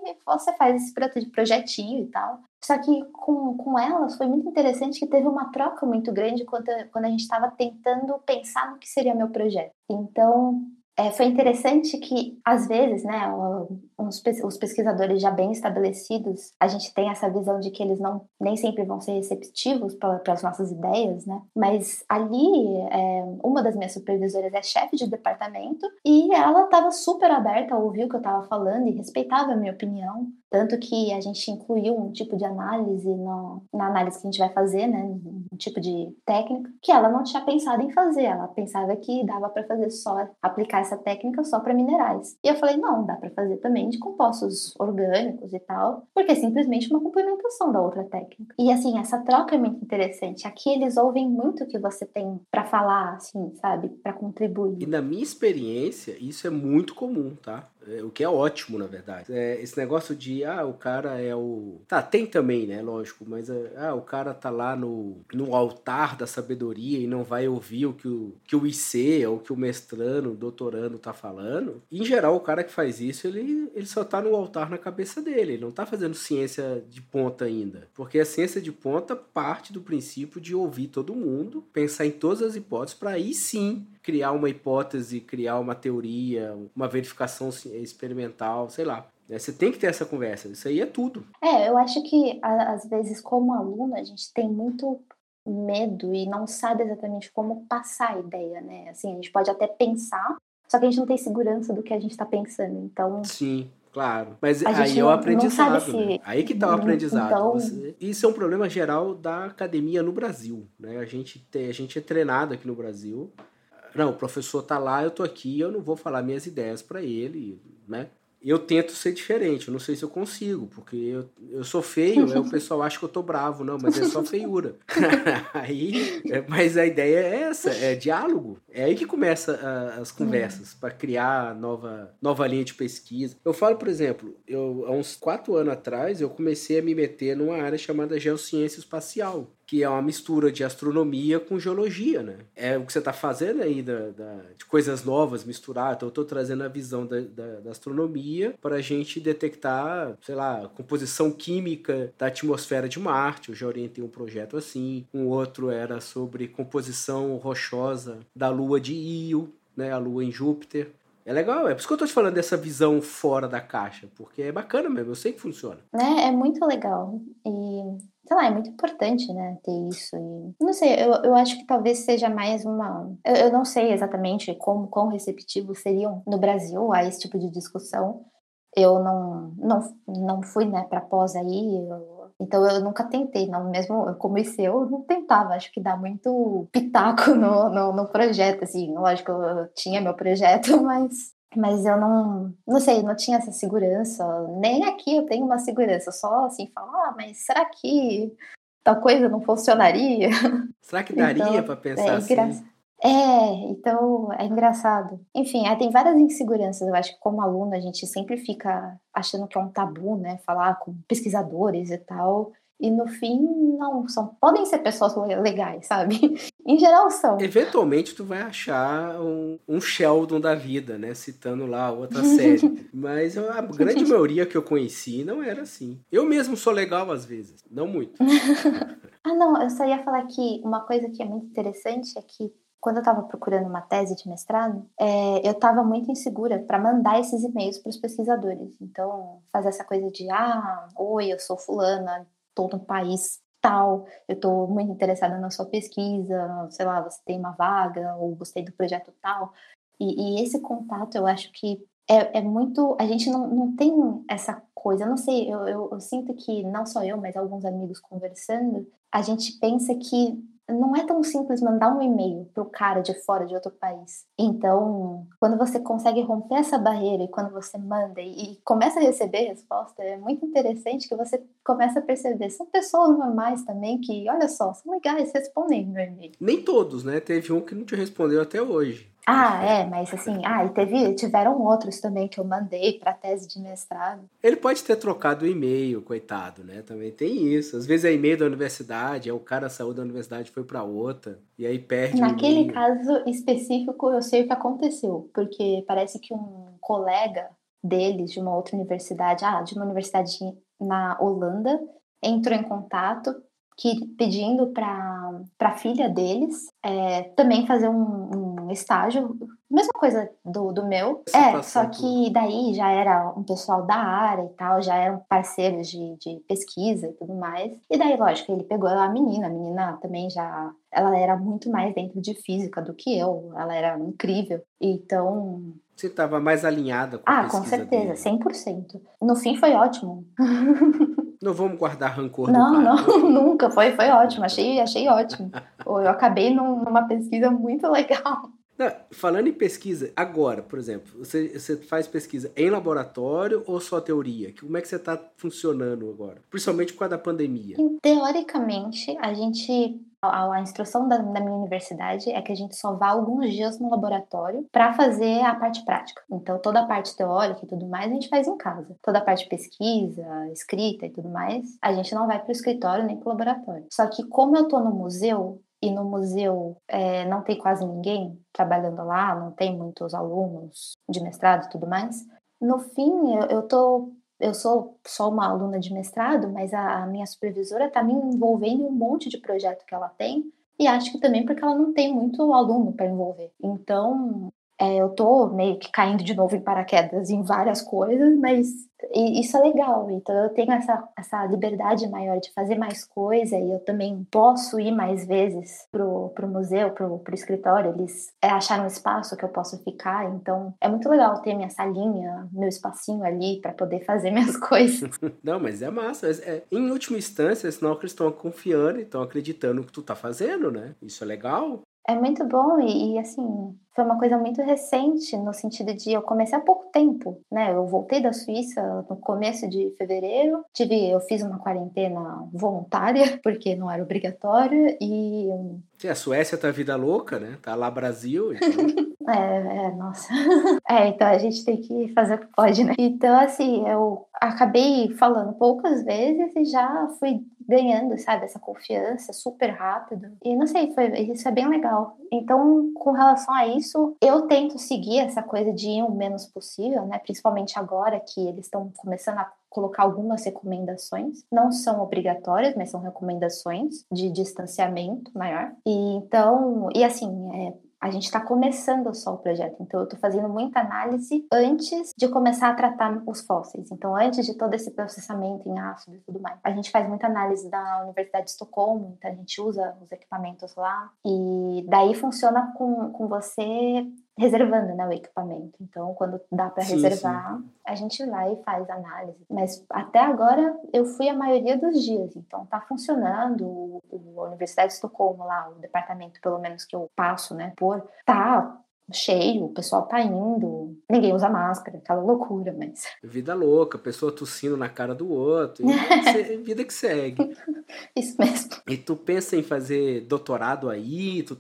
e você faz esse projetinho e tal. Só que com, com elas foi muito interessante que teve uma troca muito grande quando, quando a gente estava tentando pensar no que seria meu projeto. Então, é, foi interessante que, às vezes, né, uns, os pesquisadores já bem estabelecidos, a gente tem essa visão de que eles não nem sempre vão ser receptivos para as nossas ideias, né? Mas ali, é, uma das minhas supervisoras é chefe de departamento e ela estava super aberta a ouvir o que eu estava falando e respeitava a minha opinião. Tanto que a gente incluiu um tipo de análise no, na análise que a gente vai fazer, né? Um tipo de técnica que ela não tinha pensado em fazer. Ela pensava que dava para fazer só, aplicar essa técnica só para minerais. E eu falei, não, dá para fazer também de compostos orgânicos e tal, porque é simplesmente uma complementação da outra técnica. E assim, essa troca é muito interessante. Aqui eles ouvem muito o que você tem para falar, assim, sabe? Para contribuir. E na minha experiência, isso é muito comum, tá? É, o que é ótimo, na verdade. É, esse negócio de, ah, o cara é o. Tá, tem também, né? Lógico, mas é, ah, o cara tá lá no, no altar da sabedoria e não vai ouvir o que o, que o IC ou que o mestrando, o doutorando tá falando. Em geral, o cara que faz isso, ele, ele só tá no altar na cabeça dele. Ele não tá fazendo ciência de ponta ainda. Porque a ciência de ponta parte do princípio de ouvir todo mundo, pensar em todas as hipóteses, para aí sim criar uma hipótese, criar uma teoria, uma verificação experimental, sei lá. É, você tem que ter essa conversa, isso aí é tudo. É, eu acho que às vezes, como aluno, a gente tem muito medo e não sabe exatamente como passar a ideia, né? Assim, a gente pode até pensar, só que a gente não tem segurança do que a gente está pensando, então... Sim, claro. Mas aí é o aprendizado, se... né? Aí que tá o aprendizado. Então... Você... Isso é um problema geral da academia no Brasil, né? A gente, tem, a gente é treinado aqui no Brasil não, o professor tá lá, eu tô aqui, eu não vou falar minhas ideias para ele, né? Eu tento ser diferente, eu não sei se eu consigo, porque eu, eu sou feio, aí o pessoal acha que eu tô bravo, não, mas é só feiura. aí, é, mas a ideia é essa, é diálogo. É aí que começa a, as conversas, para criar nova, nova linha de pesquisa. Eu falo, por exemplo, eu, há uns quatro anos atrás, eu comecei a me meter numa área chamada geociência espacial que é uma mistura de astronomia com geologia, né? É o que você está fazendo aí da, da, de coisas novas, misturar. Então, eu estou trazendo a visão da, da, astronomia para a gente detectar, sei lá, composição química da atmosfera de Marte. Eu já orientei um projeto assim. Um outro era sobre composição rochosa da Lua de Io, né? A Lua em Júpiter. É legal, é por isso que eu tô te falando dessa visão fora da caixa, porque é bacana mesmo, eu sei que funciona. Né? É muito legal. E, sei lá, é muito importante, né, ter isso. E, não sei, eu, eu acho que talvez seja mais uma. Eu, eu não sei exatamente como quão receptivos seriam no Brasil a esse tipo de discussão. Eu não, não, não fui, né, pra pós aí, eu então eu nunca tentei, não mesmo como esse eu não tentava, acho que dá muito pitaco no, no, no projeto, assim, lógico, eu tinha meu projeto, mas mas eu não, não sei, não tinha essa segurança, nem aqui eu tenho uma segurança, só assim, falar, ah, mas será que tal coisa não funcionaria? Será que daria então, para pensar é, assim? É, então é engraçado. Enfim, tem várias inseguranças. Eu acho que como aluno a gente sempre fica achando que é um tabu, né? Falar com pesquisadores e tal. E no fim, não, são, podem ser pessoas legais, sabe? Em geral são. Eventualmente tu vai achar um, um Sheldon da vida, né? Citando lá outra série. Mas a grande maioria que eu conheci não era assim. Eu mesmo sou legal às vezes, não muito. ah, não, eu só ia falar que uma coisa que é muito interessante é que quando eu estava procurando uma tese de mestrado, é, eu estava muito insegura para mandar esses e-mails para os pesquisadores. Então, fazer essa coisa de, ah, oi, eu sou fulana, estou no país tal, eu estou muito interessada na sua pesquisa, sei lá, você tem uma vaga, ou gostei do projeto tal. E, e esse contato, eu acho que é, é, muito. A gente não, não tem essa coisa, eu não sei, eu, eu, eu sinto que não só eu, mas alguns amigos conversando, a gente pensa que não é tão simples mandar um e-mail para o cara de fora de outro país. Então, quando você consegue romper essa barreira e quando você manda e, começa a receber resposta, é muito interessante que você começa a perceber. São pessoas normais também que, olha só, são legais, respondem no e-mail. Nem todos, né? Teve um que não te respondeu até hoje. Ah, é, mas assim, ah, e teve, tiveram outros também que eu mandei para tese de mestrado. Ele pode ter trocado o e-mail, coitado, né? Também tem isso. Às vezes é e-mail da universidade, aí o cara saiu da universidade foi para outra, e aí perde Naquele caso específico, eu sei o que aconteceu, porque parece que um colega deles de uma outra universidade, ah, de uma universidade na Holanda, entrou em contato que pedindo para a filha deles é, também fazer um, um, estágio, mesma coisa do, do meu. é, só que daí já era um pessoal da área e tal, já eram parceiros de, de pesquisa e tudo mais. E daí, lógico, ele pegou a menina, a menina também já. Ela era muito mais dentro de física do que eu, ela era incrível. Então, você estava mais alinhada com ah, a Ah, com certeza, dele. 100%. No fim foi ótimo. Não vamos guardar rancor Não, não, nunca. Foi, foi ótimo. Achei, achei ótimo. Eu acabei numa pesquisa muito legal. Não, falando em pesquisa, agora, por exemplo, você, você faz pesquisa em laboratório ou só teoria? Como é que você está funcionando agora? Principalmente por causa da pandemia. Teoricamente, a gente a, a instrução da, da, minha universidade é que a gente só vá alguns dias no laboratório para fazer a parte prática. Então, toda a parte teórica e tudo mais a gente faz em casa. Toda a parte de pesquisa, escrita e tudo mais, a gente não vai para o escritório nem para o laboratório. Só que, como eu estou no museu, e no museu é, não tem quase ninguém trabalhando lá, não tem muitos alunos de mestrado e tudo mais. No fim, eu, eu tô eu sou só uma aluna de mestrado, mas a, a minha supervisora está me envolvendo em um monte de projeto que ela tem, e acho que também porque ela não tem muito aluno para envolver. Então, é, eu tô meio que caindo de novo em paraquedas em várias coisas, mas isso é legal. Então eu tenho essa, essa liberdade maior de fazer mais coisa e eu também posso ir mais vezes pro, pro museu, pro, pro escritório. Eles é, acharam um espaço que eu posso ficar. Então é muito legal ter minha salinha, meu espacinho ali para poder fazer minhas coisas. Não, mas é massa. É, em última instância, senão eles estão confiando e estão acreditando no que tu tá fazendo, né? Isso é legal. É muito bom e, e, assim, foi uma coisa muito recente, no sentido de eu comecei há pouco tempo, né? Eu voltei da Suíça no começo de fevereiro, tive, eu fiz uma quarentena voluntária, porque não era obrigatório, e. A Suécia tá vida louca, né? Tá lá Brasil. Então... é, é, nossa. é, então a gente tem que fazer o que pode, né? Então, assim, eu acabei falando poucas vezes e já fui ganhando, sabe, essa confiança super rápido. E não sei, foi, isso é bem legal. Então, com relação a isso, eu tento seguir essa coisa de ir o menos possível, né? Principalmente agora que eles estão começando a colocar algumas recomendações, não são obrigatórias, mas são recomendações de distanciamento maior. E então, e assim, é, a gente está começando só o projeto, então eu estou fazendo muita análise antes de começar a tratar os fósseis. Então, antes de todo esse processamento em ácido e tudo mais, a gente faz muita análise da Universidade de Estocolmo, então a gente usa os equipamentos lá, e daí funciona com, com você reservando né, o equipamento. Então, quando dá para reservar, sim. a gente vai e faz análise. Mas até agora eu fui a maioria dos dias, então tá funcionando. O, a Universidade de Estocolmo lá, o departamento pelo menos que eu passo, né, por tá cheio, o pessoal tá indo, ninguém usa máscara, aquela loucura, mas. Vida louca, pessoa tossindo na cara do outro, e vida que segue. Isso mesmo. E tu pensa em fazer doutorado aí, tu,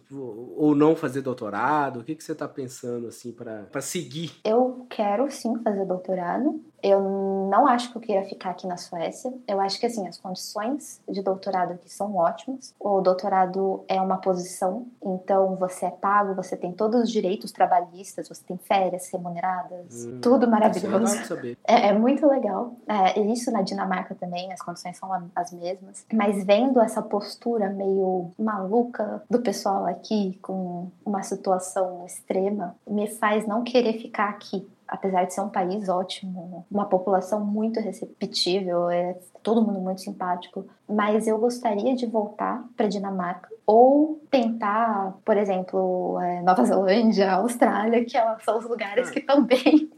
ou não fazer doutorado? O que, que você tá pensando, assim, para seguir? Eu quero sim fazer doutorado. Eu não acho que eu queira ficar aqui na Suécia. Eu acho que, assim, as condições de doutorado aqui são ótimas. O doutorado é uma posição, então você é pago, você tem todos os direitos trabalhistas, você tem férias remuneradas, hum, tudo maravilhoso. É, é, muito legal. É, isso na Dinamarca também, as condições são as mesmas. Mas vendo essa postura meio maluca do pessoal aqui, com uma situação extrema, me faz não querer ficar aqui apesar de ser um país ótimo, uma população muito receptível, é todo mundo muito simpático, mas eu gostaria de voltar para Dinamarca ou tentar, por exemplo, é, Nova Zelândia, Austrália, que são os lugares ah. que estão bem.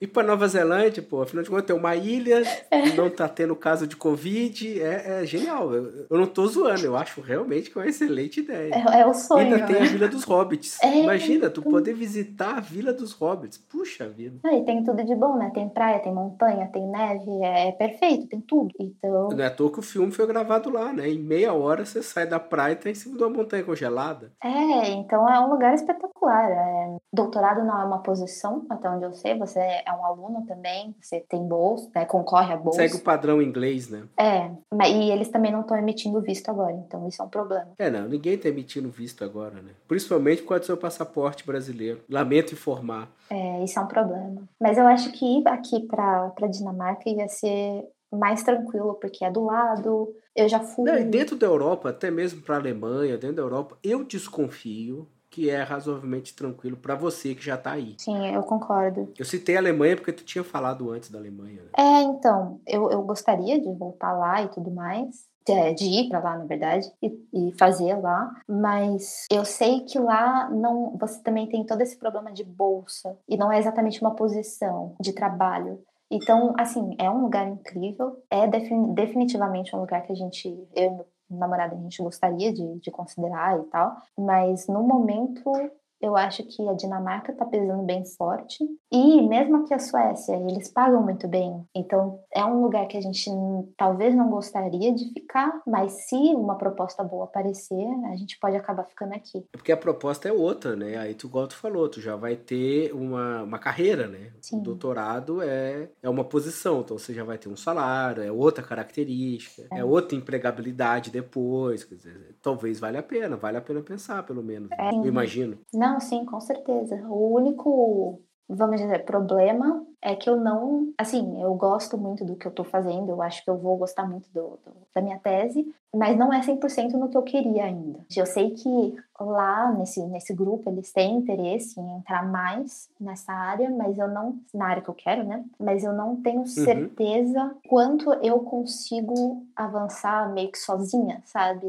E para Nova Zelândia, pô, afinal de contas, tem uma ilha, é. não tá tendo caso de Covid, é, é genial. Eu, eu, não tô zoando, eu acho realmente que é uma excelente ideia. É, é o sonho. Ainda tem a né? Vila dos Hobbits. É. Imagina, tu poder visitar a Vila dos Hobbits. Puxa vida. e tem tudo de bom, né? Tem praia, tem montanha, tem neve, é perfeito, tem tudo. Então... Não é à toa que o filme foi gravado lá, né? Em meia hora você sai da praia e tá em cima de uma montanha congelada. É, então é um lugar espetacular. É... Doutorado não é uma posição, até onde eu sei, você é um aluno também, você tem bolsa, né? concorre a bolsa. Segue o padrão inglês, né? É, e eles também não estão emitindo visto agora, então isso é um problema. É, não, ninguém tá emitindo visto agora, né? Principalmente com o seu passaporte brasileiro. Lamento informar. É, isso é um problema. Mas eu acho que ir aqui para Dinamarca ia ser mais tranquilo, porque é do lado. Eu já fui. Não, dentro da Europa, até mesmo para a Alemanha, dentro da Europa, eu desconfio que é razoavelmente tranquilo para você que já tá aí. Sim, eu concordo. Eu citei a Alemanha porque tu tinha falado antes da Alemanha. Né? É, então, eu, eu gostaria de voltar lá e tudo mais. De, de ir para lá, na verdade, e, e, fazer lá, mas eu sei que lá não, você também tem todo esse problema de bolsa e não é exatamente uma posição de trabalho. Então, assim, é um lugar incrível, é definitivamente um lugar que a gente, eu e meu namorado, a gente gostaria de, de considerar e tal, mas no momento eu acho que a Dinamarca está pesando bem forte. E mesmo aqui a Suécia, eles pagam muito bem. Então é um lugar que a gente talvez não gostaria de ficar, mas se uma proposta boa aparecer, a gente pode acabar ficando aqui. É porque a proposta é outra, né? Aí tu, igual tu falou, tu já vai ter uma, uma carreira, né? Sim. O doutorado é, é uma posição, então você já vai ter um salário, é outra característica, é, é outra empregabilidade depois. Quer dizer, talvez valha a pena, vale a pena pensar, pelo menos. É, eu imagino. Não, não, sim, com certeza. O único, vamos dizer, problema é que eu não, assim, eu gosto muito do que eu tô fazendo, eu acho que eu vou gostar muito do, do, da minha tese, mas não é 100% no que eu queria ainda. Eu sei que lá nesse, nesse grupo eles têm interesse em entrar mais nessa área, mas eu não, na área que eu quero, né? Mas eu não tenho uhum. certeza uhum. quanto eu consigo avançar meio que sozinha, sabe?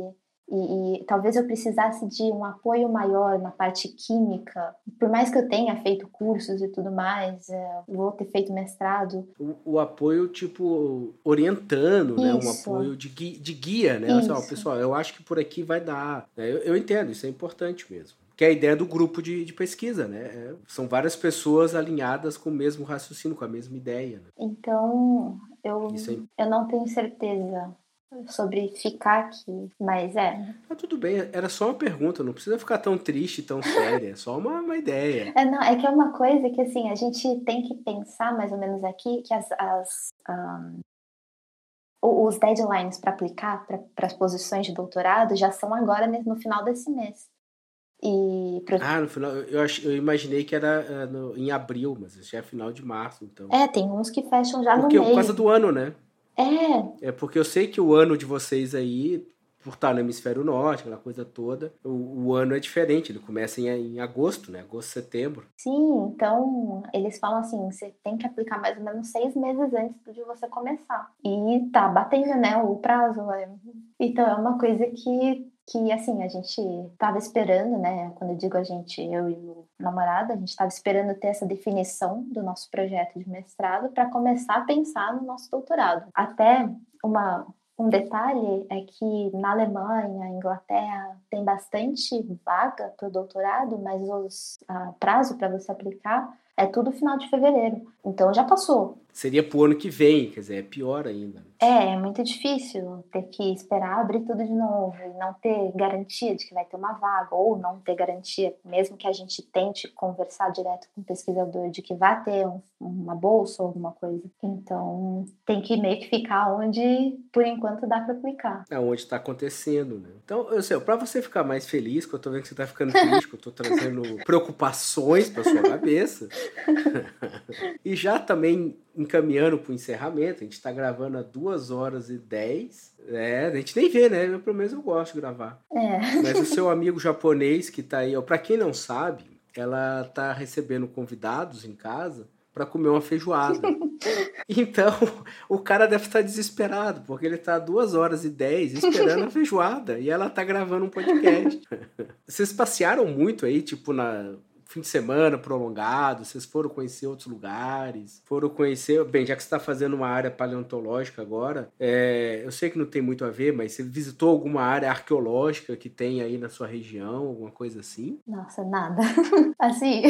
E, e, talvez eu precisasse de um apoio maior na parte química. Por mais que eu tenha feito cursos e tudo mais, é, vou ter feito mestrado. O, o apoio, tipo, orientando, isso. né? Um apoio de, gui, de guia, né? Assim, ó, pessoal, eu acho que por aqui vai dar. Né? Eu, eu entendo, isso é importante mesmo que é a ideia do grupo de, de pesquisa, né? É, são várias pessoas alinhadas com o mesmo raciocínio, com a mesma ideia. Né? Então, eu, é... eu não tenho certeza sobre ficar aqui, mas é. Ah, tudo bem, era só uma pergunta, não precisa ficar tão triste, tão séria, é só uma, uma ideia. É, não, é que é uma coisa que assim, a gente tem que pensar mais ou menos aqui que as, as um, os deadlines para aplicar para as posições de doutorado já são agora no final desse mês. E pro... Ah, no final, eu, ach, eu imaginei que era uh, no, em abril, mas já é final de março, então. É, tem uns que fecham já Porque, no meio. Por causa do ano, né? É. É porque eu sei que o ano de vocês aí por estar no hemisfério norte, aquela coisa toda, o, o ano é diferente, ele começa em, em, agosto, né? Agosto, setembro. Sim, então eles falam assim, você tem que aplicar mais ou menos seis meses antes de você começar. E tá batendo, né, o prazo. É. Então é uma coisa que que assim a gente estava esperando, né? Quando eu digo a gente, eu e o namorado, a gente estava esperando ter essa definição do nosso projeto de mestrado para começar a pensar no nosso doutorado. Até uma um detalhe é que na Alemanha, Inglaterra, tem bastante vaga para o doutorado, mas o prazo para você aplicar é tudo final de fevereiro. Então já passou. Seria pro ano que vem, quer dizer, é pior ainda. É, é muito difícil ter que esperar abrir tudo de novo e não ter garantia de que vai ter uma vaga, ou não ter garantia, mesmo que a gente tente conversar direto com o pesquisador de que vai ter um, uma bolsa ou alguma coisa. Então, tem que meio que ficar onde, por enquanto, dá para aplicar. É onde está acontecendo, né? Então, eu sei, para você ficar mais feliz, que eu tô vendo que você tá ficando triste, que eu tô trazendo preocupações para sua cabeça, e já também encaminhando para o encerramento, a gente está gravando a 2 horas e 10. É, a gente nem vê, né? Eu, pelo menos eu gosto de gravar. É. Mas o seu amigo japonês que está aí, para quem não sabe, ela está recebendo convidados em casa para comer uma feijoada. Então, o cara deve estar desesperado, porque ele está duas horas e dez esperando a feijoada e ela está gravando um podcast. Vocês passearam muito aí, tipo, na fim de semana prolongado? Vocês foram conhecer outros lugares? Foram conhecer. Bem, já que você está fazendo uma área paleontológica agora, é, eu sei que não tem muito a ver, mas você visitou alguma área arqueológica que tem aí na sua região, alguma coisa assim? Nossa, nada. assim.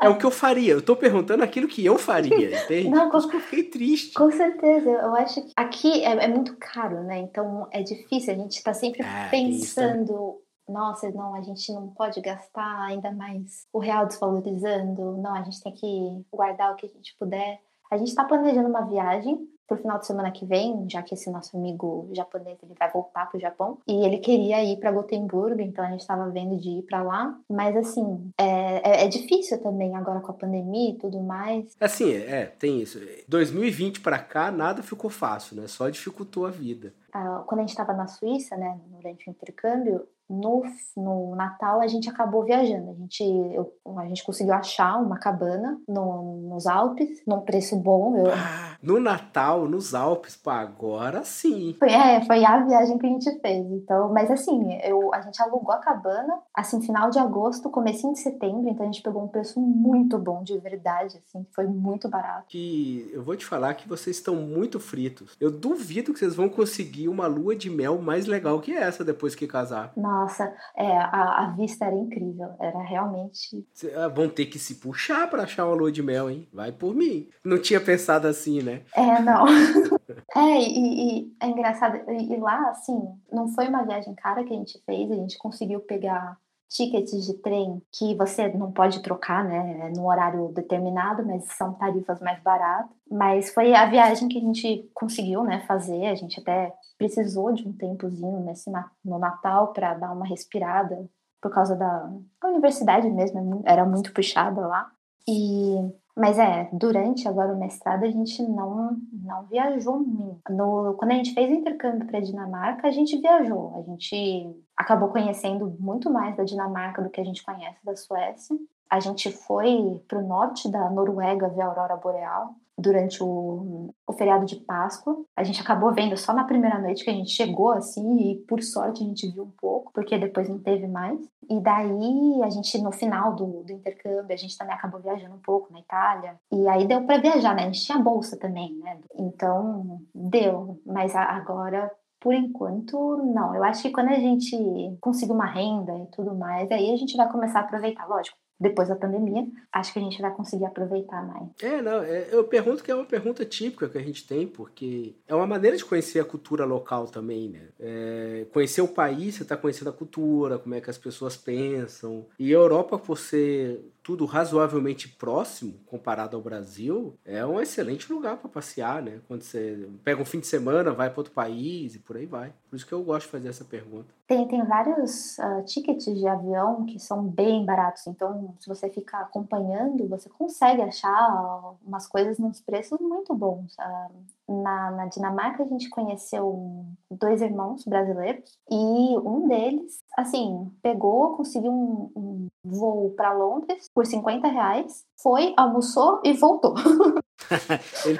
É o que eu faria. Eu tô perguntando aquilo que eu faria, entende? Não, com... eu fiquei triste. Com certeza. Eu acho que aqui é, é muito caro, né? Então é difícil. A gente tá sempre é, pensando nossa, não, a gente não pode gastar ainda mais o real desvalorizando, não, a gente tem que guardar o que a gente puder. A gente está planejando uma viagem pro final de semana que vem, já que esse nosso amigo japonês ele vai voltar pro Japão e ele queria ir para Gotemburgo, então a gente estava vendo de ir para lá. Mas assim, é, é, é, difícil também agora com a pandemia e tudo mais. Assim, é, tem isso. 2020 para cá nada ficou fácil, né? Só dificultou a vida. Ah, quando a gente estava na Suíça, né, durante o intercâmbio, no, no Natal a gente acabou viajando. A gente, eu, a gente conseguiu achar uma cabana no, nos Alpes, num preço bom. Eu... Ah, no Natal, nos Alpes, pá, agora sim. Foi, é, foi a viagem que a gente fez. Então, mas assim, eu, a gente alugou a cabana, assim, final de agosto, comecinho de setembro, então a gente pegou um preço muito bom, de verdade, assim, foi muito barato. Que eu vou te falar que vocês estão muito fritos. Eu duvido que vocês vão conseguir uma lua de mel mais legal que essa depois que casar. Nossa, nossa, é, a, a, vista era incrível, era realmente. Ah, vão ter que se puxar para achar uma lua de mel, hein? Vai por mim. Não tinha pensado assim, né? É, não. é, e, e, é engraçado. E, e lá, assim, não foi uma viagem cara que a gente fez, a gente conseguiu pegar tickets de trem que você não pode trocar, né, é no horário determinado, mas são tarifas mais baratas. Mas foi a viagem que a gente conseguiu, né, fazer. A gente até precisou de um tempozinho nesse no Natal para dar uma respirada por causa da universidade mesmo, é era muito puxada lá. E mas é, durante agora o mestrado a gente não, não viajou muito. No, quando a gente fez o intercâmbio para a Dinamarca, a gente viajou. A gente acabou conhecendo muito mais da Dinamarca do que a gente conhece da Suécia. A gente foi para o norte da Noruega ver a aurora boreal durante o, o, feriado de Páscoa. A gente acabou vendo só na primeira noite que a gente chegou assim e por sorte a gente viu um pouco, porque depois não teve mais. E daí a gente no final do, do intercâmbio a gente também acabou viajando um pouco na Itália. E aí deu para viajar, né? A gente tinha bolsa também, né? Então deu, mas agora por enquanto, não. Eu acho que quando a gente conseguir uma renda e tudo mais, aí a gente vai começar a aproveitar. Lógico, depois da pandemia, acho que a gente vai conseguir aproveitar mais. É, não, é, eu pergunto que é uma pergunta típica que a gente tem, porque é uma maneira de conhecer a cultura local também, né? É, conhecer o país, você está conhecendo a cultura, como é que as pessoas pensam. E a Europa, por ser tudo razoavelmente próximo comparado ao Brasil, é um excelente lugar para passear, né? Quando você pega um fim de semana, vai para outro país e por aí vai. Por isso que eu gosto de fazer essa pergunta. Tem, tem vários uh, tickets de avião que são bem baratos, então se você ficar acompanhando, você consegue achar umas coisas nos preços muito bons. Uh, na, na, Dinamarca a gente conheceu dois irmãos brasileiros e um deles, assim, pegou, conseguiu um, um voo para Londres por 50 reais, foi, almoçou e voltou. ele,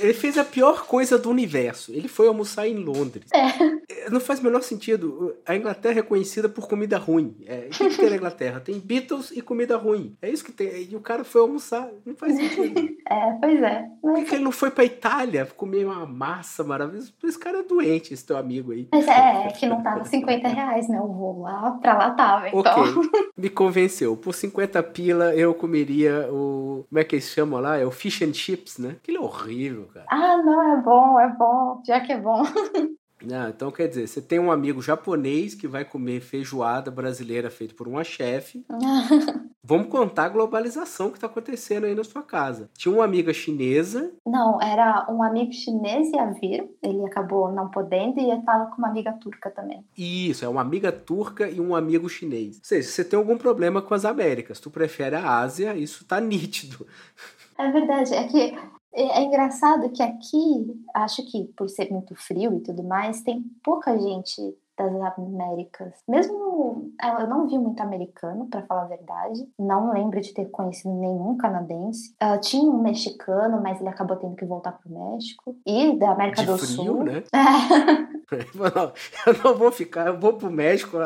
ele, fez a pior coisa do universo. Ele foi almoçar em Londres. É. é não faz o menor sentido. A Inglaterra é conhecida por comida ruim. É, o que, tem na Inglaterra? Tem Beatles e comida ruim. É isso que tem. E o cara foi almoçar. Não faz sentido. É, pois é. Por que, que ele não foi pra Itália comer uma massa maravilhosa? Esse cara é doente, esse teu amigo aí. Mas é, é que não tava 50 reais, né? O voo lá pra lá tava. Então. Ok. Me convenceu. Por 50 pila eu comeria o. Como é que eles chamam lá? É o fish and chips, né? Aquilo é horrível, cara. Ah, não, é bom, é bom. Já que é bom. Não, então quer dizer, você tem um amigo japonês que vai comer feijoada brasileira feita por uma chefe. Vamos contar a globalização que está acontecendo aí na sua casa. Tinha uma amiga chinesa. Não, era um amigo chinês ia vir, ele acabou não podendo e estava com uma amiga turca também. Isso, é uma amiga turca e um amigo chinês. Ou seja, você tem algum problema com as Américas, tu prefere a Ásia, isso tá nítido. É verdade, é que é, é engraçado que aqui, acho que por ser muito frio e tudo mais, tem pouca gente das Américas. Mesmo eu não vi muito americano, para falar a verdade. Não lembro de ter conhecido nenhum canadense. Uh, tinha um mexicano, mas ele acabou tendo que voltar pro México. E da América de do frio, Sul. Né? eu não vou ficar, eu vou pro México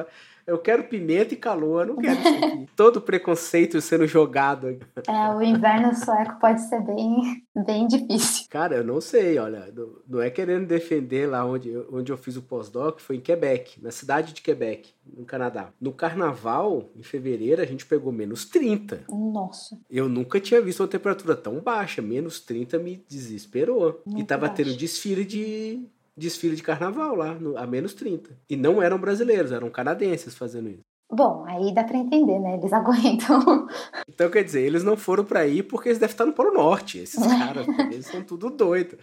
eu quero pimenta e calor, eu não quero isso aqui. Todo preconceito sendo jogado. É, o inverno sueco pode ser bem, bem difícil. Cara, eu não sei, olha, não é querendo defender lá onde, onde eu fiz o pós-doc, foi em Quebec, na cidade de Quebec, no Canadá. No carnaval, em fevereiro, a gente pegou menos 30. Nossa. Eu nunca tinha visto uma temperatura tão baixa, menos 30 me desesperou. Muito e tava baixo. tendo desfile de, desfile de carnaval lá, no, a menos 30. E não eram brasileiros, eram canadenses fazendo isso. Bom, aí dá para entender, né? Eles aguentam. Então, quer dizer, eles não foram para aí porque eles devem estar no Polo Norte. Esses caras, eles são tudo doido.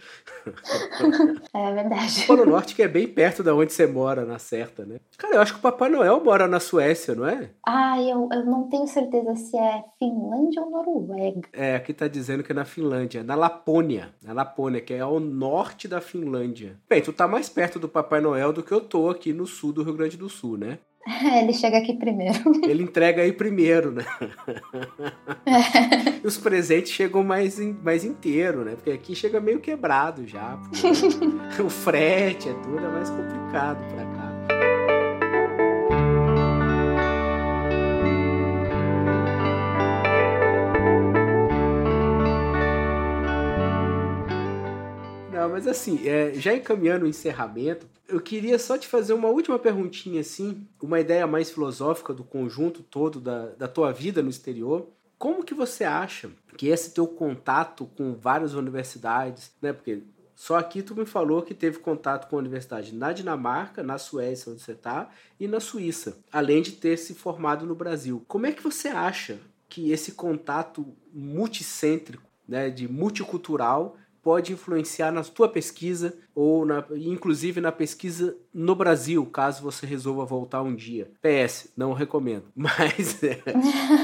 É verdade. O Polo Norte que é bem perto da onde você mora, na certa, né? Cara, eu acho que o Papai Noel mora na Suécia, não é? Ah, eu, eu não tenho certeza se é Finlândia ou Noruega. É, aqui tá dizendo que é na Finlândia, na Lapônia. Na Lapônia, que é ao norte da Finlândia. Bem, tu tá mais perto do Papai Noel do que eu tô aqui no sul do Rio Grande do Sul, né? Ele chega aqui primeiro. Ele entrega aí primeiro, né? É. Os presentes chegam mais, mais inteiro, né? Porque aqui chega meio quebrado já. o frete é tudo é mais complicado pra cá. Não, mas assim, é, já encaminhando o encerramento, eu queria só te fazer uma última perguntinha, assim, uma ideia mais filosófica do conjunto todo da, da tua vida no exterior. Como que você acha que esse teu contato com várias universidades, né? Porque só aqui tu me falou que teve contato com a universidade na Dinamarca, na Suécia, onde você está, e na Suíça, além de ter se formado no Brasil. Como é que você acha que esse contato multicêntrico, né, de multicultural, pode influenciar na tua pesquisa ou na, inclusive na pesquisa no Brasil, caso você resolva voltar um dia. PS, não recomendo. Mas, é,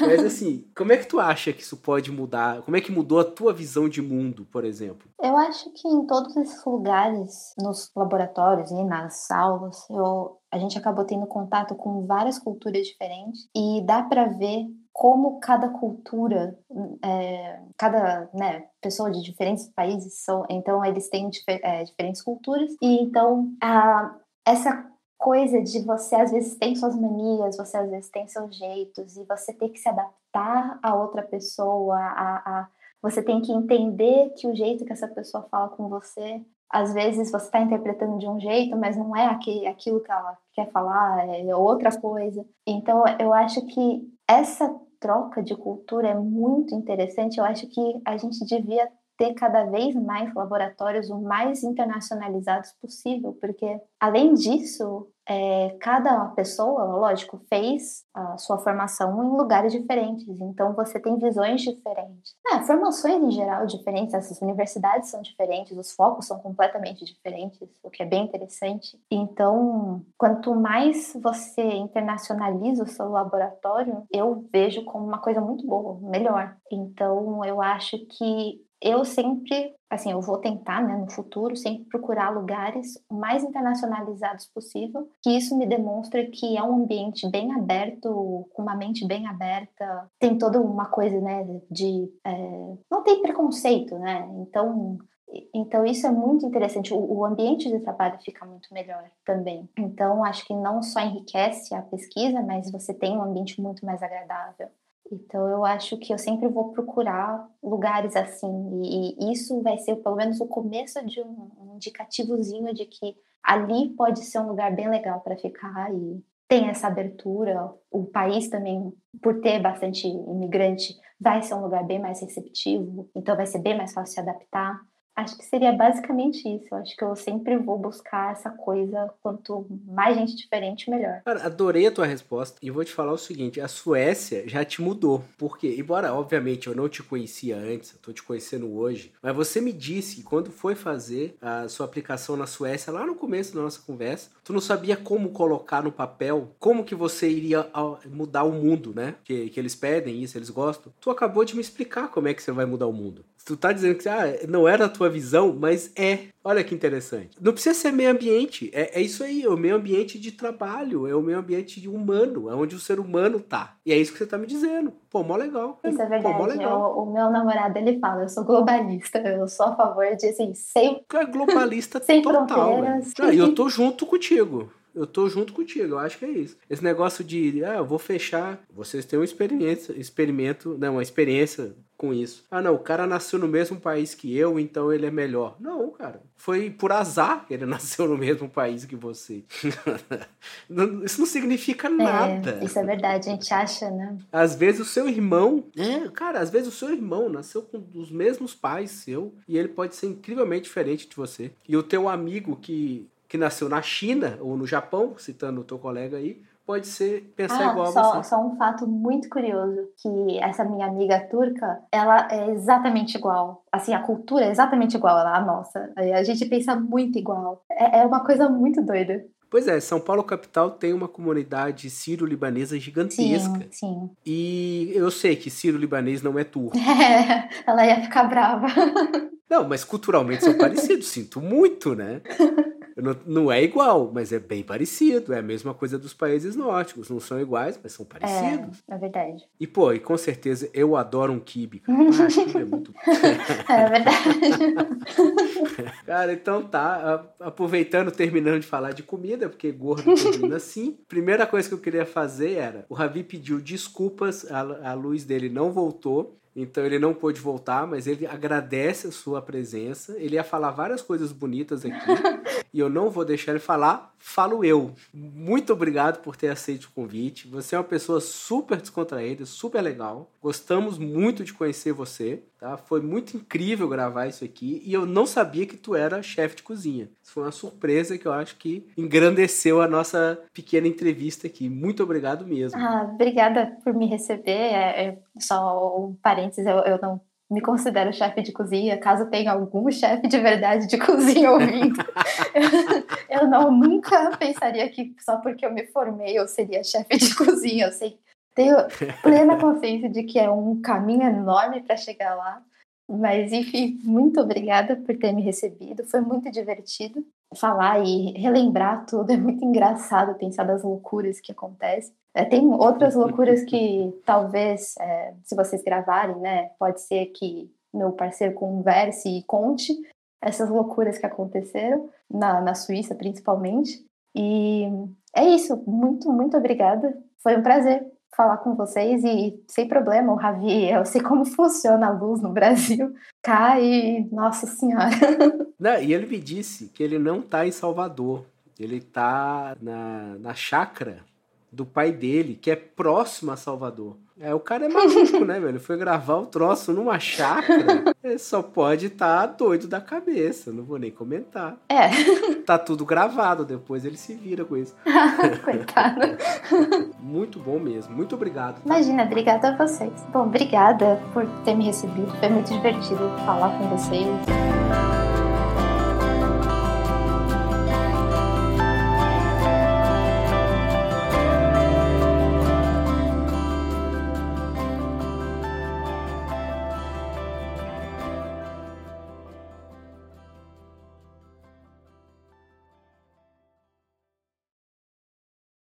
mas assim, como é que tu acha que isso pode mudar? Como é que mudou a tua visão de mundo, por exemplo? Eu acho que em todos esses lugares, nos laboratórios e nas aulas, eu, a gente acabou tendo contato com várias culturas diferentes e dá para ver como cada cultura, é, cada né, pessoa de diferentes países são, então eles têm difer, é, diferentes culturas e então a, essa coisa de você às vezes tem suas manias, você às vezes tem seus jeitos e você tem que se adaptar a outra pessoa, a, a você tem que entender que o jeito que essa pessoa fala com você às vezes você está interpretando de um jeito, mas não é aquilo que ela quer falar, é outra coisa. Então, eu acho que essa troca de cultura é muito interessante. Eu acho que a gente devia ter cada vez mais laboratórios o mais internacionalizados possível, porque além disso, é, cada pessoa, lógico, fez a sua formação em lugares diferentes, então você tem visões diferentes. É, formações em geral diferentes, essas universidades são diferentes, os focos são completamente diferentes, o que é bem interessante. Então, quanto mais você internacionaliza o seu laboratório, eu vejo como uma coisa muito boa, melhor. Então, eu acho que eu sempre, assim, eu vou tentar, né, no futuro, sempre procurar lugares mais internacionalizados possível, que isso me demonstra que é um ambiente bem aberto, com uma mente bem aberta, tem toda uma coisa, né, de... É, não tem preconceito, né, então... Então, isso é muito interessante. O, o ambiente de trabalho fica muito melhor também. Então, acho que não só enriquece a pesquisa, mas você tem um ambiente muito mais agradável. Então, eu acho que eu sempre vou procurar lugares assim, e, isso vai ser pelo menos o começo de um, um indicativozinho de que ali pode ser um lugar bem legal para ficar e tem essa abertura. O país também, por ter bastante imigrante, vai ser um lugar bem mais receptivo, então vai ser bem mais fácil se adaptar. Acho que seria basicamente isso. Eu acho que eu sempre vou buscar essa coisa. Quanto mais gente diferente, melhor. Cara, adorei a tua resposta. E vou te falar o seguinte: a Suécia já te mudou. Porque, embora, obviamente, eu não te conhecia antes, eu tô te conhecendo hoje, mas você me disse que quando foi fazer a sua aplicação na Suécia, lá no começo da nossa conversa, tu não sabia como colocar no papel como que você iria mudar o mundo, né? Que, que eles pedem isso, eles gostam. Tu acabou de me explicar como é que você vai mudar o mundo. Tu tá dizendo que ah, não era a tua visão, mas é. Olha que interessante. Não precisa ser meio ambiente. É, é isso aí, é o meio ambiente de trabalho, é o meio ambiente humano, é onde o ser humano tá. E é isso que você tá me dizendo. Pô, mó legal. Isso é verdade. Pô, legal. O, o, meu namorado, ele fala, eu sou globalista, eu sou a favor de, assim, sem... É globalista sem total, fronteiras. E eu tô junto contigo eu tô junto contigo, eu acho que é isso. Esse negócio de, ah, eu vou fechar, vocês têm uma experiência, experimento, não, uma experiência com isso. Ah, não, o cara nasceu no mesmo país que eu, então ele é melhor. Não, cara, foi por azar que ele nasceu no mesmo país que você. isso não significa é, nada. Isso é verdade, a gente acha, né? Às vezes o seu irmão, é, cara, às vezes o seu irmão nasceu com os mesmos pais seu e ele pode ser incrivelmente diferente de você. E o teu amigo que que nasceu na China ou no Japão, citando o teu colega aí, pode ser pensar ah, igual só, a você. Só um fato muito curioso, que essa minha amiga turca, ela é exatamente igual. Assim, a cultura é exatamente igual à nossa. A gente pensa muito igual. É, é uma coisa muito doida. Pois é, São Paulo capital tem uma comunidade sírio-libanesa gigantesca. Sim, sim. E eu sei que sírio-libanês não é turco. É, ela ia ficar brava. Não, mas culturalmente são parecidos, sinto muito, né? Não, não, é igual, mas é bem parecido. É a mesma coisa dos países nórdicos. Não são iguais, mas são parecidos. É, é verdade. E, pô, e com certeza eu adoro um kibe. Cara, ah, kibe é muito É verdade. cara, então tá. Aproveitando, terminando de falar de comida, porque gordo termina assim. Primeira coisa que eu queria fazer era: o Ravi pediu desculpas, a, a luz dele não voltou. Então ele não pôde voltar, mas ele agradece a sua presença. Ele ia falar várias coisas bonitas aqui e eu não vou deixar ele falar. Falo eu. Muito obrigado por ter aceito o convite. Você é uma pessoa super descontraída, super legal. Gostamos muito de conhecer você, tá? Foi muito incrível gravar isso aqui e eu não sabia que tu era chefe de cozinha. Isso foi uma surpresa que eu acho que engrandeceu a nossa pequena entrevista aqui. Muito obrigado mesmo. Ah, obrigada por me receber. É, é só um parênteses, eu, eu não me considero chefe de cozinha, caso tenha algum chefe de verdade de cozinha ouvindo. eu não nunca pensaria que só porque eu me formei eu seria chefe de cozinha. Eu sei, tenho plena consciência de que é um caminho enorme para chegar lá. Mas, enfim, muito obrigada por ter me recebido. Foi muito divertido falar e relembrar tudo. É muito engraçado pensar das loucuras que acontecem. É, tem outras loucuras que talvez, é, se vocês gravarem, né, pode ser que meu parceiro converse e conte essas loucuras que aconteceram na, na Suíça, principalmente. E é isso. Muito, muito obrigada. Foi um prazer falar com vocês e sem problema, o Ravi, eu sei como funciona a luz no Brasil. Cai, nossa senhora. Não, e ele me disse que ele não está em Salvador. Ele está na, na chácara do pai dele, que é próximo a Salvador. É, o cara é maluco, né, velho? Foi gravar o troço numa chácara. Ele só pode estar tá doido da cabeça. Não vou nem comentar. É. Tá tudo gravado, depois ele se vira com isso. Coitado. Muito bom mesmo. Muito obrigado. Tá? Imagina, obrigada a vocês. Bom, obrigada por ter me recebido. Foi muito divertido falar com vocês.